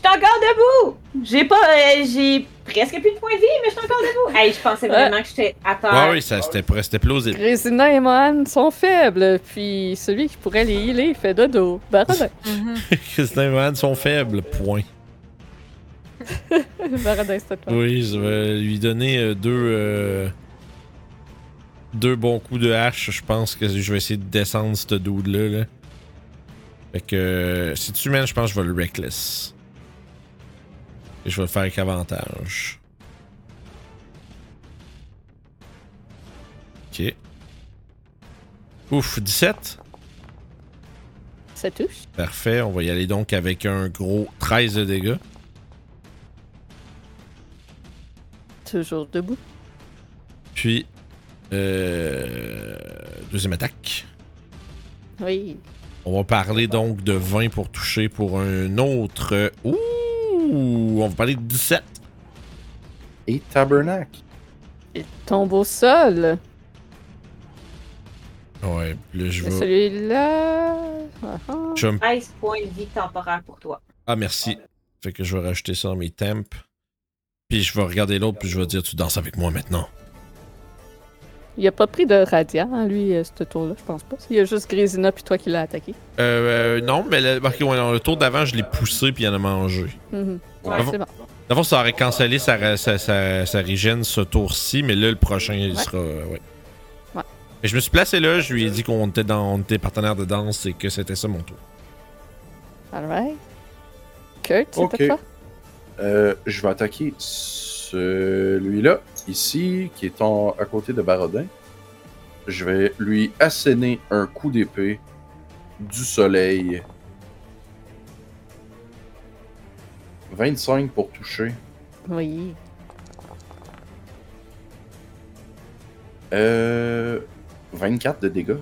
Je suis encore debout! J'ai pas. euh, j'ai presque plus de points de vie, mais je suis encore debout. Hey, je pensais vraiment que j'étais à terre. Ouais, oui, ça, c'était, c'était plausible. Grésina et Mohan sont faibles, puis celui qui pourrait les healer fait dodo. Baradin. Christin et Mohan sont faibles, point. Baradin, c'est à toi. Oui, je vais lui donner euh, deux. euh, deux bons coups de hache. Je pense que je vais essayer de descendre ce dude-là. Là. Fait que. euh, si tu mènes, je pense que je vais le reckless. Et je vais le faire avec avantage. Ok. Ouf, 17. Ça touche. Parfait, on va y aller donc avec un gros 13 de dégâts. Toujours debout. Puis, euh, deuxième attaque. Oui. On va parler donc de 20 pour toucher pour un autre. euh, Ouh! On va parler de 17. Et Tabernacle. Il tombe au sol. Ouais, puis là, je Et vais. Celui-là. Ah, ah. je vais me- 13 points de vie temporaire pour toi. Ah, merci. Fait que je vais rajouter ça dans mes temps. Puis je vais regarder l'autre, puis je vais dire Tu danses avec moi maintenant. Il a pas pris de radiant, hein, lui, euh, ce tour-là, je pense pas. Il y a juste Grésina puis toi qui l'a attaqué. Euh, euh, non, mais le, ouais, non, le tour d'avant, je l'ai poussé, puis il en a mangé. Ouais. Ouais, c'est bon. D'abord, ça aurait cancellé sa, sa, sa, sa régène ce tour-ci, mais là, le prochain, il Ouais. sera. euh, ouais. Ouais. Et je me suis placé là, je lui ai dit qu'on était, dans, on était partenaire de danse et que c'était ça mon tour. Alright. Kurt, c'est Ok. à toi? Euh, je vais attaquer celui-là, ici, qui est en, à côté de Barodin. Je vais lui asséner un coup d'épée du soleil. 25 pour toucher. Oui. Euh, 24 de dégâts.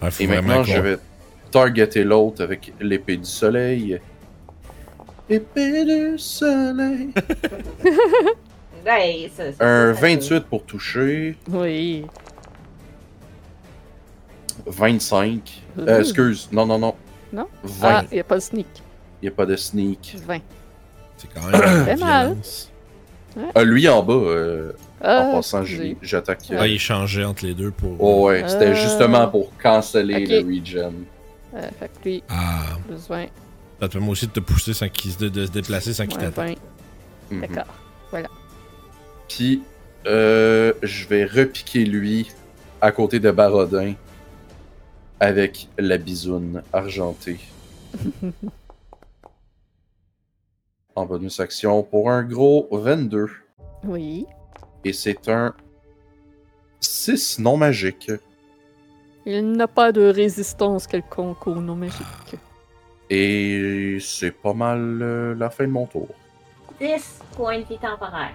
Faut Et maintenant, je vais targeter l'autre avec l'épée du soleil. Épée du soleil. Ouais, ça, ça, Un ça, ça- 28 pour toucher. Oui. 25. Ouh. Euh, excuse, non, non, non. Non? 20. Ah, il n'y a pas de sneak. Il n'y a pas de sneak. 20. C'est quand même. mal. violence. Ah, lui en bas, euh, Ah, en passant, excusez. j'y- j'attaque. Ah, il changeait entre les deux pour. Oh, ouais, c'était Euh, justement pour canceller le regen. Euh, fait que lui, Ah, besoin. Ça te permet aussi de te pousser sans qu'il se- de, de se déplacer sans qu'il Ouais, t'attaque. 20. Mhm. D'accord. Puis, euh, je vais repiquer lui à côté de Barodin avec la bisoune argentée. en bonus action pour un gros 22. Oui. Et c'est un 6 non magique. Il n'a pas de résistance quelconque au nom magique. Et c'est pas mal euh, la fin de mon tour. 10 points de vie temporaire.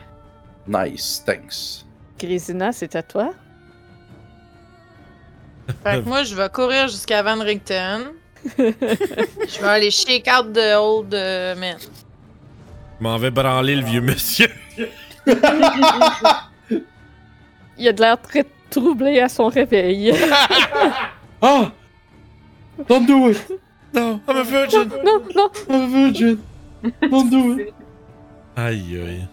Nice, thanks. Grésina, c'est à toi. Fait que moi, je vais courir jusqu'à Van Richten. je vais aller shake out de Old euh, Man. Je m'en vais branler le vieux monsieur. Il a de l'air très troublé à son réveil. Ah! Don't do it! Non, I'm a virgin. non, non. I'm a virgin! Don't do it! Aïe, aïe.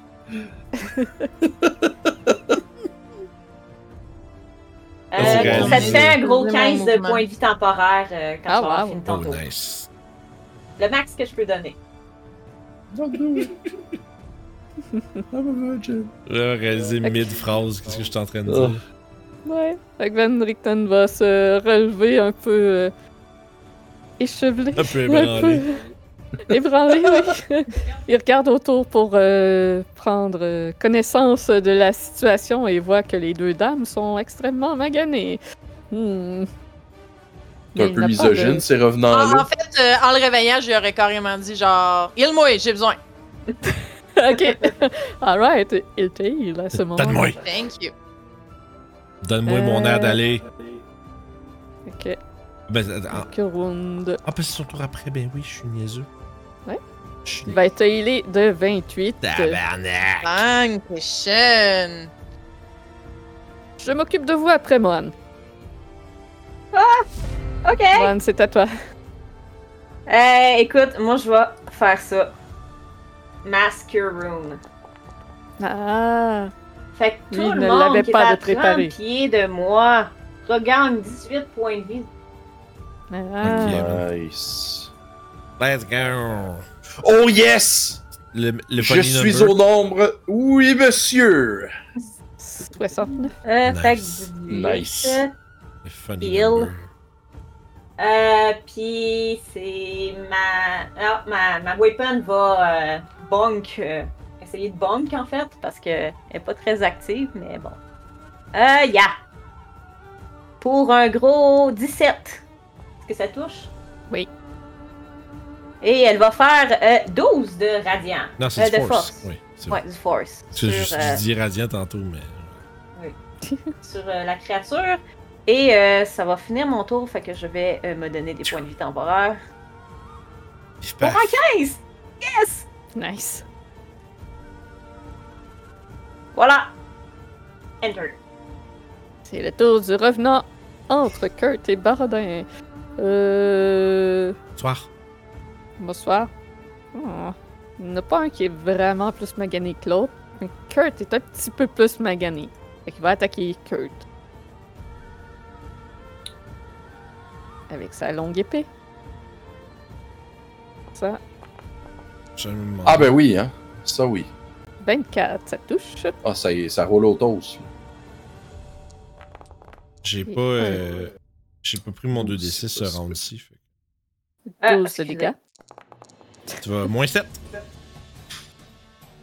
Euh, ça te fait un gros Vraiment 15 de points de vie temporaire euh, quand Ah, tu vas avoir wow. fini ton Oh, tour. nice. Le max que je peux donner. Don't do it! I'm a virgin! Là, réalisé mid-phrase, qu'est-ce que je suis en train de Oh. dire? Ouais. Fait que Van Richten va se relever un peu euh, échevelé. Un peu Un peu ébranlé. Ébranlé, oui. Il regarde autour pour euh, prendre euh, connaissance de la situation et voit que les deux dames sont extrêmement maganées. Hmm. T'es Mais un peu misogyne, de- ces En, revenants-là. en fait, euh, en le réveillant, je lui aurais carrément dit genre, il moi, j'ai besoin. ok. Alright. Il heal à ce moment. Donne-moi. Thank you. Donne-moi mon air Euh. d'aller. Ok. Ben, ah, Kurund. ah, parce que c'est son tour après, ben oui, je suis niaiseux. Ouais. Je suis Il va être healé de 28. Tabarnak! Dankeschön. Je m'occupe de vous après, Mohan. Ok. Mohan, c'est à toi. Euh, écoute, moi je vais faire ça. Masker Rune. Ah. Fait que tout Lui, il le ne monde l'avait qui pas est à de préparé. 30 pieds de moi regagne 18 points de vie. Ah. Nice. Let's go! Oh yes! Le, le Je suis number. au nombre. Oui, monsieur! 69. Euh, Nice. Fait que 18. Nice. Heal. Euh, puis c'est ma... Ah, ma... ma weapon va euh, bonk. euh, essayer de bonk en fait, parce qu'elle est pas très active, mais bon. Euh, yeah. Pour un gros 17. Que ça touche? Oui. Et elle va faire euh, 12 de radiant. Non, Euh, c'est de du force. force. Oui, c'est Ouais, du force. Sur, juste, euh, je dis radiant tantôt, mais. sur euh, la créature. Et euh, ça va finir mon tour, fait que je vais euh, me donner des points de vie temporaires. Je Pour un 15! Yes! Nice. Voilà! Enter. C'est le tour du revenant entre Kurt et Barodin. Euh. Soir. Bonsoir. Oh. Il n'y en a pas un qui est vraiment plus magané que l'autre. mais Kurt est un petit peu plus magané. Fait qu'il va attaquer Kurt. Avec sa longue épée. Ça. Ah ben oui, hein. Ça oui. 24, ça touche. Ah, ça, y est, ça roule au toast. J'ai pas. euh, J'ai pas pris mon 2d6 ce round-ci. fait que Ah, 12 de dégâts. Tu vas moins 7.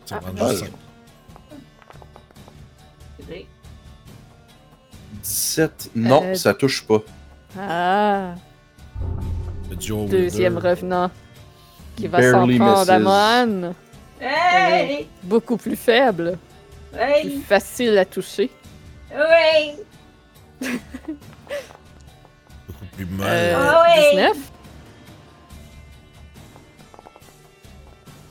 Tu vas Ah. prendre Ah, juste cinq. Excusez. 17. Non, Euh, ça touche pas. Ah, Le deuxième revenant. Qui va s'en prendre à. Mohan. Hey! Beaucoup plus faible. Plus Hey! facile à toucher. Oui! Plus mal. Euh, Ah ouais. 19.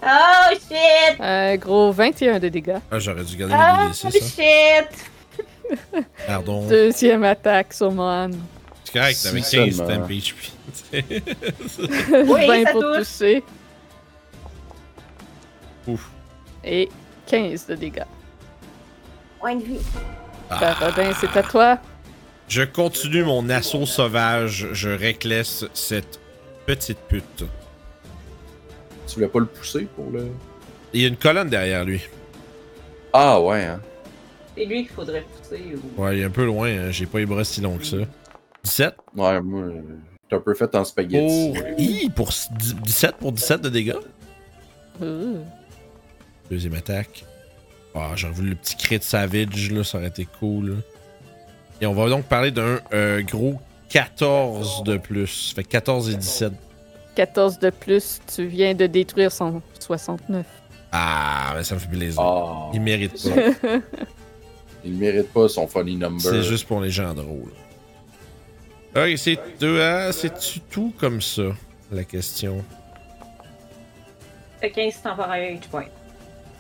Oh shit! Un gros 21 de dégâts. Ah, j'aurais dû garder Oh mes D6. Hein. shit! Pardon. Deuxième attaque sur Mohan. C'est correct, avec 15 seulement. temp HP. Oui, 20 ça pour touche. toucher. Ouf. Et 15 de dégâts. Point de vie. Paradin, c'est à toi. Je continue mon assaut sauvage. Je réclesse cette petite pute. Tu voulais pas le pousser pour le. Il y a une colonne derrière lui. Ah ouais, hein. C'est lui qu'il faudrait pousser. Ou... Ouais, il est un peu loin. hein. J'ai pas les bras si longs que ça. 17 Ouais, moi, t'es un peu fait en spaghetti. pour... Hi, pour 17 pour 17 de dégâts? Ouh. Deuxième attaque. Ah, j'aurais voulu le petit crit savage, là, ça aurait été cool. là. Et on va donc parler d'un euh, gros 14 de plus. Fait que 14 et 17. 14 de plus, tu viens de détruire son 69. Ah, mais ça me fait plaisir. Ah. Il mérite pas. Il mérite pas son funny number. C'est juste pour les gens drôles. Ok, c'est euh, c'est-tu tout comme ça, la question? Fait 15 temporaires each point.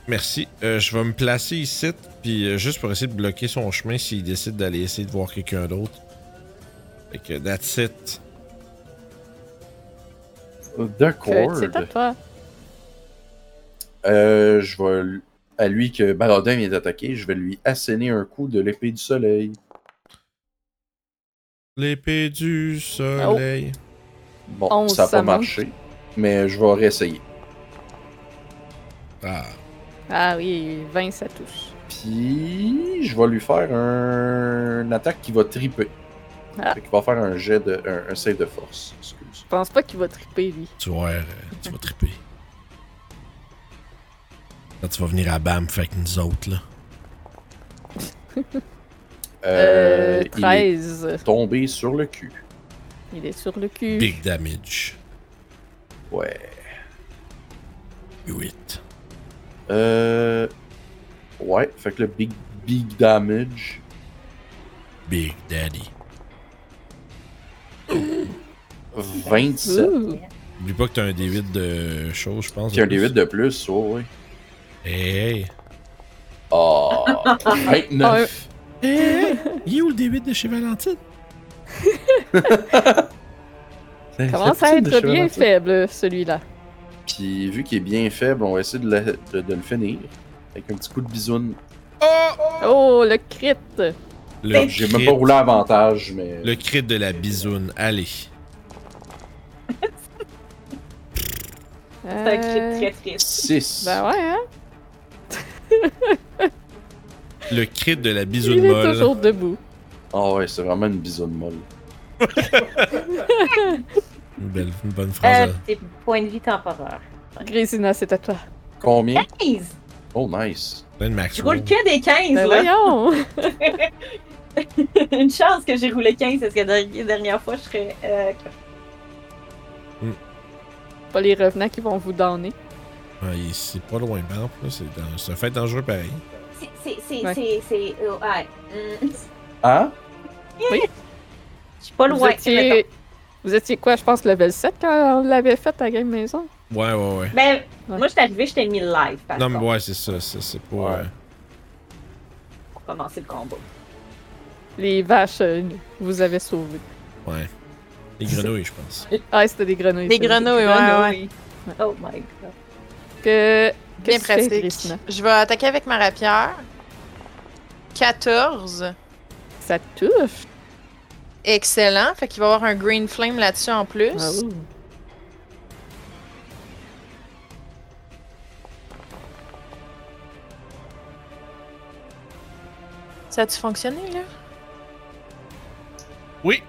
Merci. Euh, je vais me placer ici, puis euh, juste pour essayer de bloquer son chemin s'il décide d'aller essayer de voir quelqu'un d'autre. Fait que that's it. D'accord. Kurt, c'est à toi. Euh, je vais. À lui que Barodin vient d'attaquer, je vais lui asséner un coup de l'épée du soleil. L'épée du soleil. Bon, 11, ça n'a pas marché. Mais je vais réessayer. Ah. Ah oui, 20, ça touche. Puis, je vais lui faire un... une attaque qui va triper. Ah. Fait qu'il va faire un jet de. un, un save de force. Excuse. Je pense pas qu'il va triper, lui. Tu vas, voir, euh, tu vas triper. Quand tu vas venir à BAM, fait avec nous autres, là. Euh, il est 13. tombé sur le cul. Il est sur le cul. Big damage. Ouais. 8. Euh. Ouais, fait que le big, big damage. Big Daddy. 27. Ouh. Oublie pas que t'as un D8 de choses, je pense. Puis un D8 de plus, oh, ouais. Hey! Oh, 29. Hey! Il est où le D8 de chez Valentine? Commence à être bien faible, celui-là. Puis vu qu'il est bien faible, on va essayer de le, de- de le finir. Avec un petit coup de bisoune. Oh, le crit! Le J'ai crit, même pas roulé avantage, mais. le crit de la bisoune. Allez. C'est un cri Euh, très triste. 6. Ben ouais, hein? Le crit de la bisoune Il est molle. toujours debout. Ah ouais, c'est vraiment une bisoune molle. Une, belle, une bonne phrase. Euh, tes points de vie temporaires. Grésina, c'est à toi. Combien? 15! Oh, nice. Plein de max Je roule que des 15, Ben là. voyons! Une chance que j'ai roulé 15 parce que la dernière- fois, je serais. Euh... Pas les revenants qui vont vous donner. Ouais, c'est pas loin, Banff, là. C'est dans- c'est un fait dangereux pareil. C'est. C'est. C'est. Ouais. C'est. c'est- euh, ouais. Hum, Hein? Je suis pas Vous loin. étiez... vous étiez quoi, je pense, level 7 quand on l'avait fait à Game Maison? Ouais, ouais, ouais. Mais Ouais. moi, je suis arrivé, je t'ai mis live. Par Non, mais ouais, c'est ça. C'est c'est pas. Ouais. euh, Pour commencer le combat. Les vaches, euh, vous avez sauvé. ouais. Les grenouilles, je pense. Ah, c'était des grenouilles. Des grenouilles, ouais, ouais. Oh my god. Que... Bien qu'est-ce que fais, pratique. Je vais attaquer avec ma rapière. 14. Ça touche. Excellent. Fait qu'il va y avoir un green flame là-dessus en plus. Ah. Ça a-tu fonctionné, là? Oui!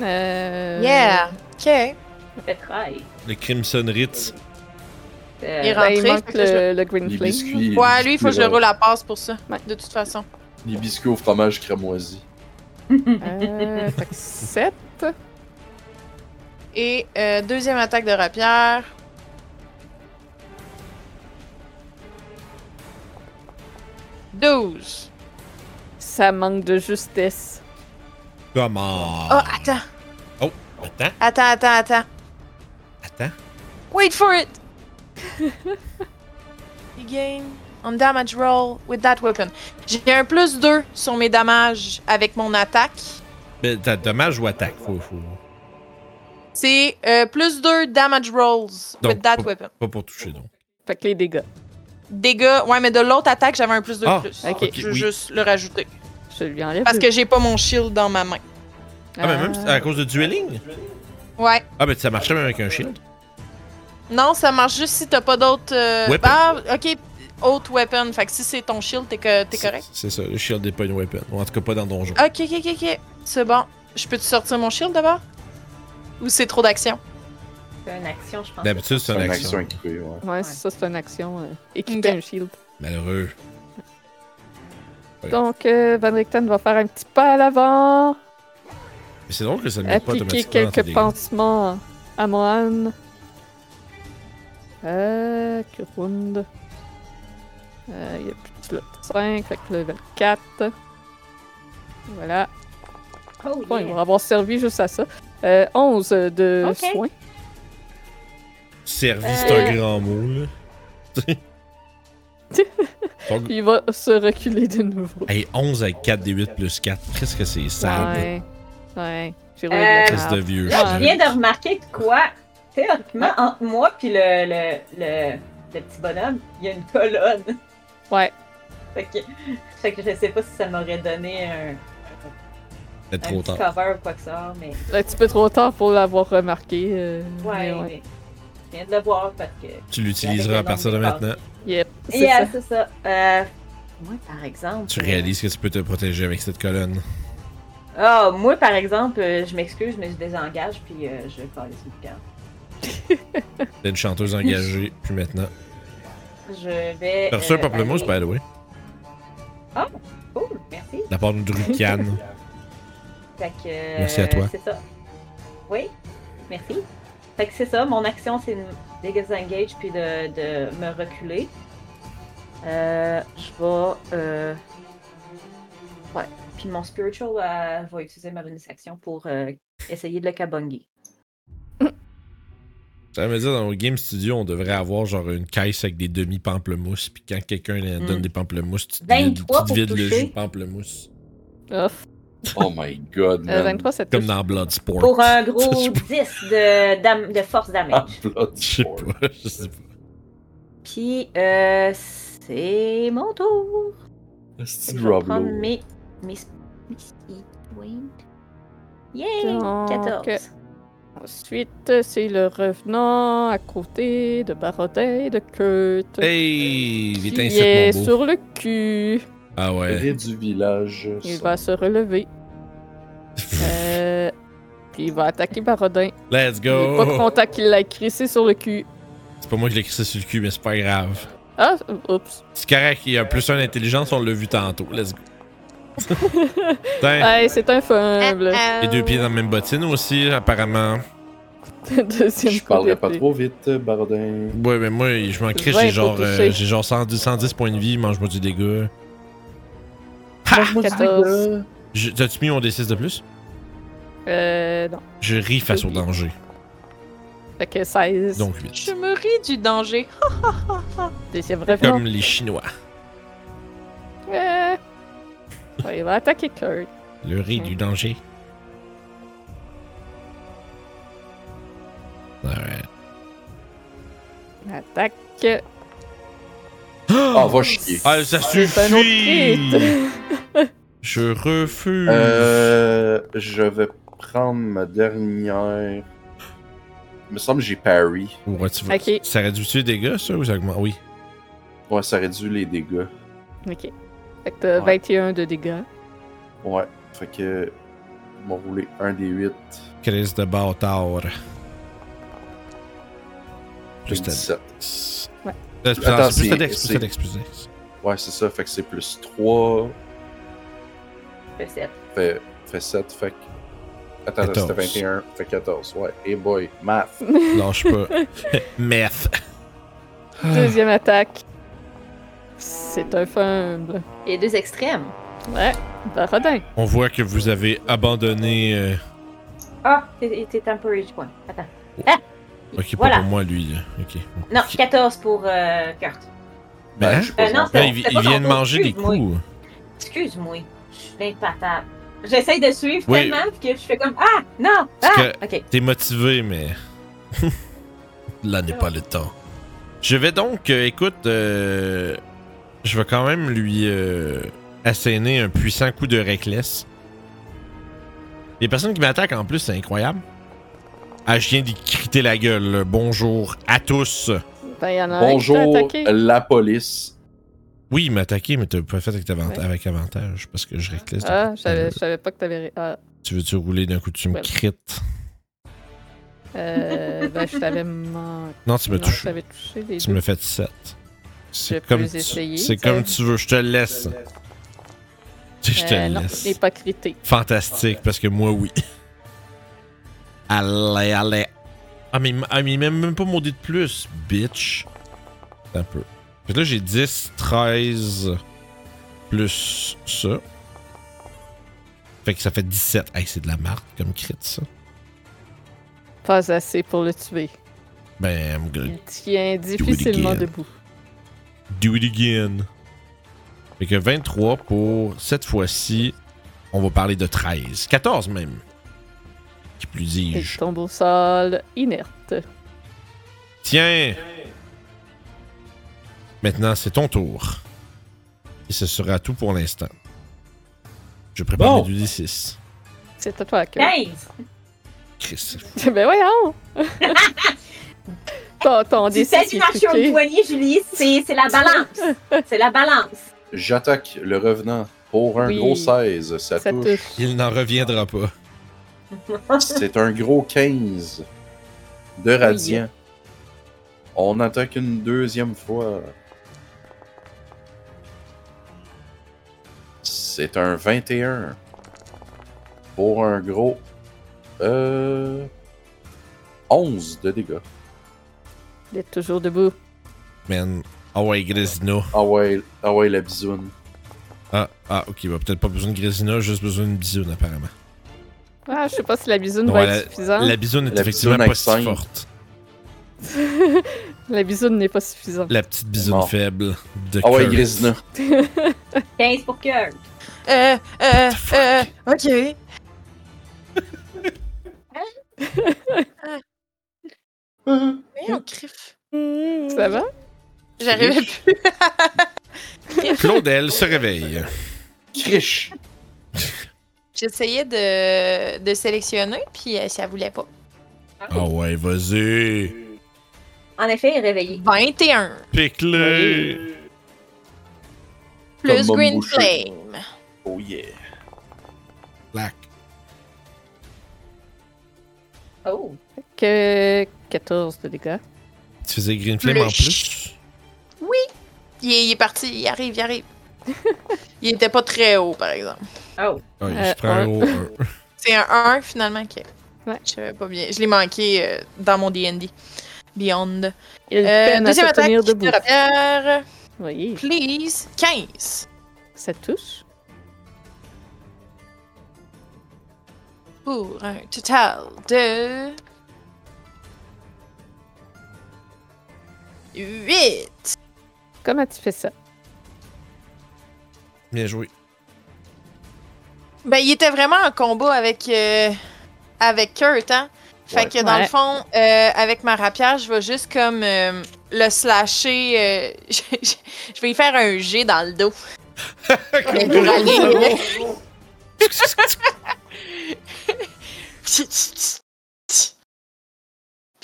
Euh... Yeah! OK. Le Crimson Ritz. Euh, Il est Ben, il rentré, manque le, le Green Flame. Ouais, lui, il faut que je roule à passe pour ça. Ouais. De toute façon. Les biscuits au fromage cramoisi. Euh, fait que 7. Et euh, deuxième attaque de rapière. Douze. Ça manque de justesse. Comment? Oh, attends. Oh, attends, Attends, attends, attends. attends. Wait for it! you gain on damage roll with that weapon. J'ai un plus 2 sur mes damages avec mon attaque. Mais t'as dommage ou attaque? Faut, faut... C'est euh, plus 2 damage rolls Donc, with that pas- weapon. Pas pour toucher, donc. Fait que les dégâts. Dégâts, ouais, mais de l'autre attaque, j'avais un plus 2 Ah, de plus. ok. Je veux oui. juste le rajouter. Je lui enlève. Parce que j'ai pas mon shield dans ma main. Ah, mais même à cause de dueling? Ouais. Ah, ben ça marchait même avec un shield? Non, ça marche juste si t'as pas d'autres. euh. Ah, ok. Autre weapon. Fait que si c'est ton shield, t'es que- t'es correct? C'est ça, le shield n'est pas une weapon. Ou en tout cas, pas dans le donjon. Ok, ok, ok, ok. C'est bon. Je peux-tu sortir mon shield d'abord? Ou c'est trop d'action? C'est une action, je pense. D'habitude, c'est C'est une une action. action équipée, ouais. Ouais, c'est ça, c'est une action. euh, équiper un shield. Malheureux. Ouais. Donc, euh, Van Richten va faire un petit pas à l'avant, Mais c'est drôle que ça ne met pas appliquer quelques pansements à Mohan. Euh, Kurund. Euh, il y a plus de slot 5, fait que level 4. Voilà. Oh, Bon, il va avoir servi juste à ça. Euh, 11 de Ok. soins. Servi, c'est Euh. un grand mot, là. Il va se reculer de nouveau. Hey, 11 avec 4 d 8 plus 4. Qu'est-ce que c'est sale? Ouais. Ouais. J'ai Euh, de vieux. Je viens de remarquer de quoi, théoriquement, entre moi puis le, le, le, le petit bonhomme, il y a une colonne. Ouais. Fait que, fait que je sais pas si ça m'aurait donné un, un trop petit tard. cover ou quoi que ça, mais Un petit peu trop tard pour l'avoir remarqué. euh, ouais, mais mais je viens de le voir parce que. Tu l'utiliseras à partir de maintenant. Yep, c'est Yeah, ça. c'est ça. Euh, moi, par exemple. Tu euh, réalises que tu peux te protéger avec cette colonne. Ah, moi, par exemple, je m'excuse, mais je désengage, puis euh, je vais faire les sauvegardes. T'es une chanteuse engagée, puis maintenant. Je vais. T'as reçu un euh, pamplemousse, by the way. Cool, merci. De la part. Fait que, euh, Merci à toi. C'est ça. Oui, merci. Fait que c'est ça, mon action c'est de désengage puis de, de me reculer. Euh, je vais. Euh... Ouais. Puis mon spiritual va utiliser ma bonus action pour essayer de le kabongi. Ça veut dire, dans le Game Studio, on devrait avoir genre une caisse avec des demi-pamplemousses, puis quand quelqu'un euh, donne Mm. des pamplemousses, tu te vides, 23 tu te pour vides le jus de pamplemousse. Off. Oh my god, Euh, man. 23, ça Comme touche. dans Bloodsport. Pour un gros Je sais 10 de, dam- de force Ah, damage. Blood Je sais pas, je sais pas. Puis euh, c'est mon tour. C'est Je vais prendre mes. mes. mes. Yay! Donc, 14. Ensuite, c'est le revenant à côté de Barodin et de Kurt. Hey, il est qui est mon beau. sur le cul. Ah ouais. Ré du village. Il ça. va se relever. Euh, puis il va attaquer Barodin. Let's Il est pas go! content qu'il l'ait crissé sur le cul. C'est pas moi qui l'ai crissé sur le cul, mais c'est pas grave. Ah, oups. C'est correct, il y a plus un intelligence, on l'a vu tantôt. Let's go. Putain, Ouais, c'est un fumble. les deux pieds dans la même bottine aussi, apparemment. Deuxième Je parlerai pas trop vite, Barodin. Ouais, mais moi, je m'en crée, Vingt j'ai genre, euh, j'ai genre 110, 110 points de vie, mange-moi du dégât. Mange-moi du 14. dégât. Je- T'as-tu mis mon D6 de plus? Euh, non. Je ris face au Oui. danger. Fait que 16. Donc 8. Je me ris du danger. Deuxième revenant. Comme les Chinois. Euh... Ouais, il va attaquer Kurt. Le riz du danger. Alright. Attaque. Ah, va chier. Ah, ça C'est un autre suffit! Je refuse. Euh, je vais prendre ma dernière. Il me semble que j'ai parry. Ouais, tu vas- Ok. Ça réduit les dégâts, ça, ou ça augmente? Oui. Ouais, ça réduit les dégâts. Ok. Fait que t'as Ouais. 21 de dégâts. Ouais. Fait que. On va rouler un des 8. Crise de bâtard. Plus ta 17. Ouais. Euh, c'est plus dex, plus dex, plus dex. Ouais, c'est ça. Fait que c'est plus 3. Fait sept. Fait, fait 7. Fait que. Attends, attends, 14. c'était 21. Fait 14. Ouais. Hey boy. Math. Lâche pas. Meth. Deuxième attaque. C'est un fumble. Les deux extrêmes. Ouais, Barodin. On voit que vous avez abandonné. euh, Ah, t'es t'es temporary point. Attends. Ok, pas Voilà. pour moi, lui. là. Ok. Non, 14 pour euh, Kurt. Ben, je sais pas Euh, non, c'est- Là, il, c'est il pas vient de manger des excuse-moi. coups. Excuse-moi, je suis impatable. J'essaye de suivre Oui. tellement que je fais comme Ah, non, Parce ah, ok. T'es motivé, mais. Là n'est pas le temps. Je vais donc, euh, écoute, euh, je vais quand même lui euh, asséner un puissant coup de reckless. Les personnes qui m'attaquent en plus, c'est incroyable. Ah, je viens d'y criter la gueule. là. Bonjour à tous. Ben, il y en a un qui t'a Bonjour, la police. Oui, il m'a attaqué, mais t'as pas fait avec, avant- Ouais. avec avantage parce que je reckless. Ah, je savais, pas que t'avais. Ah, tu veux-tu rouler d'un coup, tu me crites? euh, ben, je t'avais manqué. Non, tu m'as touché. Tu me fais 7. C'est comme, tu- essayer, c'est ça. comme tu veux, je te laisse. Je te Euh, laisse. il n'est pas crité. Fantastique, parce que moi, oui. Allez, allez. Ah, mais, ah, mais même pas maudit de plus, bitch. Un peu. Fait que là, j'ai 10, 13, plus ça. Fait que ça fait 17. Hey, c'est de la marque comme crit, ça. Pas assez pour le tuer. Ben, I'm Il tient difficilement debout. Do it again. Fait que 23 pour cette fois-ci, on va parler de 13. 14 même. Qui plus Il dis-je. tombe au sol, inerte. Tiens! Maintenant, c'est ton tour. Et ce sera tout pour l'instant. Je prépare Bon. mes 2d6. C'est à toi que. 15! Chris. ben voyons! ton ton Tu D6 sais, il tu est marches sur le truqué. poignet, Julie, c'est c'est la balance. c'est la balance. J'attaque le revenant Pour un Oui. gros 16, ça, Ça touche. touche. Il n'en reviendra pas. C'est un gros 15 de radiant. On attaque une deuxième fois. C'est un 21. Pour un gros. Euh. 11 de dégâts. Il est toujours debout. Man. Ah ouais, Grésina. Ah ouais, ah ouais, la bisoune. Ah, ah, ok, bah peut-être pas besoin de Grésina, juste besoin d'une bisoune apparemment. Ah, je sais pas si la bisoune Ouais, va être suffisante. La bisoune est La effectivement bisoune pas si forte. La bisoune n'est pas suffisante. La petite bisoune faible de Ah ouais. Grésina. 15 pour Kurt. Euh, euh, euh, ok. Mais on crif. Ça va? J'arrivais plus. Claudel se réveille. Criche. J'essayais de, de sélectionner, puis euh, ça voulait pas. Ah ouais, vas-y. En effet, il est réveillé. 21. Pique-le. Plus Comme Green boucher. Flame. Oh yeah. Black. Oh. Que 14 de dégâts. Tu faisais Green Flame en Plus? plus? Il est, il est parti, il arrive, il arrive. il était pas très haut, par exemple. Oh. Ouais, Euh, je prends un un. haut un. C'est un 1 finalement. ok. Ouais. Je savais pas bien. Je l'ai manqué euh, dans mon DD. Beyond. Il Euh, peine à deuxième attaque de rapière. Oui, Please. 15. ça touche? Pour un total de. 8. Comment tu fais ça? Bien joué. Ben, il était vraiment en combat avec, euh, avec Kurt, hein? Fait Ouais. que dans Ouais. le fond, euh, avec ma rapière, je vais juste comme euh, le slasher. euh, je, je- je vais y faire un G dans le dos. Mais pour aller.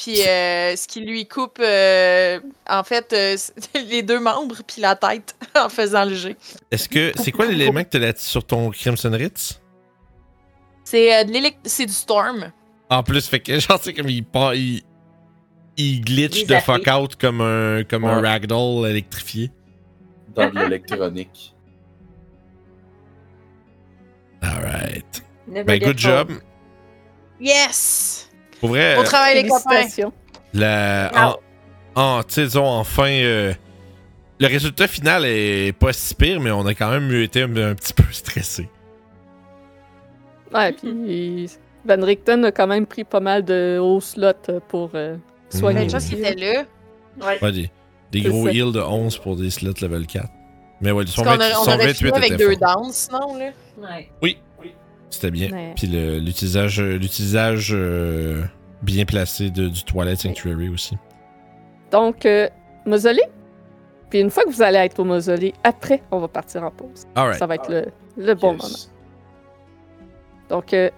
Puis euh, ce qui lui coupe, euh, en fait, euh, les deux membres puis la tête en faisant le G. Est-ce que. C'est quoi l'élément que t'as là sur ton Crimson Ritz? C'est euh, de l'élect- c'est du storm. En plus, fait que genre, c'est comme il part. Il, il glitch de fuck out comme un, comme un ragdoll électrifié. Dans de l'électronique. Alright. Never Ben, good job. Yes! Pour vrai, Bon travail, les copains! La, en, en, disons, enfin, euh, le résultat final est pas si pire, mais on a quand même été un, un petit peu stressé. Ouais, puis Van Richten a quand même pris pas mal de hauts slots pour euh, soigner. Mmh. Qui était là. Ouais. Ouais, des, des gros ça. heals de 11 pour des slots level 4. Mais ouais, son, Parce qu'on 20 aurait- on son aurait 28 fini avec était deux fort. danses, sinon, là? Ouais. Oui, c'était bien. Ouais. Puis le- l'utilisage euh, l'utilisage euh, bien placé de, du Twilight Sanctuary aussi. Donc, euh, mausolée. Puis une fois que vous allez être au mausolée, après, on va partir en pause. Ça va être le, le bon Yes. moment. Donc, euh,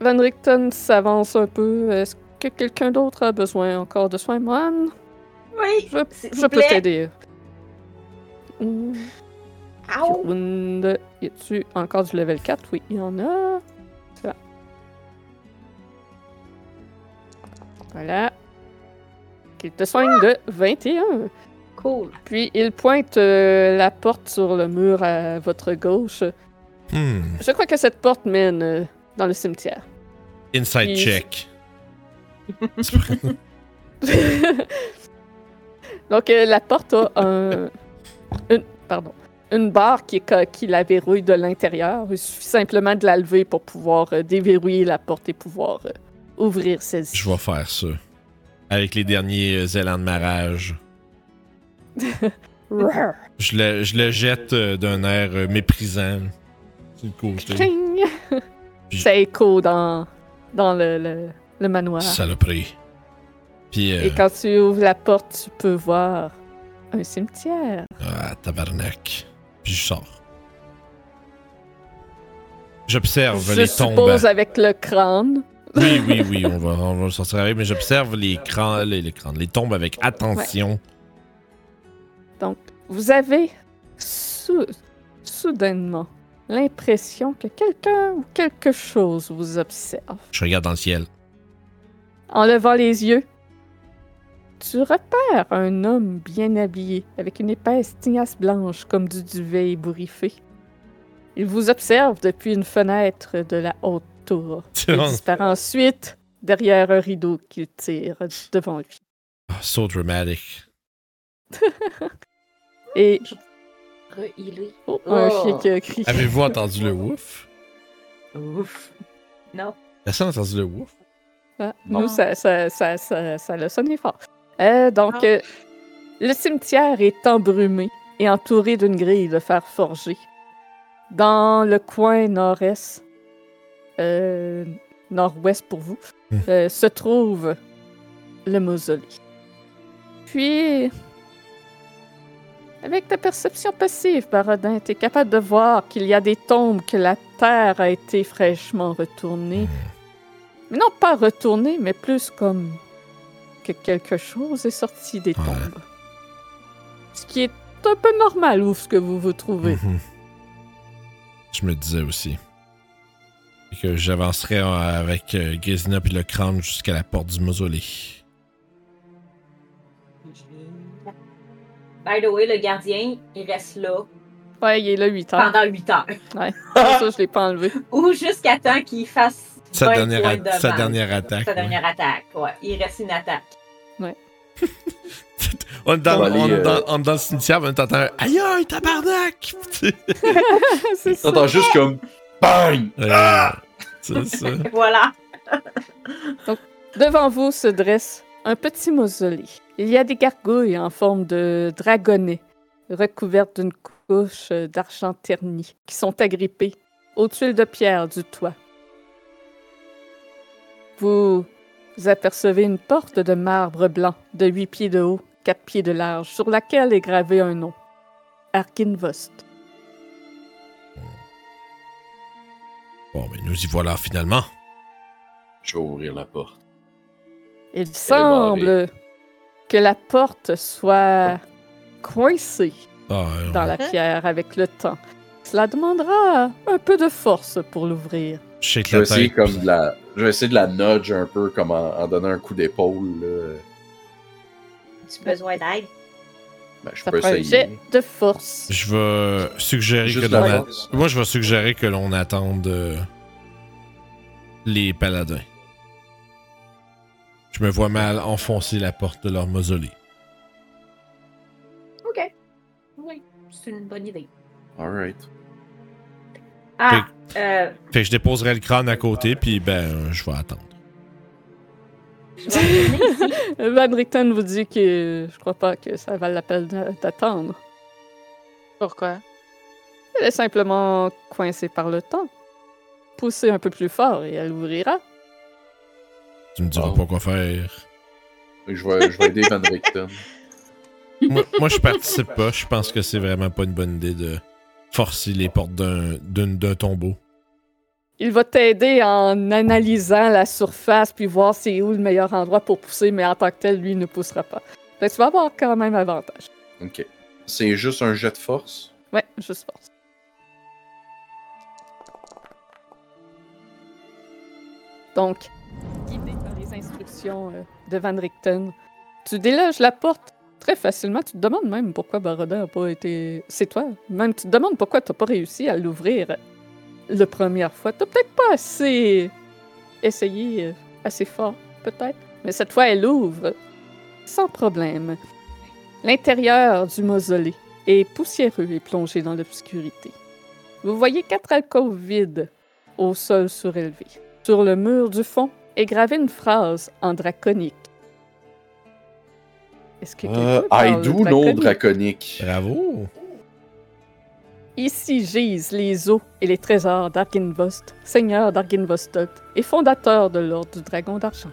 Van Richten s'avance un peu. Est-ce que quelqu'un d'autre a besoin encore de soins, Moine? Oui. Je, S'il je vous peux plaît. t'aider. Ow. Wound. Y a-tu encore du level 4? Oui, il y en a. Ça. Voilà. Il te soigne de 21. Cool. Puis il pointe euh, la porte sur le mur à votre gauche. Hmm. Je crois que cette porte mène euh, dans le cimetière. Inside Puis- check. Donc euh, la porte a un, une, pardon, une barre qui, la verrouille de l'intérieur. Il suffit simplement de la lever pour pouvoir euh, déverrouiller la porte et pouvoir euh, ouvrir celle-ci. Je vais faire ça. Avec les derniers euh, élans de marage. Roar. Je le, je le jette d'un air méprisant. C'est le côté. Puis- Ça écho dans, dans le, le, le manoir. Saloperie. Puis, euh, Et quand tu ouvres la porte, tu peux voir un cimetière. ah, tabarnak. Puis je sors. J'observe Je les tombes. suppose avec le crâne. Oui, oui, oui, on va, on va sortir avec, mais j'observe les crânes, les, les crânes, les tombes avec attention. Vous avez soudainement l'impression que quelqu'un ou quelque chose vous observe. Je regarde dans le ciel. En levant les yeux, tu repères un homme bien habillé, avec une épaisse tignasse blanche comme du duvet ébouriffé. Il vous observe depuis une fenêtre de la haute tour. Il disparaît ensuite derrière un rideau qu'il tire devant lui. Ah, so dramatic. Et oh, un Oh. chien qui a crié. Avez-vous entendu le ouf? Ouf. Non. Personne n'a entendu le ouf? Ah, Non. nous, ça, ça, ça, ça, ça l'a sonné fort. Euh, donc, Ah. euh, le cimetière est embrumé et entouré d'une grille de fer forgé. Dans le coin nord-est, euh, nord-ouest pour vous, Hmm. euh, se trouve le mausolée. Puis, avec ta perception passive, Barodin, tu es capable de voir qu'il y a des tombes que la terre a été fraîchement retournée. Mais non pas retournée, mais plus comme que quelque chose est sorti des Ouais. tombes. Ce qui est un peu normal où ce que vous vous trouvez. Mhm. Je me disais aussi. Et que j'avancerais euh, avec euh, Grisina puis le crâne jusqu'à la porte du mausolée. By the way, le gardien, il reste là Ouais, il est là 8 heures. pendant 8 heures. ça, je l'ai pas enlevé. Ou jusqu'à temps qu'il fasse Sa 20 dernière, points a- de sa dernière attaque. Sa ouais. dernière attaque, ouais. Il reste une attaque. On est dans, On va aller, on est euh, dans- on est dans le cimetière, on entend un Aïe aïe, tabarnak! T'entends juste comme BANG! Euh, c'est ça. Voilà. Devant vous se dresse un petit mausolée. Il y a des gargouilles en forme de dragonnet, recouvertes d'une couche d'argent terni, qui sont agrippées aux tuiles de pierre du toit. Vous apercevez une porte de marbre blanc de 8 pieds de haut, 4 pieds de large, sur laquelle est gravé un nom. Arkinvost. Bon, mais nous y voilà finalement. Je vais ouvrir la porte. Il semble que la porte soit coincée Ah, dans la pierre avec le temps. Cela demandera un peu de force pour l'ouvrir. Je vais essayer tête. comme de la. Je vais essayer de la nudge un peu, comme en, en donnant un coup d'épaule. Tu as besoin d'aide? Ben, je Ça peux essayer. de force. Je vais suggérer Juste que la l'on a-. Moi, je vais suggérer que l'on attende euh, les paladins. Je me vois mal enfoncer la porte de leur mausolée. OK. Oui, c'est une bonne idée. Alright. Ah, euh, Fait que je déposerai le crâne à côté, puis ben, je vais attendre. Van Richten vous dit que je crois pas que ça vaut la peine d'attendre. Pourquoi? Elle est simplement coincée par le temps. Poussez un peu plus fort et elle ouvrira. Tu me diras Oh. pas quoi faire. Je vais, je vais aider Van Richten. moi, moi, je participe pas. Je pense que c'est vraiment pas une bonne idée de forcer les portes d'un d'un- d'un tombeau. Il va t'aider en analysant la surface puis voir c'est où le meilleur endroit pour pousser, mais en tant que tel, lui ne poussera pas. Fait que tu vas avoir quand même avantage. Ok. C'est juste un jet de force? Ouais, juste force. Donc, guidé par les instructions euh, de Van Richten, tu déloges la porte très facilement. Tu te demandes même pourquoi Barodin n'a pas été. C'est toi. Même tu te demandes pourquoi tu n'as pas réussi à l'ouvrir la première fois. Tu peut-être pas assez essayé, euh, assez fort, peut-être. Mais cette fois, elle ouvre sans problème. L'intérieur du mausolée est poussiéreux et plongé dans l'obscurité. Vous voyez quatre alcôves vides au sol surélevé. Sur le mur du fond est gravée une phrase en draconique. Est-ce que Euh, I do know draconique? Bravo! Ici gisent les eaux et les trésors d'Arginvost, seigneur d'Arginvostot et fondateur de l'Ordre du Dragon d'Argent.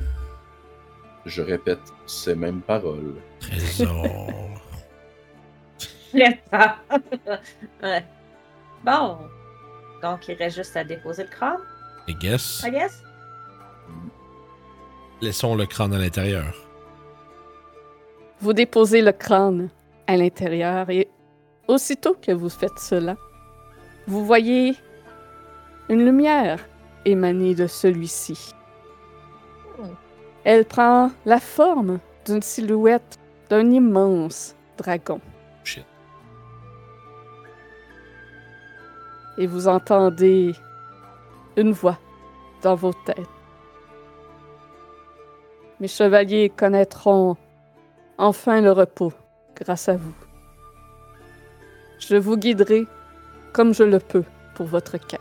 Je répète ces mêmes paroles. Trésor. Ouais. Bon. Donc, il reste juste à déposer le crâne, I guess. I guess. Laissons le crâne à l'intérieur. Vous déposez le crâne à l'intérieur et aussitôt que vous faites cela, vous voyez une lumière émaner de celui-ci. Elle prend la forme d'une silhouette d'un immense dragon. Shit. Et vous entendez une voix dans vos têtes. Mes chevaliers connaîtront enfin le repos grâce à vous. Je vous guiderai comme je le peux pour votre quête.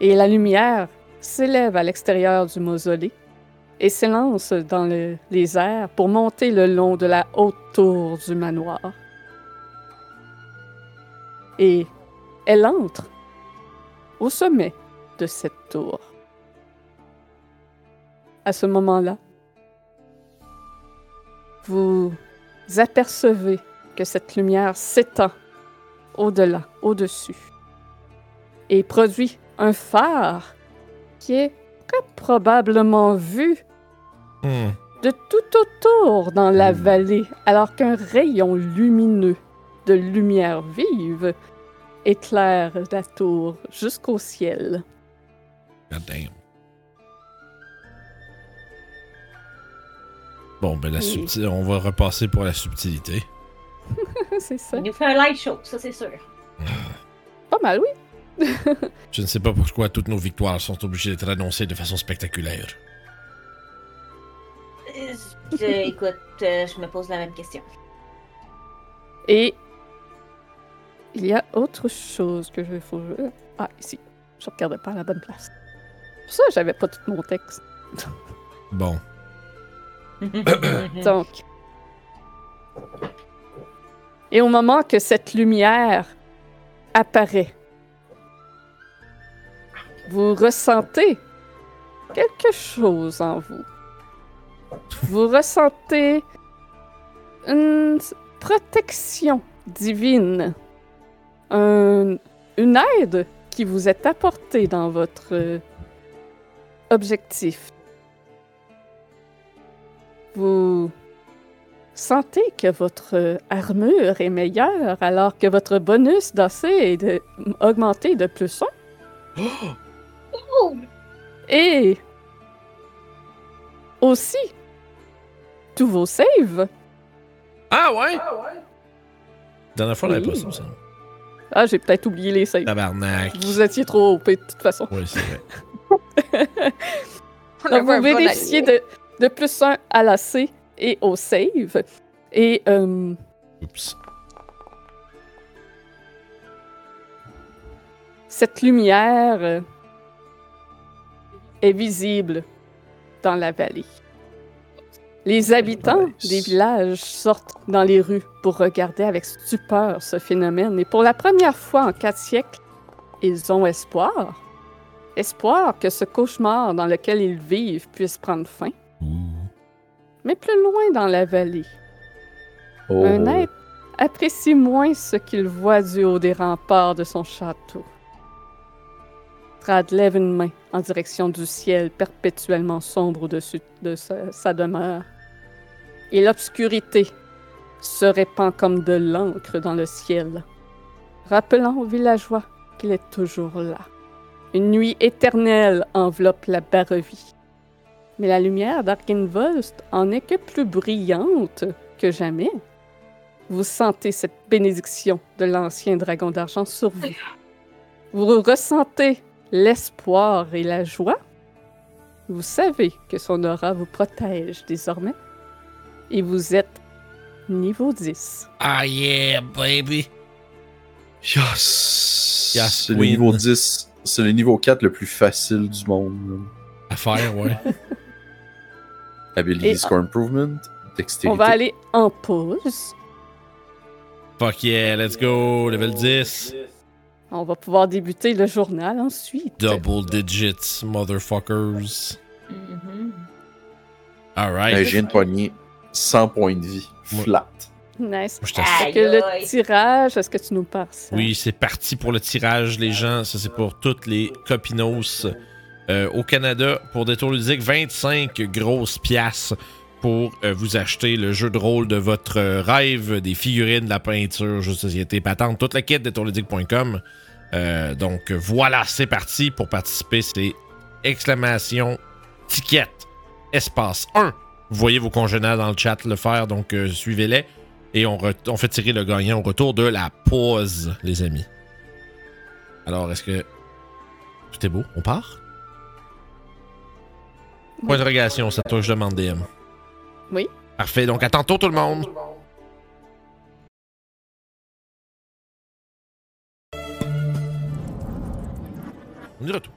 Et la lumière s'élève à l'extérieur du mausolée et s'élance dans le- les airs pour monter le long de la haute tour du manoir. Et elle entre au sommet de cette tour. À ce moment-là, vous apercevez que cette lumière s'étend au-delà, au-dessus, et produit un phare qui est très probablement vu Hmm. de tout autour dans la Hmm. vallée, alors qu'un rayon lumineux de lumière vive éclaire la tour jusqu'au ciel. God damn. Bon, ben la on va repasser pour la subtilité. C'est ça. Il nous fait un light show, ça c'est sûr. Pas mal, oui. Je ne sais pas pourquoi toutes nos victoires sont obligées d'être annoncées de façon spectaculaire. Euh, je- écoute, euh, je me pose la même question. Et il y a autre chose que je faut Ah, ici. Je regardais pas à la bonne place. Pour ça, j'avais pas tout mon texte. Bon. Donc. Et au moment que cette lumière apparaît, vous ressentez quelque chose en vous. Vous ressentez une protection divine, un- une aide qui vous est apportée dans votre objectif. Vous sentez que votre armure est meilleure alors que votre bonus d'AC est de- augmenté de plus 1. Et aussi, tous vos saves. Ah ouais? Dernière fois, on n'avait Oui. pas ça, ça. Ah, j'ai peut-être oublié les saves. Tabarnak. Vous étiez trop OP de toute façon. Oui, c'est vrai. On Donc, vous bénéficiez de, de plus 1 à l'AC et au save. Et euh, Oups. cette lumière euh, est visible dans la vallée. Les habitants Nice. des villages sortent dans les rues pour regarder avec stupeur ce phénomène et pour la première fois en quatre siècles, ils ont espoir. Espoir que ce cauchemar dans lequel ils vivent puisse prendre fin. Ouh. Mais plus loin dans la vallée, Oh. un être apprécie moins ce qu'il voit du haut des remparts de son château. Strad lève une main en direction du ciel perpétuellement sombre au-dessus de sa, sa demeure. Et l'obscurité se répand comme de l'encre dans le ciel, rappelant aux villageois qu'il est toujours là. Une nuit éternelle enveloppe la Barovie. Mais la lumière d'Arkenvost en est que plus brillante que jamais. Vous sentez cette bénédiction de l'ancien dragon d'argent sur vous. Vous ressentez l'espoir et la joie. Vous savez que son aura vous protège désormais. Et vous êtes niveau 10. Ah yeah, baby. Yes! Yes, c'est le niveau 10. C'est le niveau 4 le plus facile du monde. À faire, ouais. Ability Et- Score Improvement, Dextérité. On va aller en pause. Fuck yeah, let's go. Level 10. On va pouvoir débuter le journal ensuite. Double digits, motherfuckers. Mhm. Alright. Ben, je viens de pogner 100 points de vie. Flat. Nice. Fait que le tirage, est-ce que tu nous parles ça? Oui, c'est parti pour le tirage, les gens. Ça, c'est pour toutes les copinos euh, au Canada. Pour des tours ludiques, 25 grosses piastres pour euh, vous acheter le jeu de rôle de votre rêve, des figurines, de la peinture, jeux de société, patente, toute la quête de tourludique.com. Euh, donc voilà, c'est parti pour participer. C'est exclamation ticket espace 1. Vous voyez vos congénères dans le chat le faire, donc suivez-les. Et on fait tirer le gagnant au retour de la pause, les amis. Alors, est-ce que tout est beau? On part? Point d'interrogation, c'est à toi que je demande DM. Oui. Parfait, donc à tantôt tout le monde. On est de retour.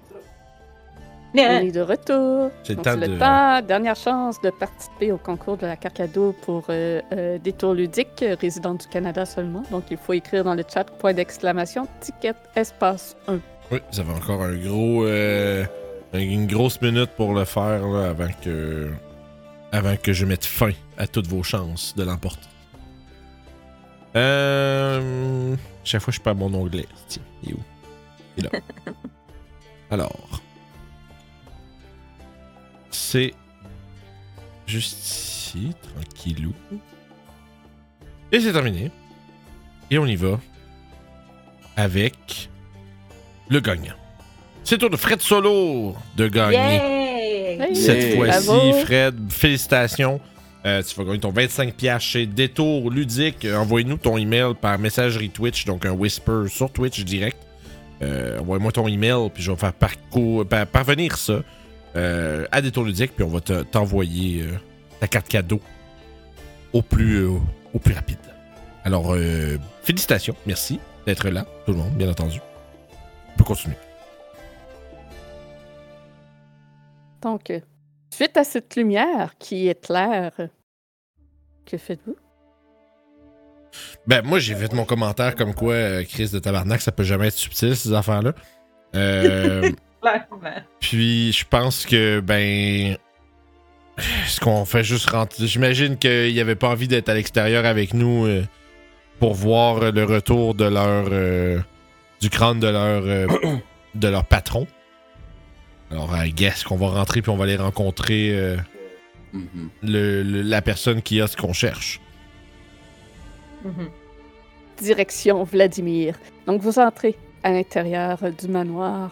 On est de retour. C'est le temps de- le temps, dernière chance de participer au concours de la Carcado pour euh, euh, Détour ludique, euh, résident du Canada seulement. Donc, il faut écrire dans le chat point d'exclamation ticket espace 1. Oui, vous avez encore un gros, euh, une grosse minute pour le faire là, avant que, avant que je mette fin à toutes vos chances de l'emporter. Euh, chaque fois, je perds mon onglet. Tiens, il est où? Il est là. Alors, c'est juste ici, tranquillou. Et c'est terminé. Et on y va avec le gagnant. C'est au tour de Fred Solo de gagner. Cette Yeah. fois-ci. Fred, félicitations. Euh, tu vas gagner ton 25$ chez Détour Ludique. Euh, Envoie-nous ton email par messagerie Twitch, donc un whisper sur Twitch direct. Euh, Envoie-moi ton email, puis je vais faire parcours- par- parvenir ça euh, à Détour Ludique, puis on va te- t'envoyer euh, ta carte cadeau au plus, euh, au plus rapide. Alors, euh, félicitations, merci d'être là, tout le monde, bien entendu. On peut continuer. Donc, suite à cette lumière qui éclaire, euh, que faites-vous? Ben, moi, j'ai fait mon commentaire comme quoi, euh, Chris de Tabarnak, ça peut jamais être subtil, ces affaires-là. Euh, Clairement. puis, je pense que, ben. Est-ce qu'on fait juste rentrer. J'imagine qu'ils n'avaient pas envie d'être à l'extérieur avec nous euh, pour voir le retour de leur. euh, du crâne de leur. euh, de leur patron. Alors, I guess qu'on va rentrer puis on va aller rencontrer euh, Mhm. le- le- la personne qui a ce qu'on cherche. Mhm. Direction Vladimir. Donc, vous entrez à l'intérieur du manoir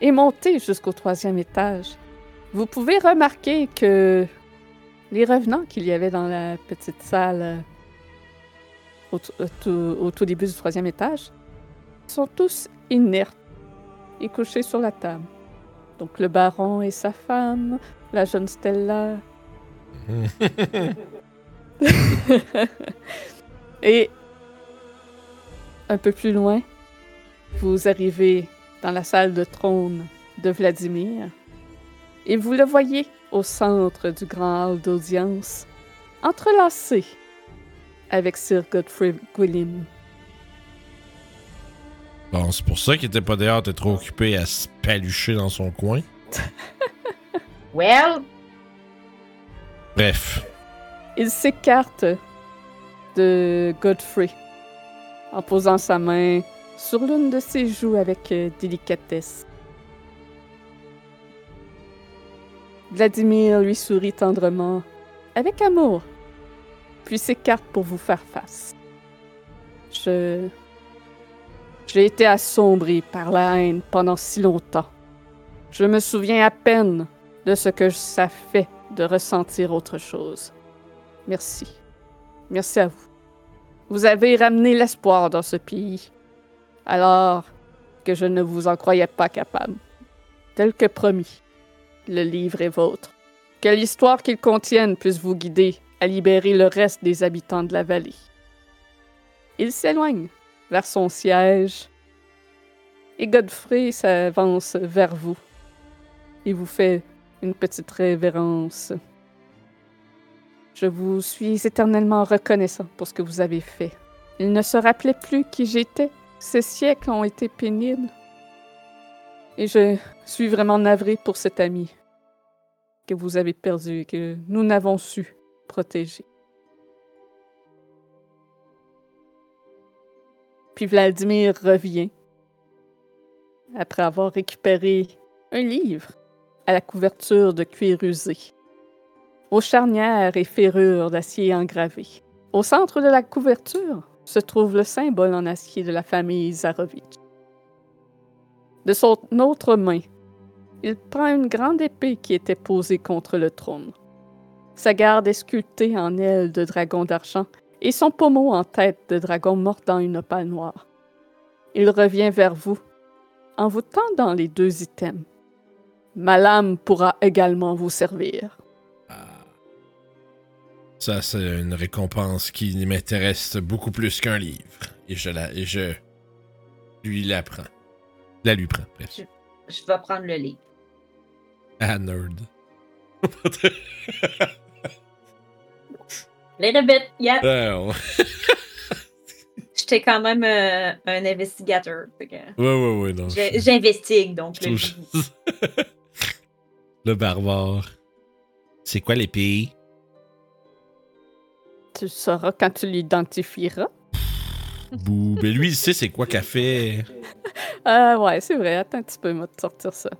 et montez jusqu'au troisième étage. Vous pouvez remarquer que les revenants qu'il y avait dans la petite salle euh, au, au tout début du troisième étage sont tous inertes et couchés sur la table. Donc, le baron et sa femme, la jeune Stella, Et un peu plus loin, vous arrivez dans la salle de trône de Vladimir et vous le voyez au centre du grand hall d'audience, entrelacé avec Sir Godfrey Gwilym. Bon, c'est pour ça qu'il était pas dehors, t'es trop occupé à se palucher dans son coin. Well, Bref. Il s'écarte de Godfrey en posant sa main sur l'une de ses joues avec euh, délicatesse. Vladimir lui sourit tendrement, avec amour, puis s'écarte pour vous faire face. Je. J'ai été assombri par la haine pendant si longtemps. Je me souviens à peine de ce que ça fait de ressentir autre chose. Merci. Merci à vous. Vous avez ramené l'espoir dans ce pays, alors que je ne vous en croyais pas capable. Tel que promis, le livre est vôtre. Que l'histoire qu'il contienne puisse vous guider à libérer le reste des habitants de la vallée. Il s'éloigne vers son siège et Godfrey s'avance vers vous. Il vous fait une petite révérence. Je vous suis éternellement reconnaissant pour ce que vous avez fait. Il ne se rappelait plus qui j'étais. Ces siècles ont été pénibles. Et je suis vraiment navré pour cet ami que vous avez perdu et que nous n'avons su protéger. Puis Vladimir revient après avoir récupéré un livre à la couverture de cuir usé. aux charnières et ferrures d'acier engravé. Au centre de la couverture se trouve le symbole en acier de la famille Zarovitch. De son autre main, il prend une grande épée qui était posée contre le trône. Sa garde est sculptée en aile de dragon d'argent et son pommeau en tête de dragon mordant une opale noire. Il revient vers vous en vous tendant les deux items. Ma lame pourra également vous servir. Ça, c'est une récompense qui m'intéresse beaucoup plus qu'un livre. Et je la, et je lui la prends. La lui prends, bref. Je vais prendre le livre. Ah, nerd. Little bit, yeah. Ah, ouais. J'étais quand même euh, un investigateur. fait que ouais, ouais, ouais, non. j'ai- J'investigue, donc. Je le. Le barbare. C'est quoi l'épée? Tu le sauras quand tu l'identifieras. Bouh. Ben lui, il sait c'est quoi qu'elle fait. Ah ouais, c'est vrai. Attends un petit peu, moi, de sortir ça.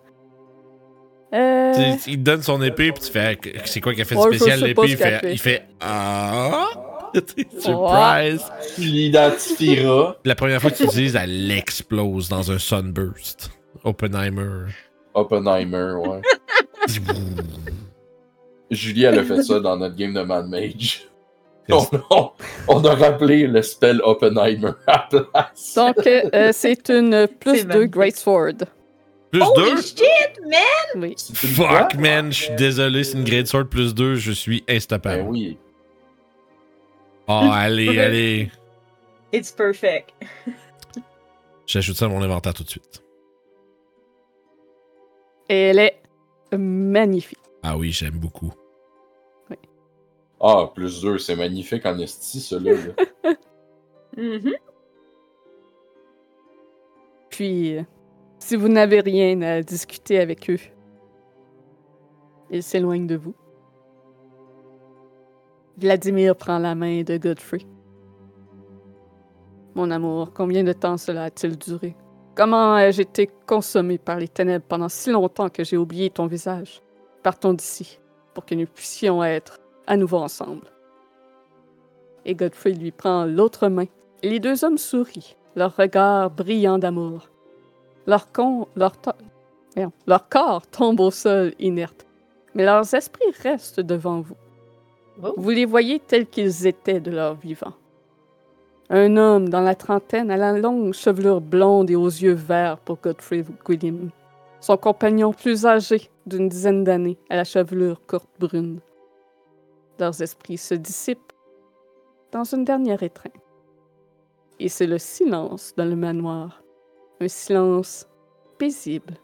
Euh... Il te donne son épée, puis tu fais c'est quoi qu'elle fait de Ouais, spécial l'épée? Il fait, fait. il fait Ah! Surprise! Tu l'identifieras. La première fois que tu l'utilises, elle explose dans un sunburst. Oppenheimer. Oppenheimer, ouais. Julie, elle a fait ça dans notre game de Mad Mage. On, on- on a rappelé le spell Oppenheimer à la place. Donc, euh, euh, c'est une plus C'est 2 magnifique. Great Sword. Plus Holy 2? shit, man! Oui. Fuck, quoi? man, je suis désolé, c'est une Great Sword plus 2, je suis Ben instappable. oui. Oh, allez, allez. It's perfect. J'ajoute ça à mon inventaire tout de suite. Et elle est magnifique. Ah oui, j'aime beaucoup. Ah, plus 2, c'est magnifique en esti, celui là. Mhm. Puis, euh, si vous n'avez rien à discuter avec eux, ils s'éloignent de vous. Vladimir prend la main de Godfrey. Mon amour, combien de temps cela a-t-il duré? Comment ai-je été consommé par les ténèbres pendant si longtemps que j'ai oublié ton visage? Partons d'ici, pour que nous puissions être à nouveau ensemble. Et Godfrey lui prend l'autre main. Les deux hommes sourient, leurs regards brillants d'amour. Leur, con- leur, to- voyons, leur corps tombe au sol inerte, mais leurs esprits restent devant vous. Oh. Vous les voyez tels qu'ils étaient de leur vivant. Un homme dans la trentaine à la longue chevelure blonde et aux yeux verts pour Godfrey William. Son compagnon plus âgé, d'une dizaine d'années, à la chevelure courte brune. Leurs esprits se dissipent dans une dernière étreinte. Et c'est le silence dans le manoir. Un silence paisible.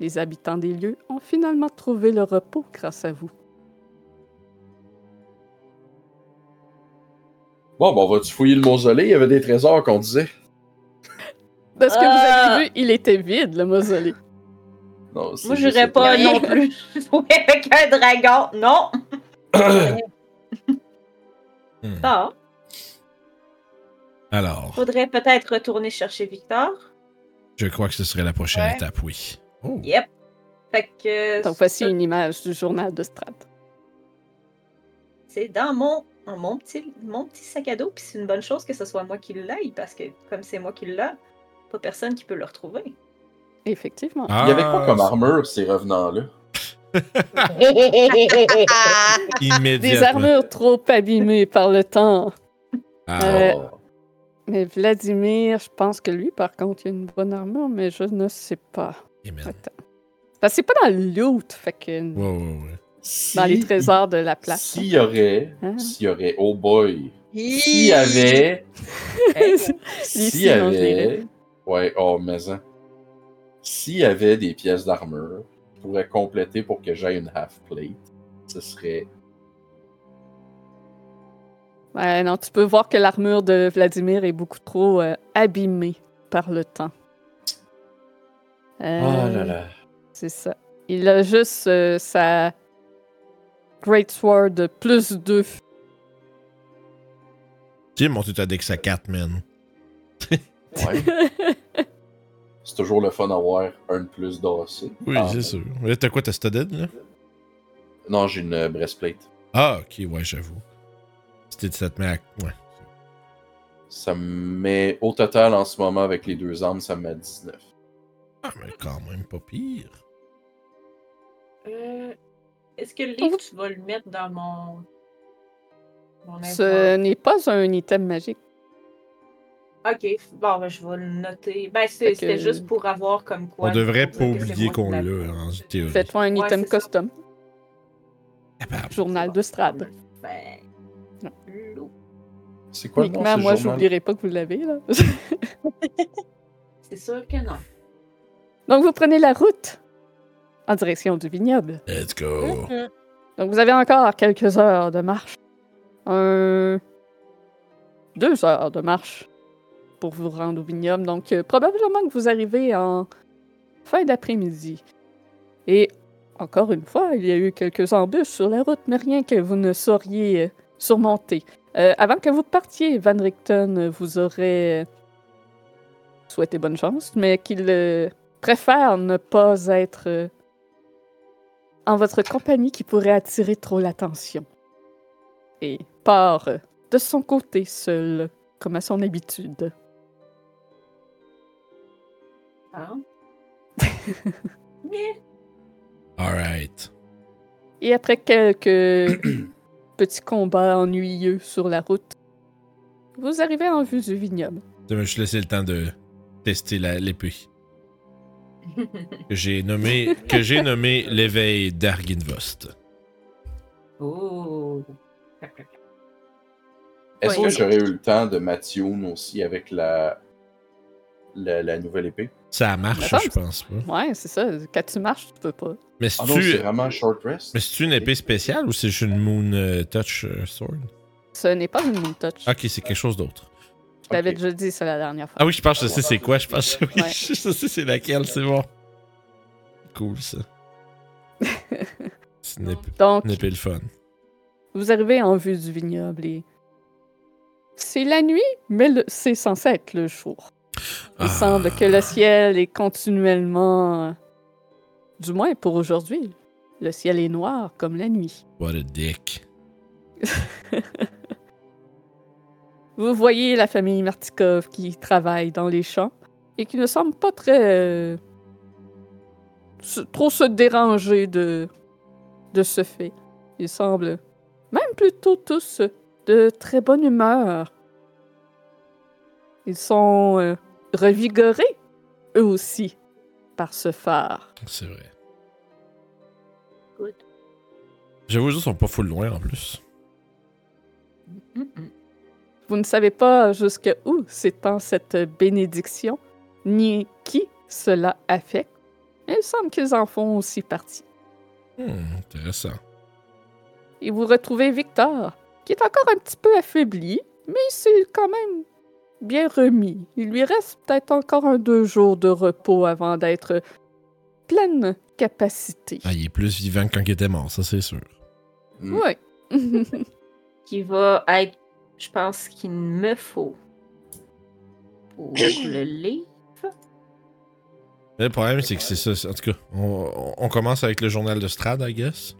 Les habitants des lieux ont finalement trouvé le repos grâce à vous. Bon, ben, on va-tu fouiller le mausolée? Il y avait des trésors qu'on disait. De ce que vous avez vu, il était vide, le mausolée. Non, Moi, j'irais pas non plus jouer avec un dragon. Non! Hmm. Ah, Alors, faudrait peut-être retourner chercher Victor. Je crois que ce serait la prochaine Ouais. étape, oui. Oh. Yep. Fait que. Donc voici une image du journal de Strat. C'est dans mon, dans mon, petit, mon petit sac à dos, puis c'est une bonne chose que ce soit moi qui l'aille, parce que comme c'est moi qui l'ai, pas personne qui peut le retrouver. Effectivement. Ah, Il y avait quoi comme armure, ces revenants-là? Immédiatement. Des armures trop abîmées par le temps. Ah, Euh, Oh. Mais Vladimir, je pense que lui, par contre, il a une bonne armure, mais je ne sais pas. Attends. Parce que c'est pas dans le loot, fait que Ouais, ouais, ouais. Si- dans les trésors de la place. S'il y aurait, Hein? s'il y aurait, oh boy, s'il y avait, s'il y avait, ouais, oh, mais hein. s'il y avait des pièces d'armure, je pourrais compléter pour que j'aille une half plate. Ce serait, Ouais, non, tu peux voir que l'armure de Vladimir est beaucoup trop euh, abîmée par le temps. Euh, oh là là. C'est ça. Il a juste euh, sa Great Sword de plus 2. J'ai monté ta dex à 4, man. Ouais. C'est toujours le fun d'avoir un de plus d'AC. Oui, Ah, c'est sûr. Là, t'as quoi, t'as studded, là? Non, j'ai une breastplate. Ah, ok, ouais, j'avoue. C'était ça te met à. Ouais. Ça me met au total en ce moment avec les deux armes, ça me met à 19. Ah, mais quand même pas pire. Euh, Est-ce que le livre, tu vas le mettre dans mon. mon Ce n'est pas un item magique. Ok, bon, ben, je vais le noter. Ben, que- c'était juste pour avoir comme quoi. On devrait pas oublier qu'on l'a, en théorie. Faites-moi un Ouais, item custom. Capable. Journal de Strad. Ben. C'est quoi le nom de Uniquement, ce moi, journal? j'oublierai pas que vous l'avez, là. C'est sûr que non. Donc, vous prenez la route en direction du vignoble. Let's go. Donc, vous avez encore quelques heures de marche. Un... Deux heures de marche pour vous rendre au vignoble. Donc, euh, probablement que vous arrivez en fin d'après-midi. Et, encore une fois, il y a eu quelques embûches sur la route, mais rien que vous ne sauriez surmonter. Euh, avant que vous partiez, Van Richten vous aurait souhaité bonne chance, mais qu'il euh, préfère ne pas être euh, en votre compagnie qui pourrait attirer trop l'attention. Et part de son côté seul, comme à son habitude. Hein? Mais, Alright. Et après quelques petits combats ennuyeux sur la route, vous arrivez en vue du vignoble. Je me suis laissé le temps de tester la- l'épée. que j'ai nommé, que j'ai nommé l'éveil d'Arginvost. oh. Est-ce que j'aurais eu le temps de Mathieu aussi avec la... la, la nouvelle épée? Ça marche, je pense pas. Ouais, c'est ça. Quand tu marches, tu peux pas. Mais Ah non, c'est c'est-tu vraiment un short rest? mais c'est-tu une épée spéciale ou c'est juste une Moon euh, Touch euh, Sword? Ce n'est pas une moon touch. Ok, c'est quelque chose d'autre. Je t'avais déjà dit ça la dernière fois. Ah oui, je pense que je sais c'est quoi. Je pense que oui, Ouais. je sais c'est laquelle, c'est bon. Cool, ça. C'est une épée, Donc, une épée le fun. vous arrivez en vue du vignoble et... C'est la nuit, mais le- c'est censé être le jour. Il Ah. semble que le ciel est continuellement... Du moins pour aujourd'hui. Le ciel est noir comme la nuit. What a dick. Vous voyez la famille Martikov qui travaille dans les champs et qui ne semble pas très... euh, se- trop se déranger de, de ce fait. Ils semblent même plutôt tous de très bonne humeur. Ils sont euh, revigorés, eux aussi, par ce phare. C'est vrai. Good. J'avoue, ils sont pas full loin en plus. Mm-mm. Vous ne savez pas jusqu'où s'étend cette bénédiction, ni qui cela affecte, mais il semble qu'ils en font aussi partie. Hmm, intéressant. Et vous retrouvez Victor, qui est encore un petit peu affaibli, mais c'est quand même bien remis. Il lui reste peut-être encore un deux jours de repos avant d'être pleine capacité. Ah, il est plus vivant que quand il était mort, ça c'est sûr. Mm. Oui. Qui va être, je pense qu'il me faut. Pour le livre. Le problème, c'est que c'est ça. En tout cas, on, on commence avec le journal de Strad, I guess.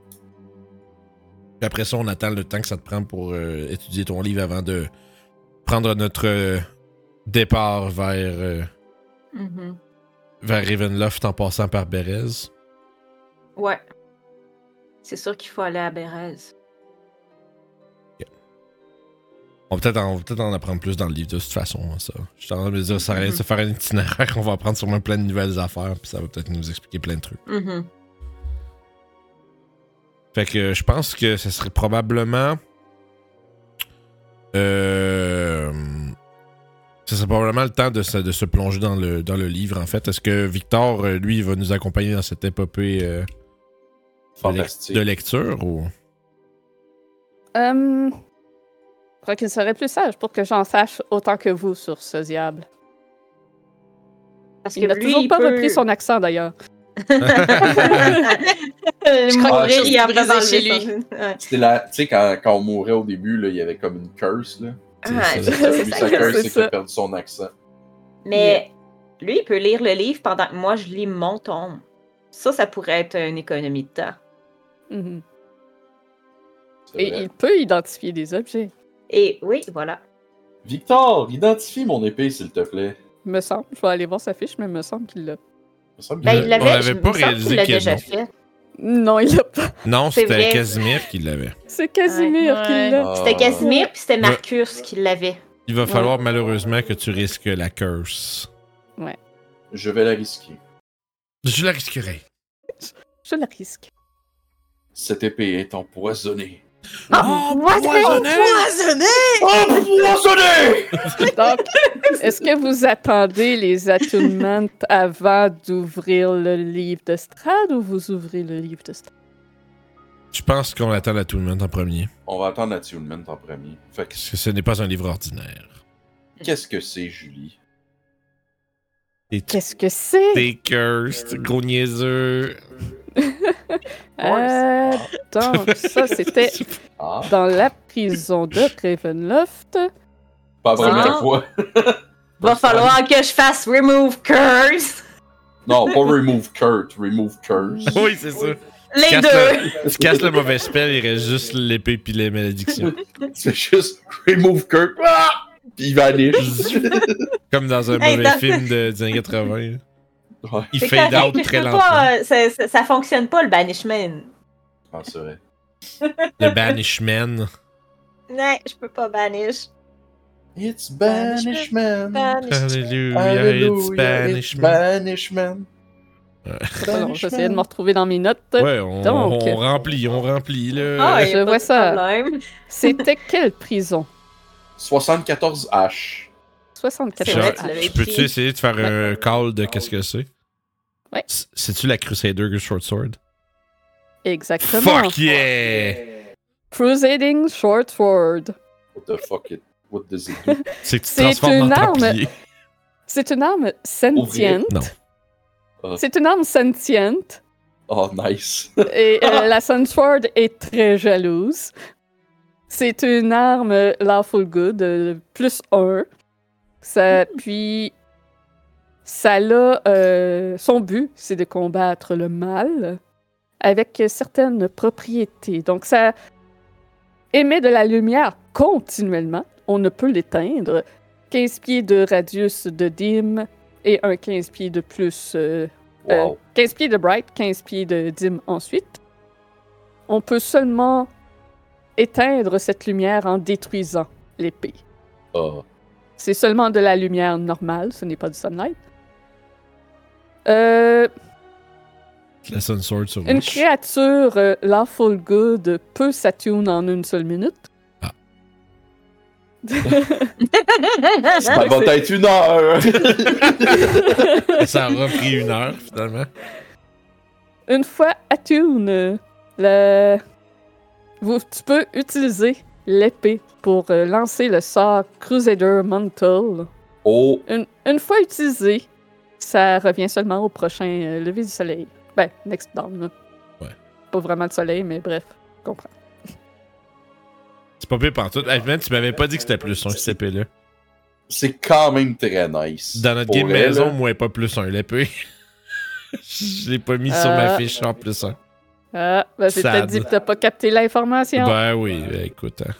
Puis après ça, on attend le temps que ça te prend pour euh, étudier ton livre avant de prendre notre euh, départ vers, euh, Mhm. vers Ravenloft en passant par Bérez. Ouais. C'est sûr qu'il faut aller à Bérez. On va peut-être en, apprendre plus dans le livre de toute façon, hein, ça. Je suis en train de me dire, ça rien de se faire un itinéraire, on va apprendre sûrement plein de nouvelles affaires, puis ça va peut-être nous expliquer plein de trucs. Mhm. Fait que je pense que ce serait probablement. Euh. Ce serait probablement le temps de se, de se plonger dans le, dans le livre, en fait. Est-ce que Victor, euh, lui, va nous accompagner dans cette épopée euh, de, lec- Fantastique. de lecture ou? Euh, je crois qu'il serait plus sage pour que j'en sache autant que vous sur ce diable. Parce Il n'a lui, toujours pas peut- repris son accent d'ailleurs. Je crois que il a brisé chez lui. son- Ouais. C'était là, tu sais, quand, quand on mourait au début, là, il y avait comme une curse, là. Ça. c'est qu'il a perdu son accent. Mais lui, il peut lire le livre pendant que moi, je lis mon tome. Ça, ça pourrait être une économie de temps. Mhm. C'est Et il peut identifier des objets, Et oui, voilà. Victor, identifie mon épée, s'il te plaît. me semble. Je vais aller voir sa fiche, mais il me semble qu'il l'a. Ben, il l'avait. je- pas réalisé qu'il l'a déjà non. fait. Non, il l'a pas. Non, c'était. Casimir qui l'avait. C'est Casimir Ouais. qui l'a. C'était Casimir puis c'était Marcus qui l'avait. Il va falloir malheureusement que tu risques la curse. Je vais la risquer. Je la risquerai. Je le risque. Cette épée est empoisonnée. Oh, Empoisonné! Empoisonnée! Donc, est-ce que vous attendez les attunements avant d'ouvrir le livre de Strad ou vous ouvrez le livre de Strad? Je pense qu'on attend la tout le monde en premier. On va attendre l'attunement en premier. Fait que Parce que ce n'est pas un livre ordinaire. qu'est-ce que c'est, Julie? Et tu Qu'est-ce que c'est? t'es cursed, gros niaiseux. Euh, donc, ça, c'était Ah, dans la prison de Ravenloft. pas la première fois. Va falloir que je fasse remove curse. Non, pas remove Kurt, remove curse. Oui, c'est ça. Les deux. le- Tu casses le mauvais spell, il reste juste l'épée puis les malédictions. C'est juste remove Kurt. Ah! Puis il vanish. Comme dans un Hey, mauvais film de, des années 80. Ouais, Il fade correct, out très lentement. pas, euh, ça, ça, ça fonctionne pas le banishment. ah, c'est vrai. Le banishment. Non, je peux pas banish. It's banishment. Banish. Alléluia, it's Alléluia, it's banishment. banishment. Alors, j'essayais de me retrouver dans mes notes. Ouais, on, Donc. on remplit, on remplit, là. Ah, Je vois ça. C'était quelle prison? 74 H. 64. C'est vrai, Genre, tu l'avais je peux-tu essayer de faire un call de qu'est-ce que c'est? Ouais. C'est-tu la Crusader Short Sword? Exactement. Fuck yeah! Crusading Short Sword. What the fuck it? What does it do? C'est que tu C'est transformes en une arme. C'est une arme sentiente. Non. Ah. C'est une arme sentiente. Oh, nice. Et euh, la Sunsword est très jalouse. C'est une arme Lawful Good, euh, plus 1. Ça, puis, ça a, euh, son but, c'est de combattre le mal avec certaines propriétés. Donc, ça émet de la lumière continuellement. On ne peut l'éteindre. 15 pieds de radius de dim et un 15 pieds de plus euh, euh, Wow. 15 pieds de bright, 15 pieds de dim ensuite. On peut seulement éteindre cette lumière en détruisant l'épée. Ah. C'est seulement de la lumière normale, ce n'est pas du sunlight. Euh, La Sun Sword sur une créature euh, Lawful Good peut s'attune en une seule minute. Ah. Ça va être une heure. Ça aura pris une heure, finalement. Une fois attune, euh, le... Vous, tu peux utiliser l'épée pour euh, lancer le sort Crusader Mantle. Oh, Une, une fois utilisé, ça revient seulement au prochain euh, lever du soleil. Ben, next down. là. Ouais. Pas vraiment de soleil, mais bref, je comprends. C'est pas pire pantoute. Hey, man, tu m'avais pas dit que c'était plus un, cette épée-là. c'est quand même très nice. Dans notre Pour game elle, maison, là. moi, pas plus un, l'épée. Je l'ai pas mis sur ma Euh. fiche en plus un. Ah, ben, j'ai peut-être dit que t'as pas capté l'information. Ben oui, ben, écoute. hein.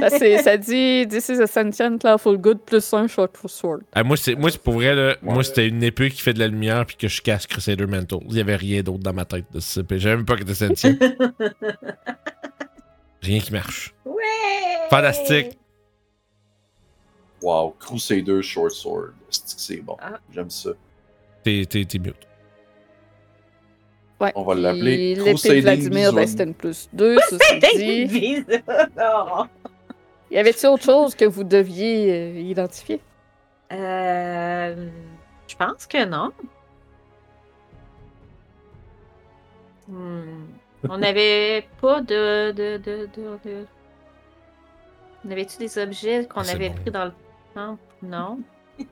ça, c'est- ça dit This is a sentient lawful good plus un short sword. Ah, moi, c'est, moi, c'est pour vrai, là, moi, c'était une épée qui fait de la lumière puis que je casse Crusader Mental. Il y avait rien d'autre dans ma tête de cette épée. J'avais même pas que c'était sentient. rien qui marche. Ouais! Fantastique. Wow, Crusader Short Sword. C'est que c'est bon? Ah. J'aime ça. T'es, t'es, t'es mute. Ouais. On va l'appeler L'épée Vladimir, ben, c'était une plus 2. Ceci dit. Non. Y avait-il autre chose que vous deviez euh, identifier? Euh, je pense que non. Hmm. On n'avait pas de, de, de, de, de- On avait-tu des objets qu'on avait bon. pris dans le temple? Non.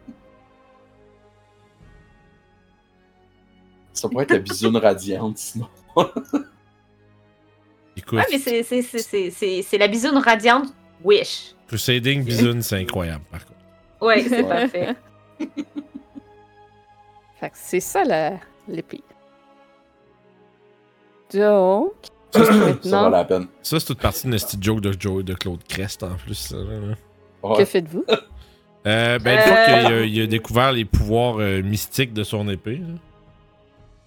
Ça pourrait être la bisoune radiante, sinon. Écoute, Ouais, mais c'est- c'est- c'est- c'est c'est- c'est la bisoune radiante Wish. Crusading Bison, c'est incroyable, par contre. Ouais, c'est Ouais. parfait. Fait que c'est ça la- l'épée. Donc, Ça, vaut la peine. ça, c'est toute partie d'une petite joke de, Joe, de Claude Crest en plus. ça, là. Ouais. que faites-vous? Euh, ben, une Euh. fois qu'il a, il a découvert les pouvoirs euh, mystiques de son épée. là.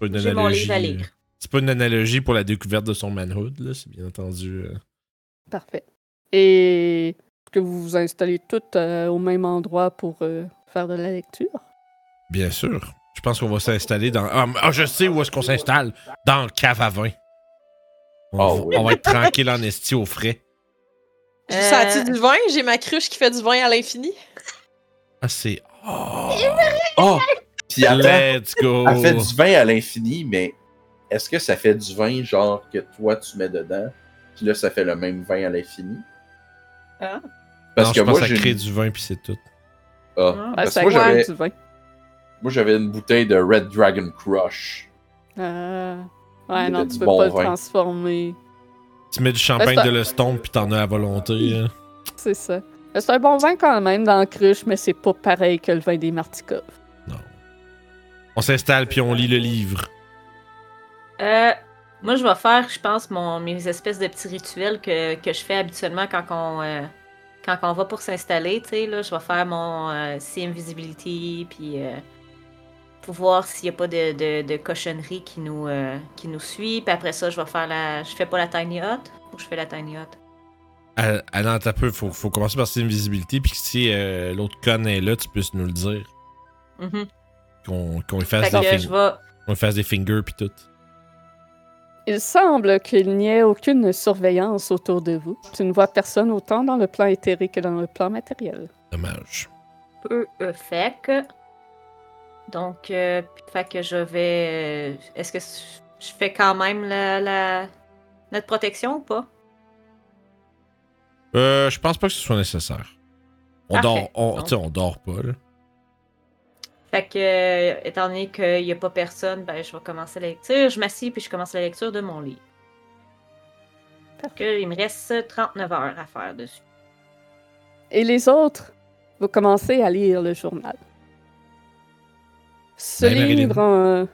C'est pas une J'ai mon analogie. livre à lire. euh, C'est pas une analogie pour la découverte de son manhood, là. C'est bien entendu. euh, Parfait. Et est-ce que vous vous installez toutes euh, au même endroit pour euh, faire de la lecture? Bien sûr. Je pense qu'on va s'installer dans. Ah, ah, je sais où est-ce qu'on s'installe. Dans le cave à vin. On, Oh, va, oui. on va être tranquille en esti au frais. J'ai Euh, senti du vin, j'ai ma cruche qui fait du vin à l'infini. Ah, c'est. Oh, Oh! Puis attends, let's go. elle fait du vin à l'infini, mais est-ce que ça fait du vin genre que toi tu mets dedans, puis là ça fait le même vin à l'infini? Ah. Parce non, que je pense moi que ça j'ai crée du vin puis c'est tout. Ah. Ah. Parce ça moi, j'avais- du vin. Moi j'avais une bouteille de Red Dragon Crush. Ah. Y Ouais, non, tu peux bon pas vin. le transformer. Tu mets du champagne Ben, c'est de l'estompe puis t'en as à volonté. hein. C'est ça. C'est un bon vin quand même dans la cruche, mais c'est pas pareil que le vin des Martikov. On s'installe puis on lit le livre. Euh, moi, je vais faire, je pense, mon, mes espèces de petits rituels que, que je fais habituellement quand on, euh, quand on va pour s'installer. Tu sais, là, je vais faire mon euh, See Invisibility, puis euh, pour voir s'il n'y a pas de, de, de cochonnerie qui nous, qui nous suit. Puis après ça, je vais faire la. Je fais pas la Tiny Hut ou je fais la Tiny Hut? Ah, ah non, t'as peu. Faut, faut commencer par cette invisibilité puis si l'autre con est là, tu puisses nous le dire. Mhm. Qu'on qu'on lui fasse, Fait des que fing- je vais. qu'on lui fasse des fingers puis tout. Il semble qu'il n'y ait aucune surveillance autour de vous. Tu ne vois personne autant dans le plan éthérique que dans le plan matériel. Dommage. peu euh, fait que. Donc, euh, fait que je vais. euh, Est-ce que je fais quand même la, la- notre protection ou pas? Euh, je pense pas que ce soit nécessaire. On Parfait. dort, on, Non. tu sais, on dort pas, là. Fait que, euh, étant donné qu'il n'y a pas personne, ben, je vais commencer la lecture. Je m'assieds puis je commence la lecture de mon livre. Fait que, il me reste 39 heures à faire dessus. Et les autres, vous commencez à lire le journal. Ce Marilyn. livre en...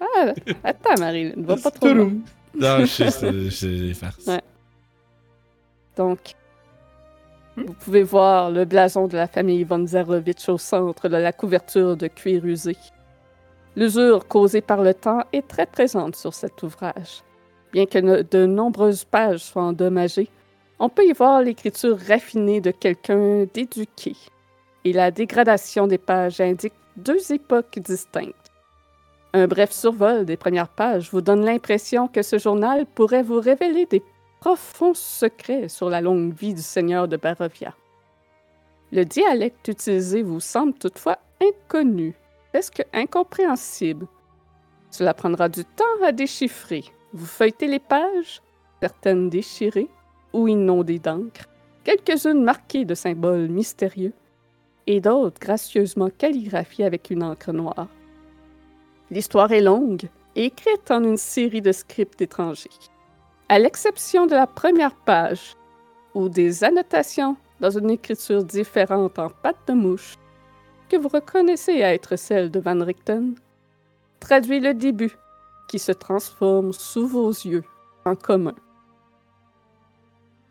Ah, attends, Marilyn, va pas trop loin. Non, je sais, c'est des farces. Ouais. Donc, vous pouvez voir le blason de la famille von Zarovitch au centre de la couverture de cuir usé. L'usure causée par le temps est très présente sur cet ouvrage. Bien que de nombreuses pages soient endommagées, on peut y voir l'écriture raffinée de quelqu'un d'éduqué. Et la dégradation des pages indique deux époques distinctes. Un bref survol des premières pages vous donne l'impression que ce journal pourrait vous révéler des profonds secrets sur la longue vie du seigneur de Barovia. Le dialecte utilisé vous semble toutefois inconnu, presque incompréhensible. Cela prendra du temps à déchiffrer. Vous feuilletez les pages, certaines déchirées ou inondées d'encre, quelques-unes marquées de symboles mystérieux et d'autres gracieusement calligraphiées avec une encre noire. L'histoire est longue écrite en une série de scripts étrangers à l'exception de la première page, ou des annotations dans une écriture différente en pâte de mouche, que vous reconnaissez être celle de Van Richten, traduit le début, qui se transforme sous vos yeux en commun.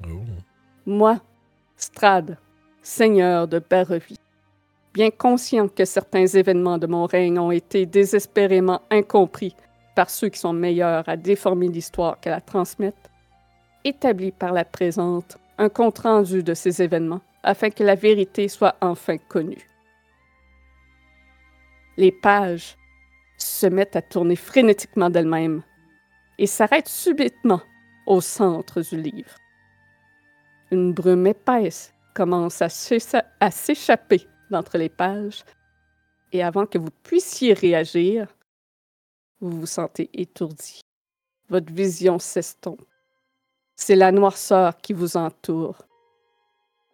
Oh. Moi, Strad, seigneur de Barovie, bien conscient que certains événements de mon règne ont été désespérément incompris par ceux qui sont meilleurs à déformer l'histoire qu'à la établis par la présente un compte-rendu de ces événements afin que la vérité soit enfin connue. Les pages se mettent à tourner frénétiquement d'elles-mêmes et s'arrêtent subitement au centre du livre. Une brume épaisse commence à s'échapper d'entre les pages et avant que vous puissiez réagir, vous vous sentez étourdi. Votre vision s'estompe. C'est la noirceur qui vous entoure.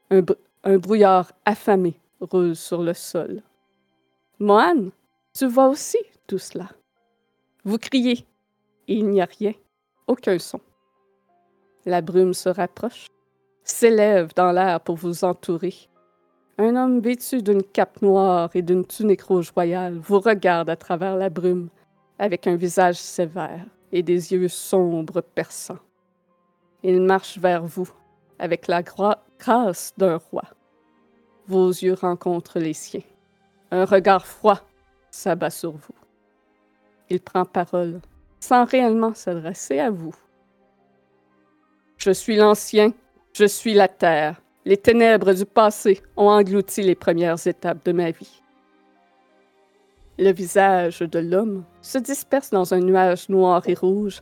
Un, br- un brouillard affamé roule sur le sol. Mohan, tu vois aussi tout cela. Vous criez, il n'y a rien, aucun son. La brume se rapproche, s'élève dans l'air pour vous entourer. Un homme vêtu d'une cape noire et d'une tunique rouge royale vous regarde à travers la brume avec un visage sévère et des yeux sombres perçants. Il marche vers vous avec la grâce d'un roi. Vos yeux rencontrent les siens. Un regard froid s'abat sur vous. Il prend parole sans réellement s'adresser à vous. Je suis l'ancien, je suis la terre. Les ténèbres du passé ont englouti les premières étapes de ma vie. Le visage de l'homme se disperse dans un nuage noir et rouge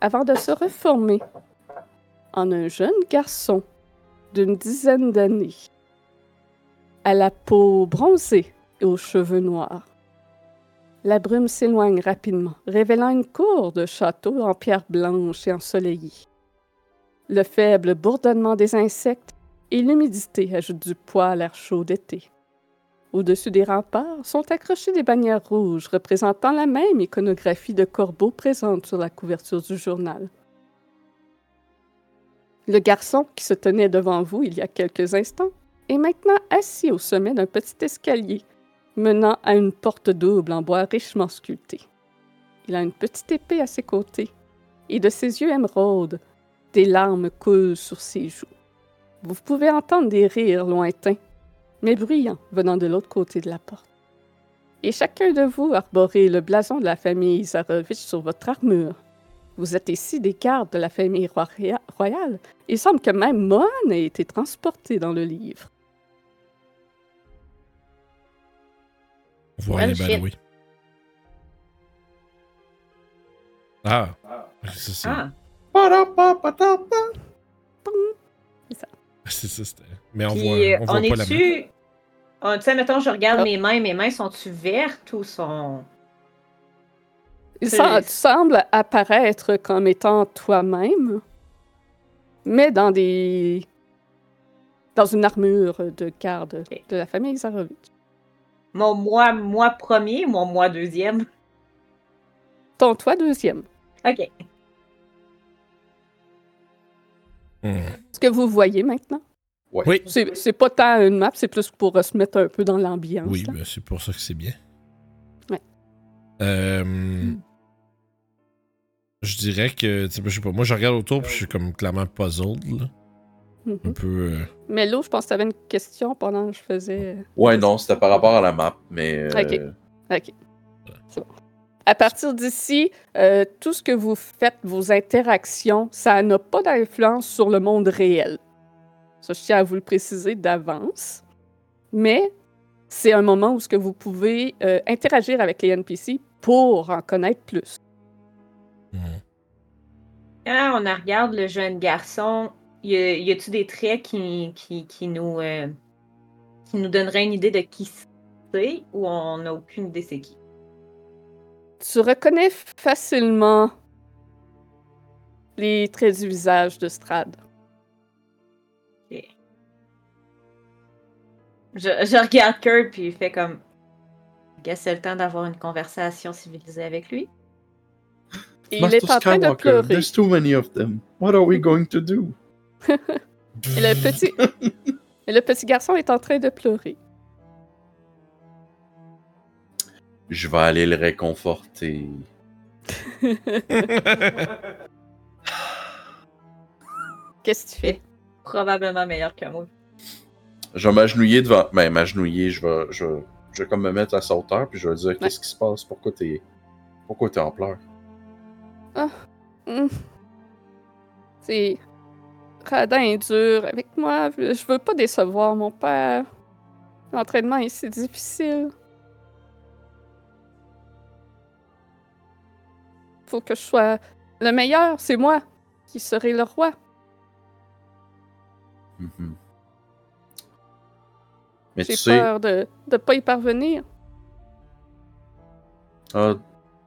avant de se reformer en un jeune garçon d'une dizaine d'années, à la peau bronzée et aux cheveux noirs. La brume s'éloigne rapidement, révélant une cour de château en pierre blanche et ensoleillée. Le faible bourdonnement des insectes et l'humidité ajoutent du poids à l'air chaud d'été. Au-dessus des remparts sont accrochées des bannières rouges représentant la même iconographie de corbeau présente sur la couverture du journal. Le garçon qui se tenait devant vous il y a quelques instants est maintenant assis au sommet d'un petit escalier menant à une porte double en bois richement sculptée. Il a une petite épée à ses côtés et de ses yeux émeraudes, des larmes coulent sur ses joues. Vous pouvez entendre des rires lointains, mais bruyants venant de l'autre côté de la porte. Et chacun de vous arborez le blason de la famille Zarovitch sur votre armure. Vous êtes ici des gardes de la famille roya- royale. Il semble que même Mohan ait été transporté dans le livre. Voir les Well, shit. Balois. Ah. C'est ça. Ah. C'est ça, c'était. Mais on puis voit, on on, voit pas la main. est-tu... on- Tu sais, mettons, je regarde Ah. mes mains, mes mains sont-tu vertes ou sont... Sem- tu sembles apparaître comme étant toi-même, mais dans des. dans une armure de garde de la famille Zarovitch. Mon moi, moi premier, mon moi deuxième? Ton toi deuxième. OK. Hmm. Ce que vous voyez maintenant, Oui. c'est pas tant une map, c'est plus pour euh, se mettre un peu dans l'ambiance. Oui, ben, c'est pour ça que c'est bien. Ouais. Euh, Je dirais que, tu sais, je sais pas, moi je regarde autour puis je suis comme clairement puzzled, là. Mhm. Un peu. euh, Mais là, je pense que tu avais une question pendant que je faisais. Ouais, non, c'était par rapport à la map, mais. euh, Ok. Ok. C'est bon. À partir d'ici, euh, tout ce que vous faites, vos interactions, ça n'a pas d'influence sur le monde réel. Ça, je tiens à vous le préciser d'avance. Mais c'est un moment où ce que vous pouvez euh, interagir avec les NPC pour en connaître plus. hmm. Quand on regarde le jeune garçon, y a- y a-tu des traits qui, qui, qui nous, euh, qui nous donneraient une idée de qui c'est ou on n'a aucune idée c'est qui? Tu reconnais facilement les traits du visage de Strad. Je, je regarde Kurt puis il fait comme. Guess c'est le temps d'avoir une conversation civilisée avec lui. Et il est en train de pleurer. There's too many of them. What are we going to do? Et le petit... Et le petit garçon est en train de pleurer. Je vais aller le réconforter. Qu'est-ce que tu fais? Probablement meilleur que moi. Je vais m'agenouiller devant. Ben, m'agenouiller, je vais, je, vais- je vais comme me mettre à sa hauteur, puis je vais dire qu'est-ce qui se passe, pourquoi t'es. Pourquoi t'es en pleurs? Hmm. C'est... Radin est dur avec moi. Je veux pas décevoir mon père. L'entraînement est si difficile. Faut que je sois le meilleur. C'est moi qui serai le roi. Mhm. Mais J'ai tu sais, peur de ne pas y parvenir. ah,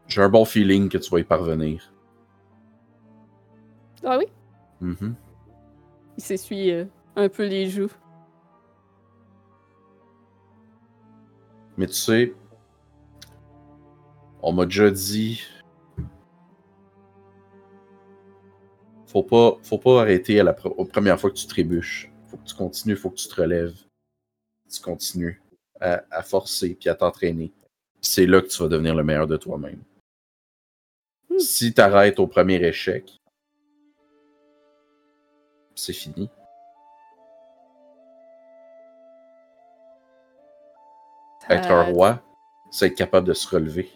j'ai un bon feeling que tu vas y parvenir. Ah oui? Mhm. Il s'essuie euh, un peu les joues. Mais tu sais, on m'a déjà dit. Faut pas, faut pas arrêter à la pre- première fois que tu trébuches. Faut que tu continues, faut que tu te relèves. Tu continues à, à forcer puis à t'entraîner. C'est là que tu vas devenir le meilleur de toi-même. Hmm. Si t'arrêtes au premier échec, c'est fini. Être un roi, c'est être capable de se relever.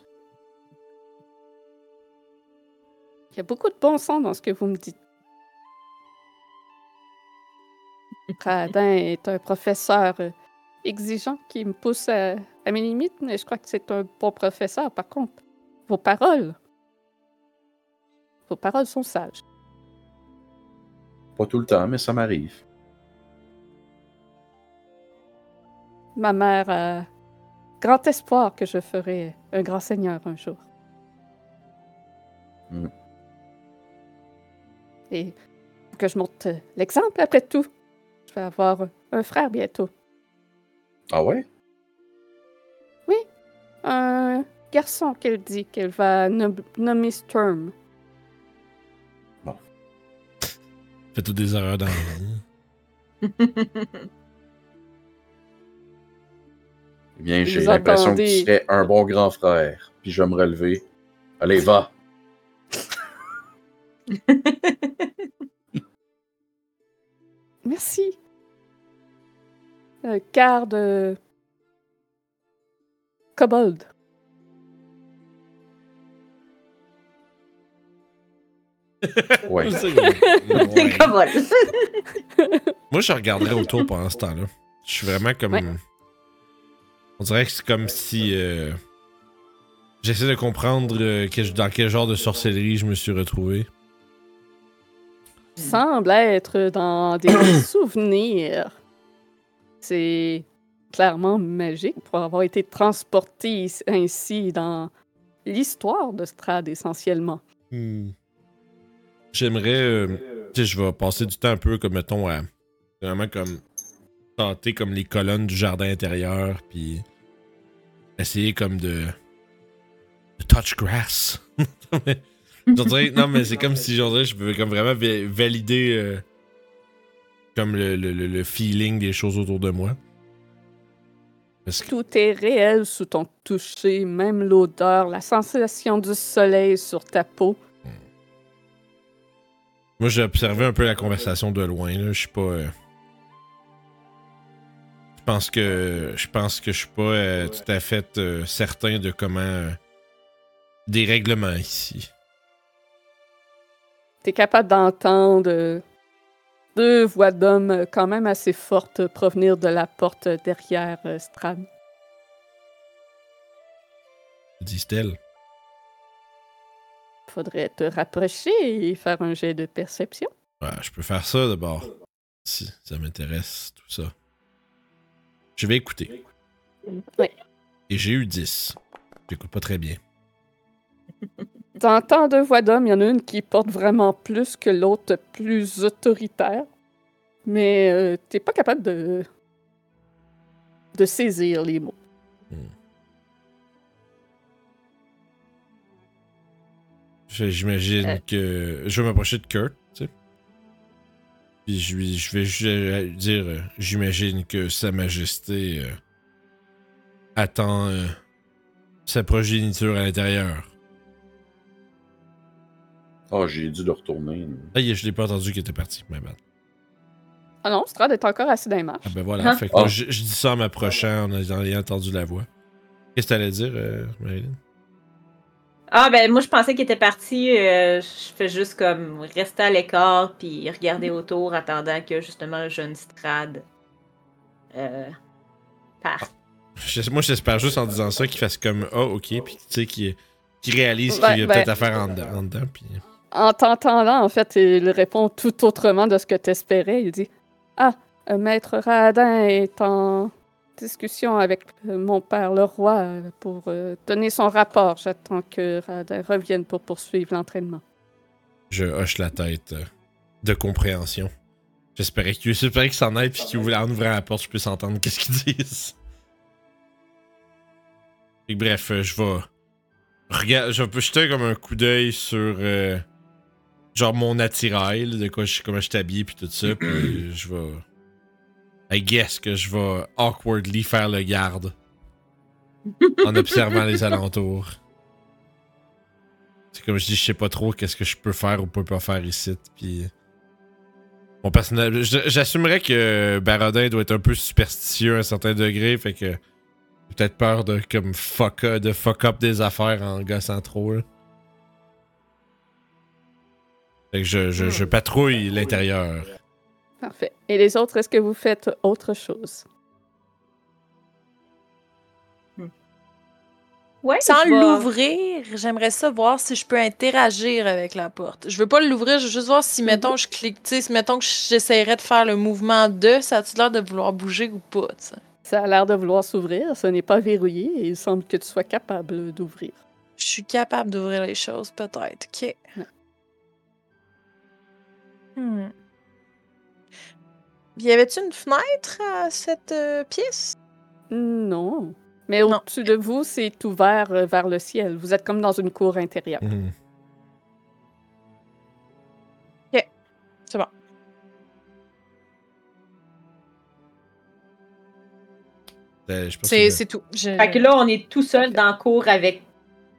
Il y a beaucoup de bon sens dans ce que vous me dites. Radin est un professeur euh, exigeant qui me pousse à, à mes limites, mais je crois que c'est un bon professeur. Par contre, vos paroles, vos paroles sont sages. Pas tout le temps, mais ça m'arrive. Ma mère a grand espoir que je ferai un grand seigneur un jour. Mm. Et que je montre l'exemple après tout. Je vais avoir un frère bientôt. Ah ouais? Un garçon qu'elle dit qu'elle va nom- nommer Sturm. Fait toutes des erreurs dans la vie. Eh bien, j'ai l'impression que tu serais un bon grand frère. Puis je vais me relever. Allez, va. Merci. Euh, garde. euh, Kobold. Ouais. Ouais. Voilà. Moi, je regarderais autour pendant ce temps-là. Je suis vraiment comme. Ouais. On dirait que c'est comme si. euh, J'essaie de comprendre euh, que- dans quel genre de sorcellerie je me suis retrouvé. semble être dans des souvenirs. C'est clairement magique pour avoir été transporté ainsi dans l'histoire de Strad essentiellement. Hmm. J'aimerais. euh, je vais passer du temps un peu comme, mettons, à. Comme. Tenter comme les colonnes du jardin intérieur, puis. Essayer comme de. de touch grass. Non, mais c'est comme si, j'en dirais, je comme vraiment va- valider. euh, comme le, le- le- feeling des choses autour de moi. Parce que. Tout est réel sous ton toucher, même l'odeur, la sensation du soleil sur ta peau. Moi, j'ai observé un peu la conversation de loin, là. Je suis pas. euh, Je pense que. Je pense que je suis pas euh, tout à fait euh, certain de comment. euh, Des règlements ici. T'es capable d'entendre euh, deux voix d'hommes euh, quand même assez fortes provenir de la porte derrière euh, Strad. Disent-elles. Faudrait te rapprocher et faire un jet de perception. Ouais, je peux faire ça d'abord. Si ça m'intéresse, tout ça. Je vais écouter. Oui. Et j'ai eu 10. J'écoute pas très bien. T'entends deux voix d'hommes, il y en a une qui porte vraiment plus que l'autre plus autoritaire. Mais euh, t'es pas capable de. de saisir les mots. Je- J'imagine Euh. que. Je vais m'approcher de Kurt, tu sais. Puis je, lui- je vais ju- euh, dire euh, J'imagine que Sa Majesté attend sa progéniture à l'intérieur. Oh, j'ai dû le retourner. Ah, je l'ai pas entendu qu'il était parti. My bad. Ah non, Strad est encore assis dans les marches. Ah ben voilà. Ah. Fait que Ah. je, je dis ça en m'approchant en ayant entendu la voix. Qu'est-ce que t'allais dire, euh, Marilyn? Ah, ben moi, je pensais qu'il était parti. euh, je fais juste comme rester à l'écart puis regarder autour, attendant que justement le jeune Strad euh, parte. Je- moi, j'espère juste en disant ça qu'il fasse comme Ah, ok, puis tu sais, qu'il réalise Ouais, qu'il y a ben- peut-être affaire en dedans. en dedans, puis... En t'entendant, en fait, il répond tout autrement de ce que t'espérais. Il dit Ah, euh, Maître Radin est en discussion avec euh, mon père, le roi, euh, pour donner son rapport. J'attends que Radin revienne pour poursuivre l'entraînement. Je hoche la tête de compréhension. J'espérais qu'il j'espérais qu'il s'en aille puis qu'il ouvre- en ouvrant la porte, je puisse entendre qu'est-ce qu'ils disent. Et bref, je vais. Regarde, je vais jeter comme un coup d'œil sur. Genre mon attirail, de quoi je, comment je suis habillé puis tout ça. Puis je vais. I guess que je vais awkwardly faire le garde. en observant les alentours. C'est comme je dis, je sais pas trop qu'est-ce que je peux faire ou peux pas faire ici. Puis. Mon personnage. J'assumerais que Barodin doit être un peu superstitieux à un certain degré, fait que. Peut-être peur de comme fuck, de fuck up des affaires en gossant trop. là. Fait que je, je, je patrouille l'intérieur. Parfait. Et les autres, est-ce que vous faites autre chose? Ouais, Sans l'ouvrir, j'aimerais ça voir si je peux interagir avec la porte. Je veux pas l'ouvrir, je veux juste voir si, mettons, je clique, tu sais, si, mettons que j'essaierais de faire le mouvement de, ça a-tu l'air de vouloir bouger ou pas, tu sais? Ça a l'air de vouloir s'ouvrir. Ce n'est pas verrouillé et il semble que tu sois capable d'ouvrir. Je suis capable d'ouvrir les choses, peut-être. OK. Hmm. Y avait-tu une fenêtre à cette euh, pièce? Non. Mais au-dessus de vous, c'est ouvert euh, vers le ciel. Vous êtes comme dans une cour intérieure. Mhm. C'est bon. Euh, je pense C'est que- c'est tout. Je- Fait que là, on est tout seul dans la cour avec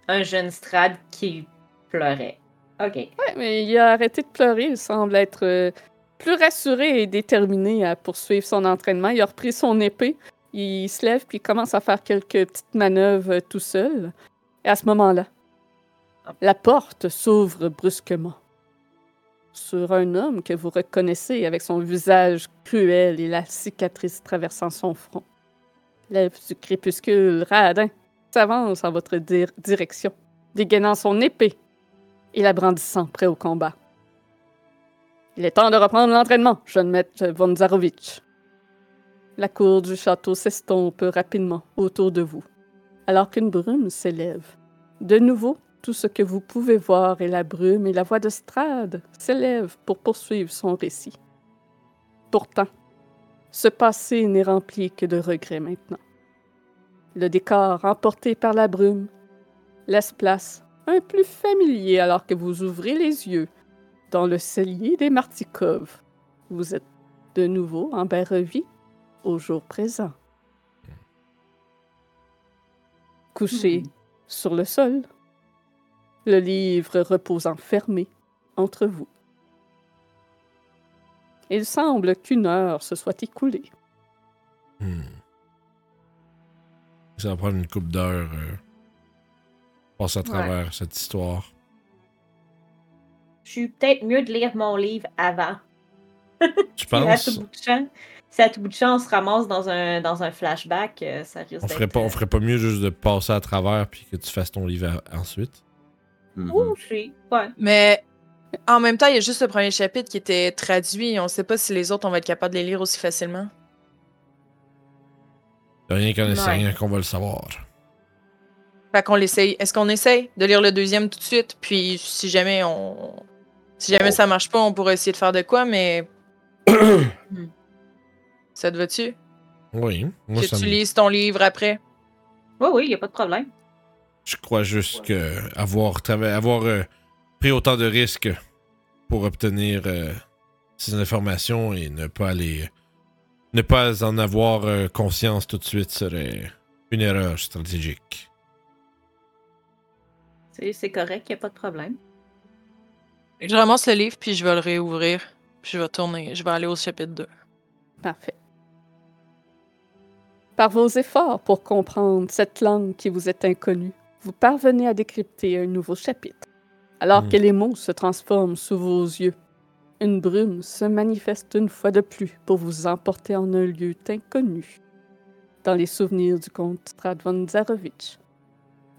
un jeune Strad qui pleurait. OK. Ouais, mais il a arrêté de pleurer. Il semble être euh, plus rassuré et déterminé à poursuivre son entraînement. Il a repris son épée. Il se lève puis commence à faire quelques petites manœuvres euh, tout seul. Et à ce moment-là, la porte s'ouvre brusquement sur un homme que vous reconnaissez avec son visage cruel et la cicatrice traversant son front. L'elfe du crépuscule, Radin, s'avance en votre dir- direction, dégainant son épée et la brandissant prêt au combat. Il est temps de reprendre l'entraînement, jeune maître von Zarovitch. La cour du château s'estompe rapidement autour de vous, alors qu'une brume s'élève. De nouveau, tout ce que vous pouvez voir est la brume et la voix de Strade s'élève pour poursuivre son récit. Pourtant, ce passé n'est rempli que de regrets maintenant. Le décor emporté par la brume laisse place un plus familier alors que vous ouvrez les yeux dans le cellier des Martikov. Vous êtes de nouveau en Barovie au jour présent. Couché sur le sol, le livre reposant fermé entre vous. Il semble qu'une heure se soit écoulée. Hmm. Ça va prendre une coupe d'heures. Euh, passer à travers cette histoire. Je suis peut-être mieux de lire mon livre avant. Tu à penses? tout bout de champ, si à tout bout de champ, on se ramasse dans un, dans un flashback, euh, ça risque On ferait, pas, on euh, ferait pas mieux juste de passer à travers puis que tu fasses ton livre à- ensuite? Ouh, je suis... Ouais. Mais en même temps, il y a juste le premier chapitre qui était traduit. On sait pas si les autres, on va être capable de les lire aussi facilement. Rien qu'en Ouais. essayant qu'on va le savoir. Fait qu'on l'essaye. Est-ce qu'on essaye de lire le deuxième tout de suite? Puis si jamais on. Si jamais Oh. ça marche pas, on pourrait essayer de faire de quoi, mais. ça te va-tu? Oui. Moi, Que ça tu me- lises ton livre après? Oui, oui, il n'y a pas de problème. Je crois juste que avoir, trava- avoir euh, pris autant de risques pour obtenir euh, ces informations et ne pas les. ne pas en avoir euh, conscience tout de suite serait une erreur stratégique. C'est correct, il n'y a pas de problème. Je ramasse le livre, puis je vais le réouvrir. Puis je vais tourner. Je vais aller au chapitre 2. Parfait. Par vos efforts pour comprendre cette langue qui vous est inconnue, vous parvenez à décrypter un nouveau chapitre. Alors Hmm. que les mots se transforment sous vos yeux, une brume se manifeste une fois de plus pour vous emporter en un lieu inconnu, dans les souvenirs du comte Strad von Zarovitch.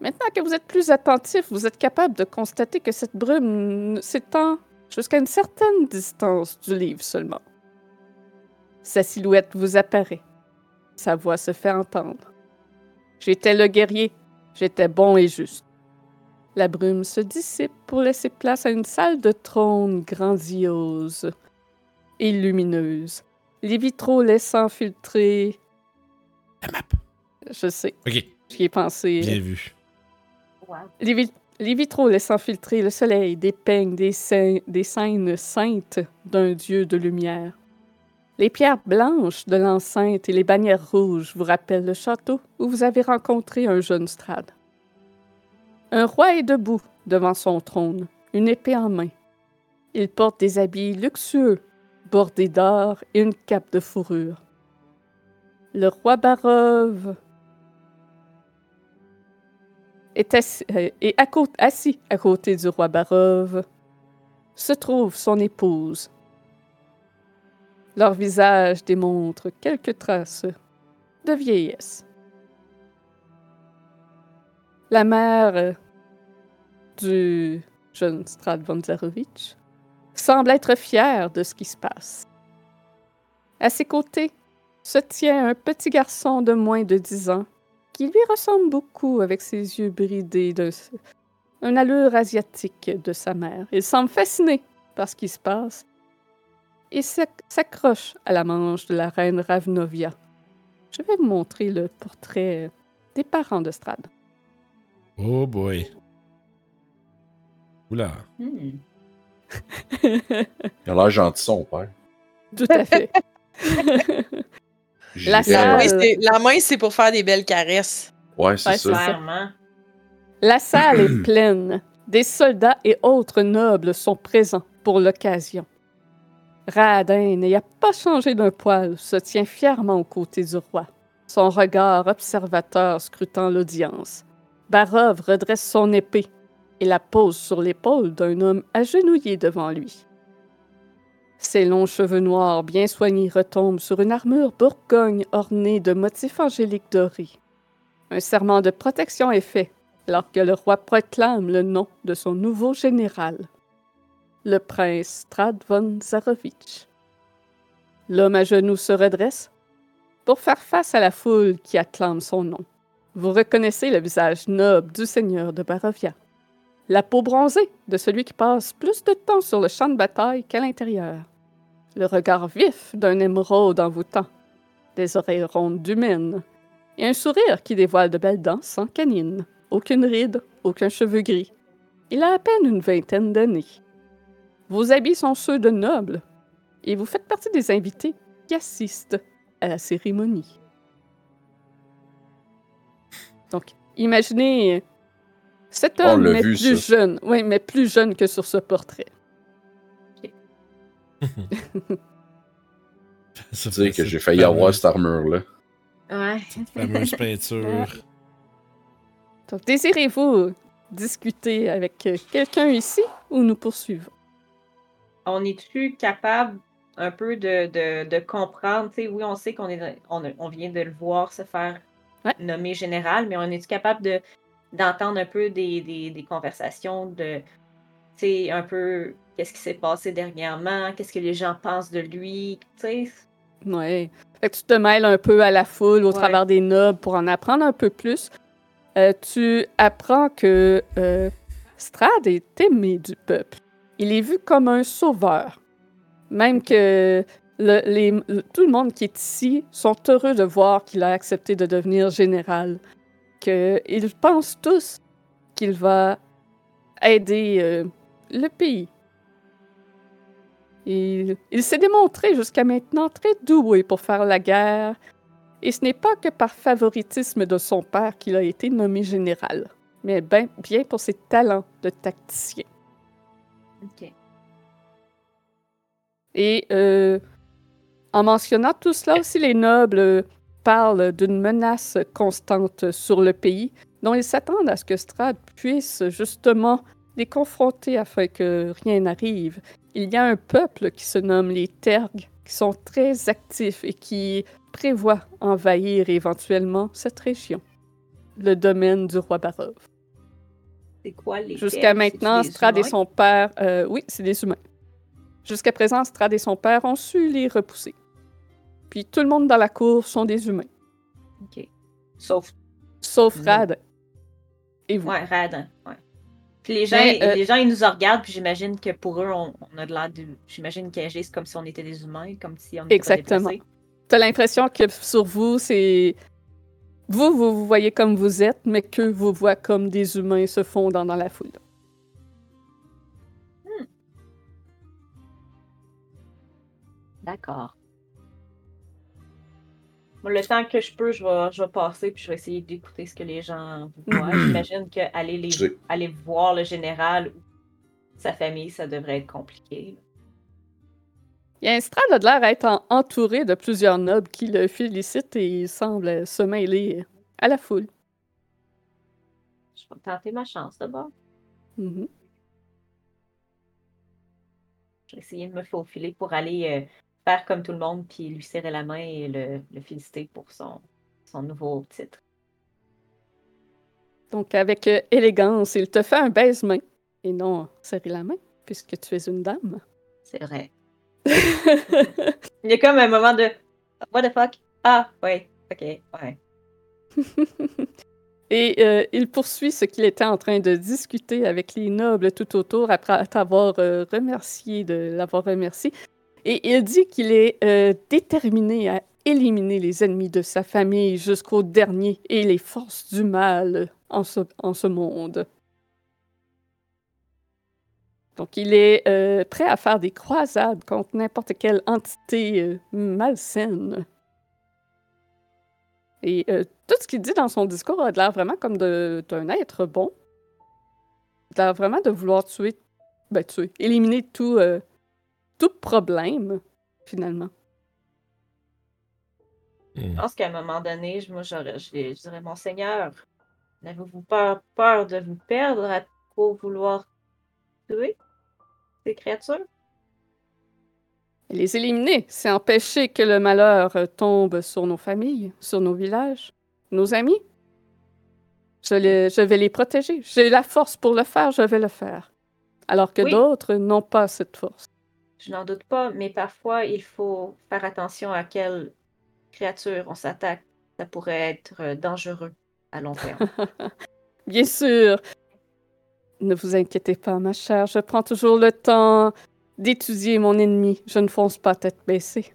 Maintenant que vous êtes plus attentif, vous êtes capable de constater que cette brume s'étend jusqu'à une certaine distance du livre seulement. Sa silhouette vous apparaît. Sa voix se fait entendre. J'étais le guerrier. J'étais bon et juste. La brume se dissipe pour laisser place à une salle de trône grandiose et lumineuse. Les vitraux laissant filtrer. La map. Je sais, Ok, j'y ai pensé. bien vu. Les, vi- les vitraux laissant filtrer le soleil des, scè- des scènes saintes d'un dieu de lumière. Les pierres blanches de l'enceinte et les bannières rouges vous rappellent le château où vous avez rencontré un jeune Strad. Un roi est debout devant son trône, une épée en main. Il porte des habits luxueux, bordés d'or et une cape de fourrure. Le roi Barov est euh, assis à côté du roi Barov se trouve son épouse. Leur visage démontre quelques traces de vieillesse. La mère du jeune Strad von Zarovich semble être fière de ce qui se passe. À ses côtés se tient un petit garçon de moins de dix ans qui lui ressemble beaucoup avec ses yeux bridés de une allure asiatique de sa mère. Il semble fasciné par ce qui se passe et s'ac- s'accroche à la manche de la reine Ravnovia. Je vais vous montrer le portrait des parents de Strad. Oh boy. Oula. Hmm. Il a l'air gentil, son père. Tout à fait. La main, salle. c'est- la main, c'est pour faire des belles caresses. Ouais, c'est Ouais, ça. c'est ça. Clairement. La salle est pleine. Des soldats et autres nobles sont présents pour l'occasion. Radin, n'ayant pas changé d'un poil, se tient fièrement aux côtés du roi, son regard observateur scrutant l'audience. Barov redresse son épée et la pose sur l'épaule d'un homme agenouillé devant lui. Ses longs cheveux noirs bien soignés retombent sur une armure bourgogne ornée de motifs angéliques dorés. Un serment de protection est fait alors que le roi proclame le nom de son nouveau général, le prince Strad von Zarovich. L'homme à genoux se redresse pour faire face à la foule qui acclame son nom. Vous reconnaissez le visage noble du seigneur de Barovia, la peau bronzée de celui qui passe plus de temps sur le champ de bataille qu'à l'intérieur, le regard vif d'un émeraude envoûtant, des oreilles rondes d'humaine, et un sourire qui dévoile de belles dents sans canines. Aucune ride, aucun cheveu gris. Il a à peine une vingtaine d'années. Vos habits sont ceux de nobles, et vous faites partie des invités qui assistent à la cérémonie. Donc, imaginez cet homme, mais vu, plus ça. jeune. Oui, mais plus jeune que sur ce portrait. Ça Tu sais fait que cette j'ai failli avoir cette armure-là. Ouais. fameuse peinture. Donc, désirez-vous discuter avec quelqu'un ici ou nous poursuivons? On est-tu capable un peu de, de, de comprendre? Tu sais, oui, on sait qu'on est on, on vient de le voir se faire Ouais. nommer général, mais on est-tu capable de d'entendre un peu des, des, des conversations de tu sais, un peu qu'est-ce qui s'est passé dernièrement, qu'est-ce que les gens pensent de lui, tu sais? Ouais. Fait que tu te mêles un peu à la foule au Ouais. travers des nobles pour en apprendre un peu plus. Euh, tu apprends que euh, Strad est aimé du peuple. Il est vu comme un sauveur. Même que le- les- le- tout le monde qui est ici sont heureux de voir qu'il a accepté de devenir général. Qu'ils pensent tous qu'il va aider euh, le pays. Il, il s'est démontré jusqu'à maintenant très doué pour faire la guerre, et ce n'est pas que par favoritisme de son père qu'il a été nommé général, mais ben- bien pour ses talents de tacticien. Ok. Et euh, en mentionnant tout cela aussi, les nobles euh, parlent d'une menace constante sur le pays, dont ils s'attendent à ce que Strad puisse justement les confronter afin que rien n'arrive. Il y a un peuple qui se nomme les Tergues, qui sont très actifs et qui prévoient envahir éventuellement cette région, le domaine du roi Barov. C'est quoi les Jusqu'à maintenant, Strad et son père. euh, oui, c'est des humains. Jusqu'à présent, Strad et son père ont su les repousser. Puis tout le monde dans la cour sont des humains, Ok. Sauf, sauf. Rad. Et vous. ouais, Radin, ouais. Puis les gens, Mais, euh, les gens, ils nous regardent, puis j'imagine que pour eux, on, on a de l'air de. J'imagine qu'ils agissent comme si on était des humains, comme si on était Exactement. T'as l'impression que sur vous, c'est. Vous, vous vous voyez comme vous êtes, mais qu'eux vous voient comme des humains se fondant dans la foule. D'accord. Le temps que je peux, je vais, je vais passer puis je vais essayer d'écouter ce que les gens voient. J'imagine qu'aller les, aller voir le général ou sa famille, ça devrait être compliqué. Yanstrad a de l'air à être en- entouré de plusieurs nobles qui le félicitent et il semble se mêler à la foule. Je vais tenter ma chance d'abord. Mhm. Je vais essayer de me faufiler pour aller euh, faire comme tout le monde puis lui serrer la main et le, le féliciter pour son, son nouveau titre. Donc, avec euh, élégance, il te fait un baise-main et non serrer la main, puisque tu es une dame. C'est vrai. Il y a comme un moment de What the fuck? Ah, ouais, ok, ouais. Et euh, il poursuit ce qu'il était en train de discuter avec les nobles tout autour après t'avoir euh, remercié de l'avoir remercié. Et il dit qu'il est euh, déterminé à éliminer les ennemis de sa famille jusqu'au dernier et les forces du mal en ce, monde. Donc il est euh, prêt à faire des croisades contre n'importe quelle entité euh, malsaine. Et tout ce qu'il dit dans son discours a l'air vraiment comme d'un être bon. Il a l'air vraiment de vouloir tuer, ben éliminer tout, tout problème, finalement. Je pense qu'à un moment donné, je- moi, j'aurais, je, je dirais, Monseigneur, n'avez-vous pas peur de vous perdre à trop vouloir tuer ces créatures? Les éliminer, c'est empêcher que le malheur euh, tombe sur nos familles, sur nos villages, nos amis. Je, les- je vais les protéger. J'ai la force pour le faire, je vais le faire. Alors que Oui. d'autres n'ont pas cette force. Je n'en doute pas, mais parfois, il faut faire attention à quelle créature on s'attaque. Ça pourrait être euh, dangereux à long terme. Bien sûr. Ne vous inquiétez pas, ma chère. Je prends toujours le temps d'étudier mon ennemi. Je ne fonce pas tête baissée.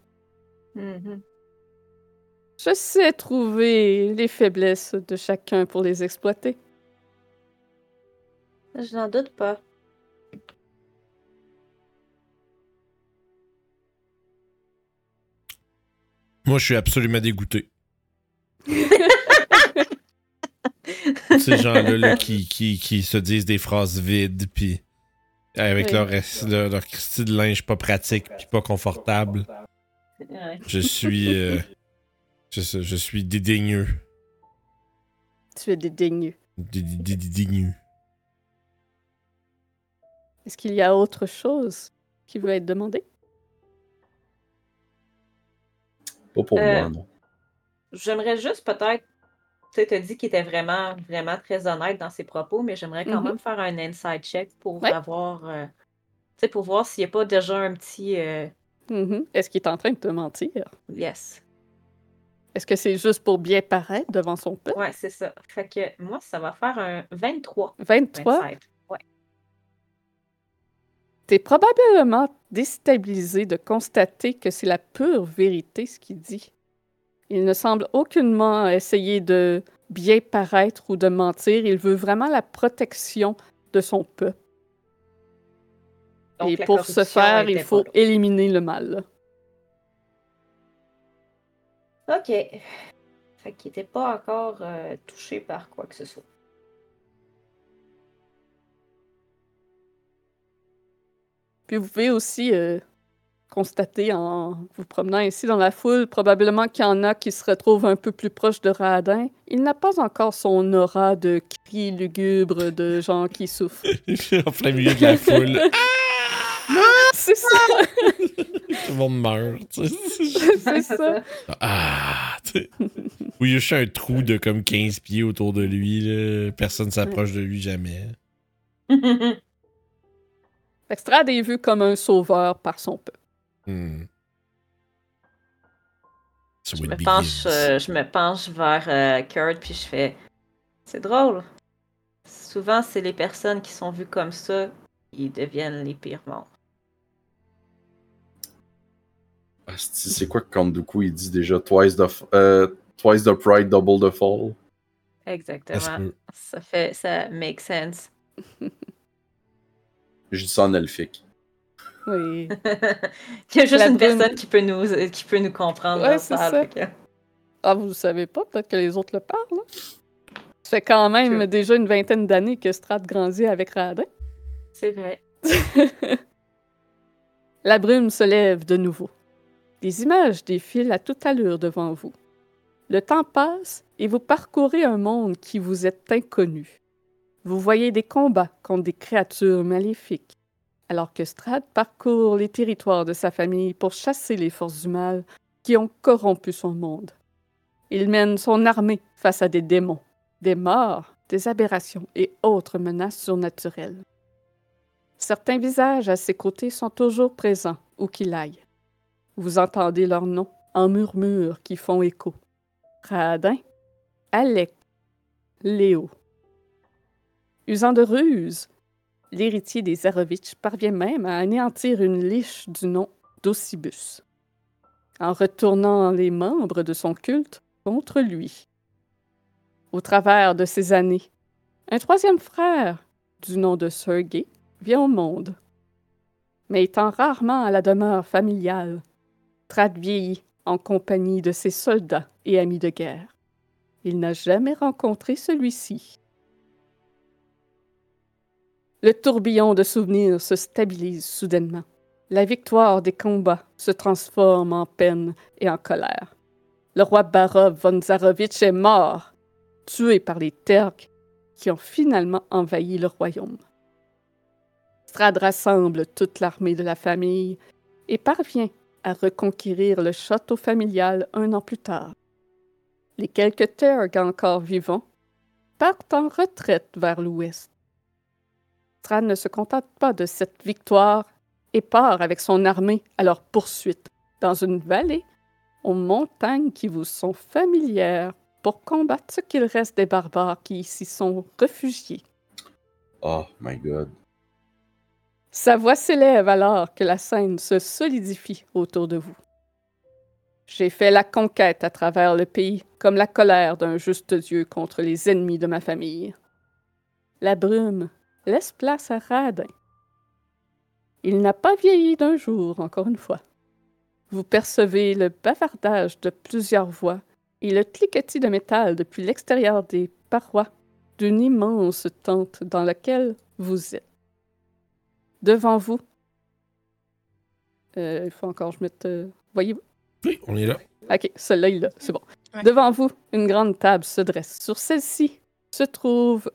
Mhm. Je sais trouver les faiblesses de chacun pour les exploiter. Je n'en doute pas. Moi, je suis absolument dégoûté. Ces gens-là là, qui, qui, qui se disent des phrases vides, puis avec Oui. leur, leur, leur de linge pas pratique, puis pas confortable. Ouais. Je suis. euh, je, je suis dédaigneux. Tu es dédaigneux. Dé- dé- Dédaigneux. Est-ce qu'il y a autre chose qui veut être demandé? Pas pour moi, euh, non. J'aimerais juste peut-être. Tu as dit qu'il était vraiment, vraiment très honnête dans ses propos, mais j'aimerais quand mm-hmm. même faire un inside check pour avoir. Euh, tu sais, pour voir s'il n'y a pas déjà un petit. Euh, mm-hmm. Est-ce qu'il est en train de te mentir? Yes. Est-ce que c'est juste pour bien paraître devant son peuple? Ouais, c'est ça. Fait que moi, ça va faire un 23. 23? 25. T'es probablement déstabilisé de constater que c'est la pure vérité ce qu'il dit. Il ne semble aucunement essayer de bien paraître ou de mentir. Il veut vraiment la protection de son peuple. Donc, Et pour ce faire, il faut là. éliminer le mal. OK. Fait qu'il n'était pas encore euh, touché par quoi que ce soit. Puis vous pouvez aussi euh, constater en vous promenant ici dans la foule, probablement qu'il y en a qui se retrouvent un peu plus proches de Radin. Il n'a pas encore son aura de cris lugubres de gens qui souffrent. en plein milieu de la foule. C'est ça, Tout le monde meurt. tu sais. c'est ça. Ah! tu sais. Ou il y a juste un trou de comme 15 pieds autour de lui. Là. Personne s'approche de lui jamais. Fait que Strad est vu comme un sauveur par son peuple. Hmm. So Je me, penche, euh, je me penche vers euh, Kurt puis je fais C'est drôle. Souvent, c'est les personnes qui sont vues comme ça qui deviennent les pires. Asti, C'est quoi que Kanduku il dit déjà Twice the, f- euh, twice the pride, double the fall? Exactement. Ça fait ça make sense. Je dis ça en elfique. Oui. Il y a juste La une personne qui peut nous qui peut nous comprendre. Ouais, c'est ça. que- Ah, vous ne savez pas, peut-être que les autres le parlent. Ça fait quand même Sure. déjà une vingtaine d'années que Strad grandit avec Radin. C'est vrai. La brume se lève de nouveau. Des images défilent à toute allure devant vous. Le temps passe et vous parcourez un monde qui vous est inconnu. Vous voyez des combats contre des créatures maléfiques, alors que Strad parcourt les territoires de sa famille pour chasser les forces du mal qui ont corrompu son monde. Il mène son armée face à des démons, des morts, des aberrations et autres menaces surnaturelles. Certains visages à ses côtés sont toujours présents où qu'il aille. Vous entendez leurs noms en murmures qui font écho. Radin, Alec, Léo. Usant de ruse, l'héritier des Zarovitch parvient même à anéantir une liche du nom d'Ossibus, en retournant les membres de son culte contre lui. Au travers de ces années, un troisième frère, du nom de Sergei, vient au monde. Mais étant rarement à la demeure familiale, Trad vieillit en compagnie de ses soldats et amis de guerre. Il n'a jamais rencontré celui-ci. Le tourbillon de souvenirs se stabilise soudainement. La victoire des combats se transforme en peine et en colère. Le roi Barov von Zarovitch est mort, tué par les Terks qui ont finalement envahi le royaume. Strad rassemble toute l'armée de la famille et parvient à reconquérir le château familial un an plus tard. Les quelques Terg encore vivants partent en retraite vers l'ouest. Strad ne se contente pas de cette victoire et part avec son armée à leur poursuite dans une vallée aux montagnes qui vous sont familières pour combattre ce qu'il reste des barbares qui s'y sont réfugiés. Oh my god. Sa voix s'élève alors que la scène se solidifie autour de vous. J'ai fait la conquête à travers le pays comme la colère d'un juste Dieu contre les ennemis de ma famille. La brume laisse place à Radin. Il n'a pas vieilli d'un jour, encore une fois. Vous percevez le bavardage de plusieurs voix et le cliquetis de métal depuis l'extérieur des parois d'une immense tente dans laquelle vous êtes. Devant vous, euh, il faut encore que je mette. euh, Voyez-vous? Oui, on est là. Ok, celle-là, il l'a, c'est bon. Ouais. Devant vous, une grande table se dresse. Sur celle-ci se trouve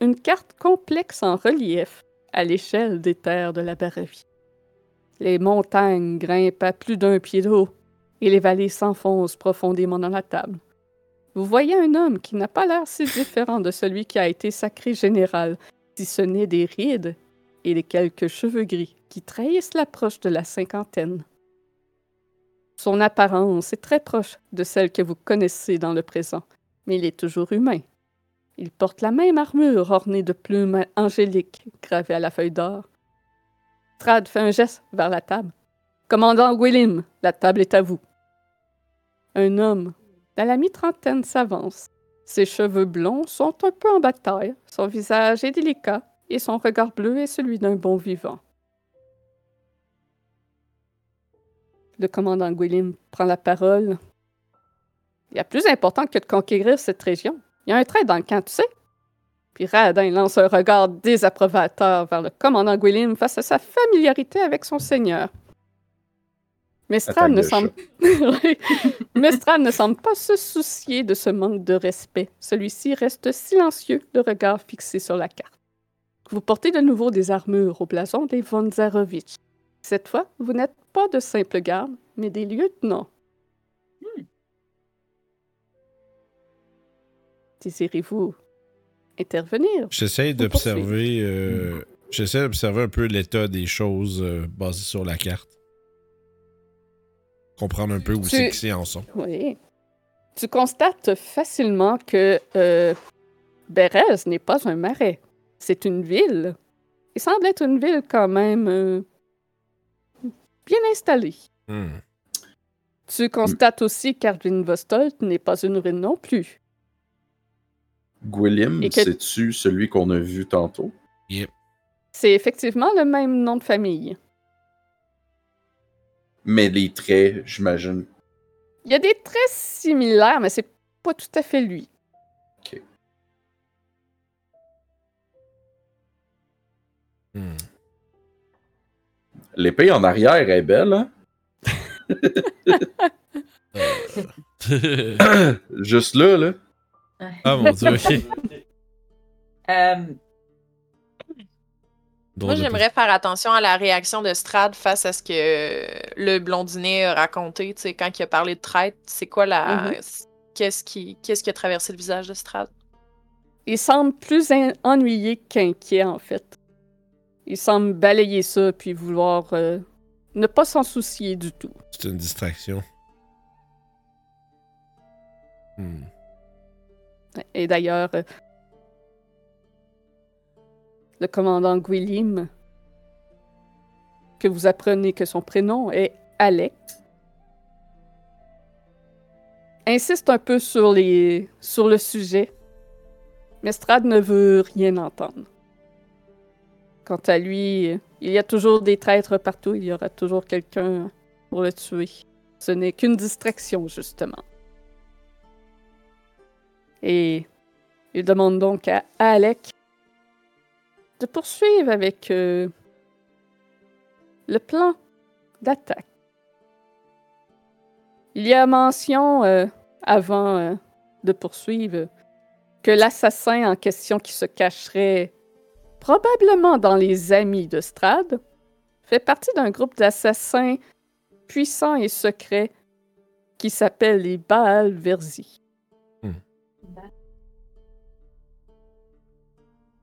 une carte complexe en relief à l'échelle des terres de la Baravie. Les montagnes grimpent à plus d'un pied d'eau et les vallées s'enfoncent profondément dans la table. Vous voyez un homme qui n'a pas l'air si différent de celui qui a été sacré général, si ce n'est des rides et les quelques cheveux gris qui trahissent l'approche de la cinquantaine. Son apparence est très proche de celle que vous connaissez dans le présent, mais il est toujours humain. Il porte la même armure ornée de plumes angéliques gravées à la feuille d'or. Strad fait un geste vers la table. Commandant Willim, la table est à vous. Un homme à la mi-trentaine s'avance. Ses cheveux blonds sont un peu en bataille, son visage est délicat et son regard bleu est celui d'un bon vivant. Le commandant Gwilym prend la parole. Il y a plus important que de conquérir cette région. Il y a un trait dans le camp, tu sais. Puis Radin lance un regard désapprobateur vers le commandant Gwilym face à sa familiarité avec son seigneur. Mestral Attaque ne semble... Ne pas se soucier de ce manque de respect. Celui-ci reste silencieux, le regard fixé sur la carte. Vous portez de nouveau des armures au blason des von Zarovitch. Cette fois, vous n'êtes pas de simples gardes, mais des lieutenants. Désirez-vous intervenir? J'essaie d'observer. euh, J'essaie d'observer un peu l'état des choses euh, basé sur la carte. Comprendre un peu où Tu- c'est que c'est en sont. Oui. Tu constates facilement que euh, Bérez n'est pas un marais. C'est une ville. Il semble être une ville quand même euh, bien installée. Hmm. Tu constates aussi qu'Arvin Vostolt n'est pas une ruine non plus. Gwilym, que- c'est-tu celui qu'on a vu tantôt? C'est effectivement le même nom de famille. Mais les traits, j'imagine Il y a des traits similaires, mais c'est pas tout à fait lui. Hmm. L'épée en arrière est belle, hein? Juste là, là. Ah mon dieu, ok. Euh, Moi, de j'aimerais faire attention à la réaction de Strad face à ce que le blondinet a raconté, tu sais, quand il a parlé de traite. C'est quoi la. Qu'est-ce qui... Qu'est-ce qui a traversé le visage de Strad? Il semble plus en- ennuyé qu'inquiet, en fait. Il semble balayer ça, puis vouloir euh, ne pas s'en soucier du tout. C'est une distraction. Hmm. Et d'ailleurs, euh, le commandant Guillim, que vous apprenez que son prénom est Alec, insiste un peu sur, les, sur le sujet, mais Strad ne veut rien entendre. Quant à lui, il y a toujours des traîtres partout, il y aura toujours quelqu'un pour le tuer. Ce n'est qu'une distraction, justement. Et il demande donc à Alec de poursuivre avec euh, le plan d'attaque. Il y a mention euh, avant euh, de poursuivre que l'assassin en question qui se cacherait probablement dans les amis de Strad fait partie d'un groupe d'assassins puissants et secrets qui s'appelle les Baal Verzi.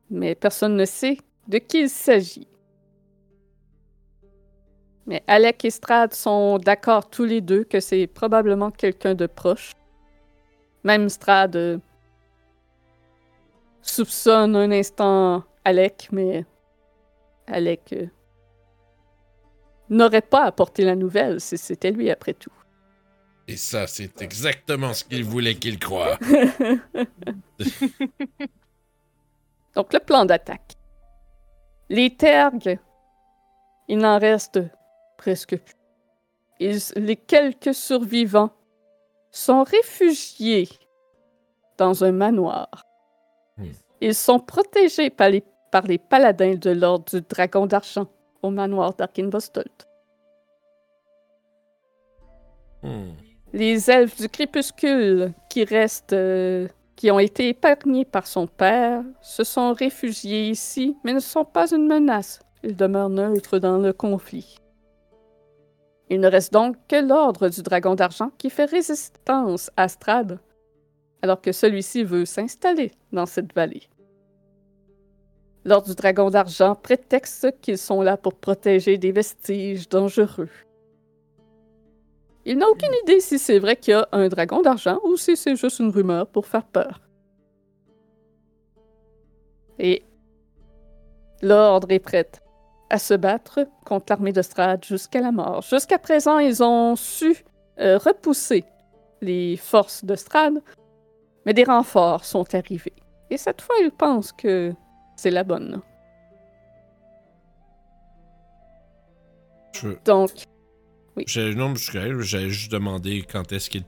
Mais personne ne sait de qui il s'agit. Mais Alec et Strad sont d'accord tous les deux que c'est probablement quelqu'un de proche. Même Strad euh, soupçonne un instant Alec, mais Alec euh, n'aurait pas apporté la nouvelle si c'était lui après tout. Et ça, c'est exactement ce qu'il voulait qu'il croie. Donc, le plan d'attaque. Les tergues, il n'en reste presque plus. Ils- les quelques survivants sont réfugiés dans un manoir. Hmm. Ils sont protégés par les, par les paladins de l'ordre du Dragon d'Argent au manoir d'Arkinvostolt. Hmm. Les elfes du crépuscule qui restent, euh, qui ont été épargnés par son père, se sont réfugiés ici, mais ne sont pas une menace. Ils demeurent neutres dans le conflit. Il ne reste donc que l'ordre du dragon d'argent qui fait résistance à Strad, alors que celui-ci veut s'installer dans cette vallée. L'ordre du dragon d'argent prétexte qu'ils sont là pour protéger des vestiges dangereux. Il n'a aucune idée si c'est vrai qu'il y a un dragon d'argent ou si c'est juste une rumeur pour faire peur. Et l'ordre est prêt à se battre contre l'armée de Strad jusqu'à la mort. Jusqu'à présent, ils ont su euh, repousser les forces de Strad, mais des renforts sont arrivés. Et cette fois, ils pensent que c'est la bonne. Je, Donc, je, non, je j'allais juste demander quand est-ce qu'il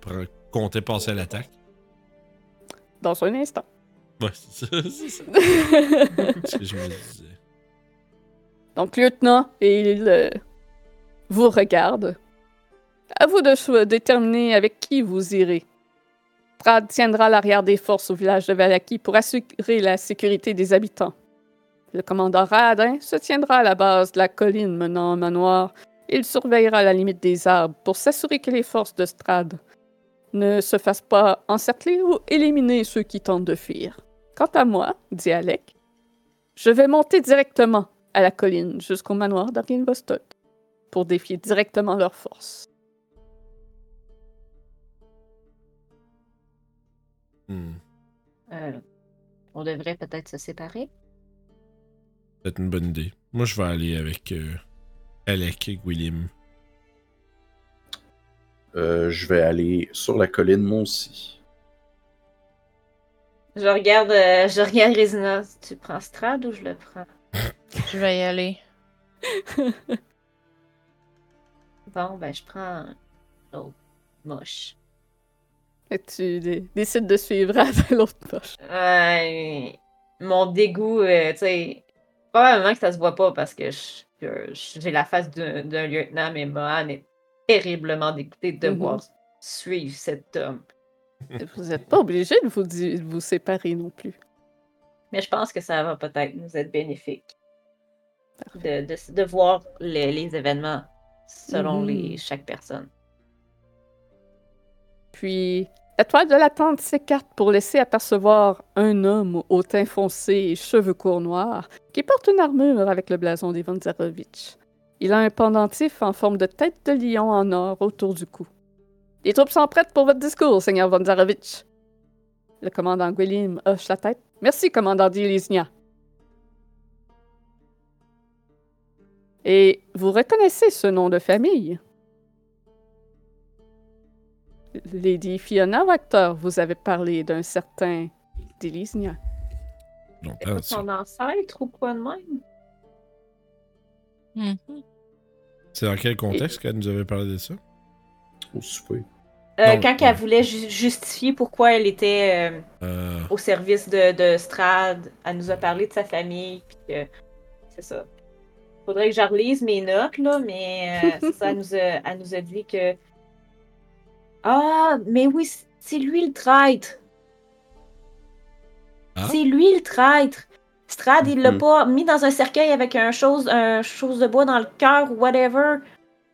comptait passer à l'attaque. dans un instant. Ouais, c'est ça, c'est ça. ce que je me disais. Donc, lieutenant, il euh, vous regarde. À vous de déterminer avec qui vous irez. Strad tiendra l'arrière des forces au village de Valaki pour assurer la sécurité des habitants. Le commandant Radin se tiendra à la base de la colline menant au manoir. Il surveillera la limite des arbres pour s'assurer que les forces de Strad ne se fassent pas encercler ou éliminer ceux qui tentent de fuir. Quant à moi, dit Alec, je vais monter directement à la colline jusqu'au manoir d'Arkinvostot pour défier directement leurs forces. Hmm. Euh, on devrait peut-être se séparer. C'est une bonne idée. Moi, je vais aller avec euh, Alec William. Euh, je vais aller sur la colline, moi aussi. Je regarde, euh, je regarde Résina. Tu prends Strad ou je le prends? Je vais y aller. Bon, ben je prends l'autre. Moche. Et tu dé- décides de suivre l'autre poche. Euh, mon dégoût, euh, tu sais, probablement que ça se voit pas parce que je- que j'ai la face d'un lieutenant, mais Mohan est terriblement dégoûté de Mhm. devoir suivre cet homme. Vous n'êtes pas obligé de vous, di- de vous séparer non plus. Mais je pense que ça va peut-être nous être bénéfique de, de, de voir les, les événements selon Mhm. les, chaque personne. Puis, la toile de la tente s'écarte pour laisser apercevoir un homme au teint foncé et cheveux courts noirs qui porte une armure avec le blason des Zarovitch. Il a un pendentif en forme de tête de lion en or autour du cou. Les troupes sont prêtes pour votre discours, Seigneur Zarovitch. Le commandant Gwelim hoche la tête. Merci, commandant Dilisnia. Et vous reconnaissez ce nom de famille? Lady Fiona Wachter, vous avez parlé d'un certain ça- son ancêtre ou quoi de même? Mhm. c'est dans quel contexte qu'elle nous avait parlé de ça? Au souper. Euh, Non, quand ouais. elle voulait ju- justifier pourquoi elle était euh, Euh, au service de, de Strad, elle nous a parlé de sa famille, puis c'est ça. Faudrait que je relise mes notes, là, mais euh, ça, elle nous, a, elle nous a dit que. Ah, mais oui, c'est lui le traître! Ah. C'est lui le traître! Strad, il l'a Mhm. pas mis dans un cercueil avec un chose, un chose de bois dans le cœur ou whatever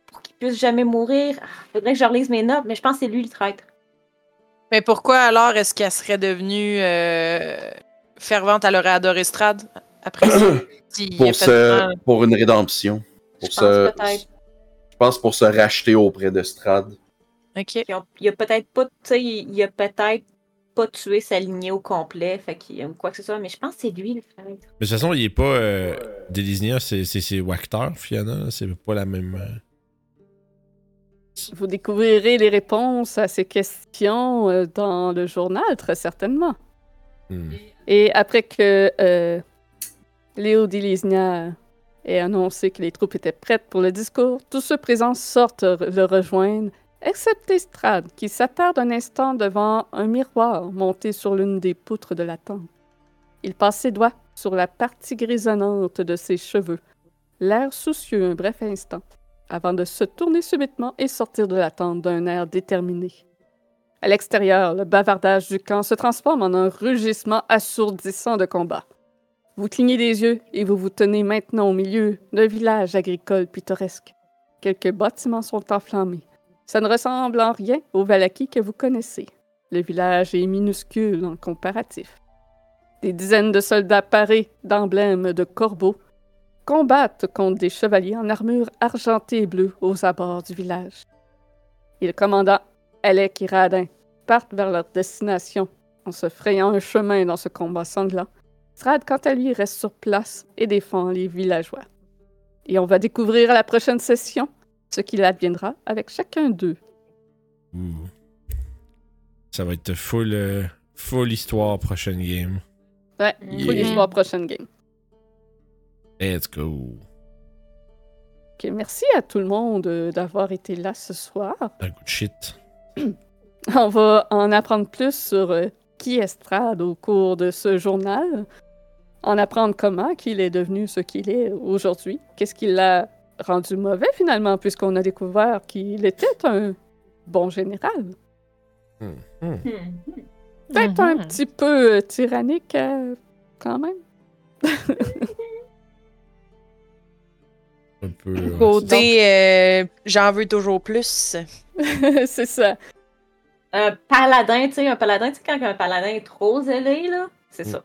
pour qu'il puisse jamais mourir. Ah, Faudrait que je relise mes notes, mais je pense que c'est lui le traître. Mais pourquoi alors est-ce qu'elle serait devenue euh, fervente? Elle aurait adoré Strad après ça? Si Pour, une rédemption. Pour Je se, pense peut-être. je pense pour se racheter auprès de Strad. Ok. Ils ont- Il a peut-être pas, tu sais, il a peut-être pas tué sa lignée au complet, fait qu'il ou quoi que ce soit, mais je pense que c'est lui le. Mais de toute façon, il est pas. Euh, Delisnia, c'est c'est- c'est Wactor, Fiona. C'est pas la même. euh, Vous découvrirez les réponses à ces questions euh, dans le journal, très certainement. hmm. Et après que euh, Léo Dilisnia ait annoncé que les troupes étaient prêtes pour le discours, tous ceux présents sortent le rejoindre, excepté Strad, qui s'attarde un instant devant un miroir monté sur l'une des poutres de la tente. Il passe ses doigts sur la partie grisonnante de ses cheveux, l'air soucieux un bref instant, avant de se tourner subitement et sortir de la tente d'un air déterminé. À l'extérieur, le bavardage du camp se transforme en un rugissement assourdissant de combat. Vous clignez des yeux et vous vous tenez maintenant au milieu d'un village agricole pittoresque. Quelques bâtiments sont enflammés. Ça ne ressemble en rien au Valaki que vous connaissez. Le village est minuscule en comparatif. Des dizaines de soldats parés d'emblèmes de corbeaux combattent contre des chevaliers en armure argentée et bleue aux abords du village. Et le commandant Alec et Radin partent vers leur destination en se frayant un chemin dans ce combat sanglant. Strad, quant à lui, reste sur place et défend les villageois. Et on va découvrir à la prochaine session ce qu'il adviendra avec chacun d'eux. Ouh. Ça va être full, euh, full histoire prochaine game. Ouais, Yeah. faut l'histoire prochaine game. Let's go. Ok, merci à tout le monde euh, d'avoir été là ce soir. Un coup de shit. On va en apprendre plus sur euh, qui est Strad au cours de ce journal. En apprendre comment qu'il est devenu ce qu'il est aujourd'hui. Qu'est-ce qui l'a rendu mauvais finalement, puisqu'on a découvert qu'il était un bon général. Hmm, hmm. Hmm. Peut-être un Mhm. petit peu euh, tyrannique euh, quand même. Un peu. euh, Côté, euh, j'en veux toujours plus. C'est ça. Un paladin, tu sais, un paladin, tu sais, quand un paladin est trop zélé, là, c'est ça.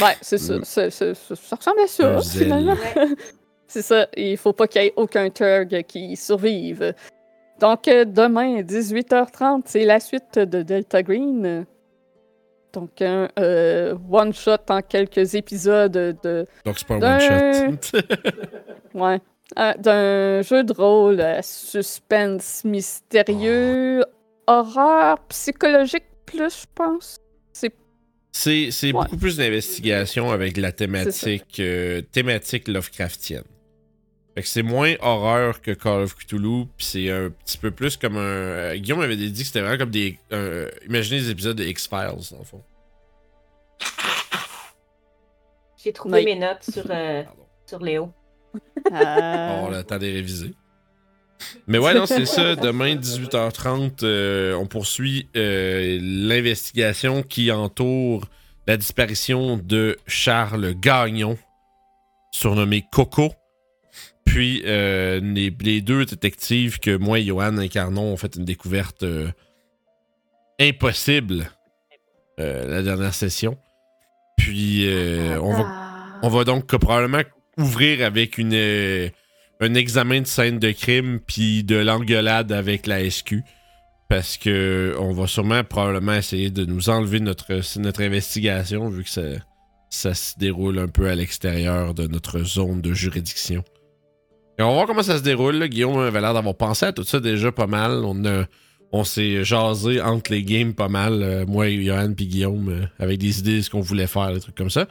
Ouais, c'est ça. Mm. Ça ressemble à ça, finalement. Ouais. C'est ça. Il faut pas qu'il y ait aucun Turg qui survive. Donc, euh, demain, 18h30, c'est la suite de Delta Green. Donc, un euh, one-shot en quelques épisodes de, Donc c'est pas un D'un- one shot. ouais, euh, d'un jeu de rôle à suspense mystérieux, horreur psychologique plus, je pense. C'est c'est Ouais. beaucoup plus d'investigation avec la thématique, euh, thématique Lovecraftienne. Fait que c'est moins horreur que Call of Cthulhu, puis c'est un petit peu plus comme un. euh, Guillaume avait dit que c'était vraiment comme des. euh, imaginez des épisodes de X-Files, dans le fond. J'ai trouvé Oui. mes notes sur, euh, sur Léo. Ah. On a le temps de les réviser. Mais ouais, non, c'est ça. Demain, 18h30, euh, on poursuit euh, l'investigation qui entoure la disparition de Charles Gagnon, surnommé Coco. Puis euh, les, les deux détectives que moi et Johan incarnons ont fait une découverte euh, impossible euh, la dernière session. Puis euh, on va on va donc probablement ouvrir avec une, un examen de scène de crime puis de l'engueulade avec la SQ. Parce que on va sûrement probablement essayer de nous enlever notre, notre investigation vu que ça, ça se déroule un peu à l'extérieur de notre zone de juridiction. Et on va voir comment ça se déroule. là. Guillaume avait l'air d'avoir pensé à tout ça déjà pas mal. On, on s'est jasé entre les games pas mal. euh, moi, Johan puis Guillaume, euh, avec des idées de ce qu'on voulait faire, des trucs comme ça.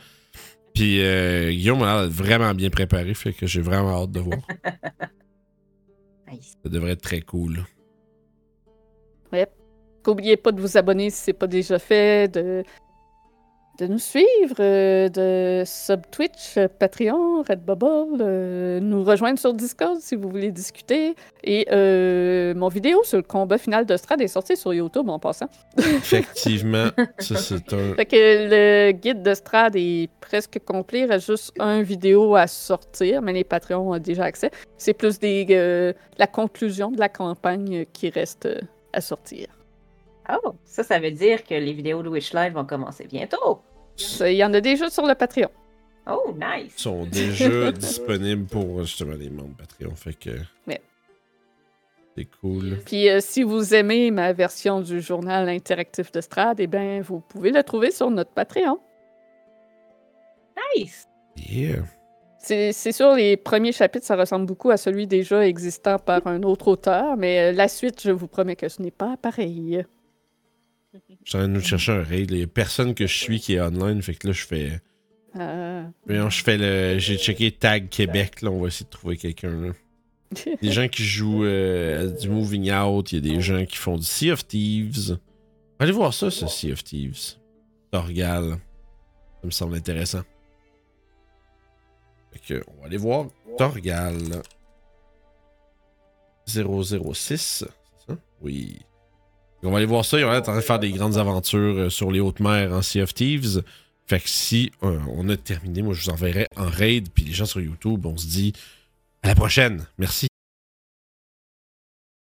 Puis euh, Guillaume a l'air d'être vraiment bien préparé, fait que j'ai vraiment hâte de voir. Nice. Ça devrait être très cool. N'oubliez pas de vous abonner si ce n'est pas déjà fait, de, de nous suivre, euh, de sub Twitch, euh, Patreon, Redbubble, euh, nous rejoindre sur Discord si vous voulez discuter. Et euh, mon vidéo sur le combat final de Strad est sortie sur YouTube en passant. Effectivement, ça c'est un. Fait que le guide de Strad est presque complet, il reste juste un vidéo à sortir, mais les Patreons ont déjà accès. C'est plus des, euh, la conclusion de la campagne qui reste à sortir. Oh, ça, ça veut dire que les vidéos de Witch Live vont commencer bientôt. Il y en a déjà sur le Patreon. Oh, nice. sont déjà disponibles pour justement les membres Patreon. Fait que. Ouais. C'est cool. Puis euh, si vous aimez ma version du journal interactif de Strad, eh bien, vous pouvez le trouver sur notre Patreon. Nice. Yeah. C'est c'est sûr, les premiers chapitres, ça ressemble beaucoup à celui déjà existant par un autre auteur, mais euh, la suite, je vous promets que ce n'est pas pareil. Je suis en train de nous chercher un raid. Il y a personne que je suis qui est online. Fait que là, je fais. Euh, Voyons, je fais le. J'ai checké Tag Québec. Là, on va essayer de trouver quelqu'un. là. Des gens qui jouent euh, du Moving Out. Il y a des gens qui font du Sea of Thieves. Allez voir ça, ce Sea of Thieves. Torgal. Ça me semble intéressant. Fait que, on va aller voir Torgal. 006, c'est ça? Oui. On va aller voir ça. Ils ont l'air de faire des grandes aventures euh, sur les hautes mers en Sea of Thieves. Fait que si euh, on a terminé, moi je vous enverrai en raid. Puis les gens sur YouTube, on se dit à la prochaine. Merci.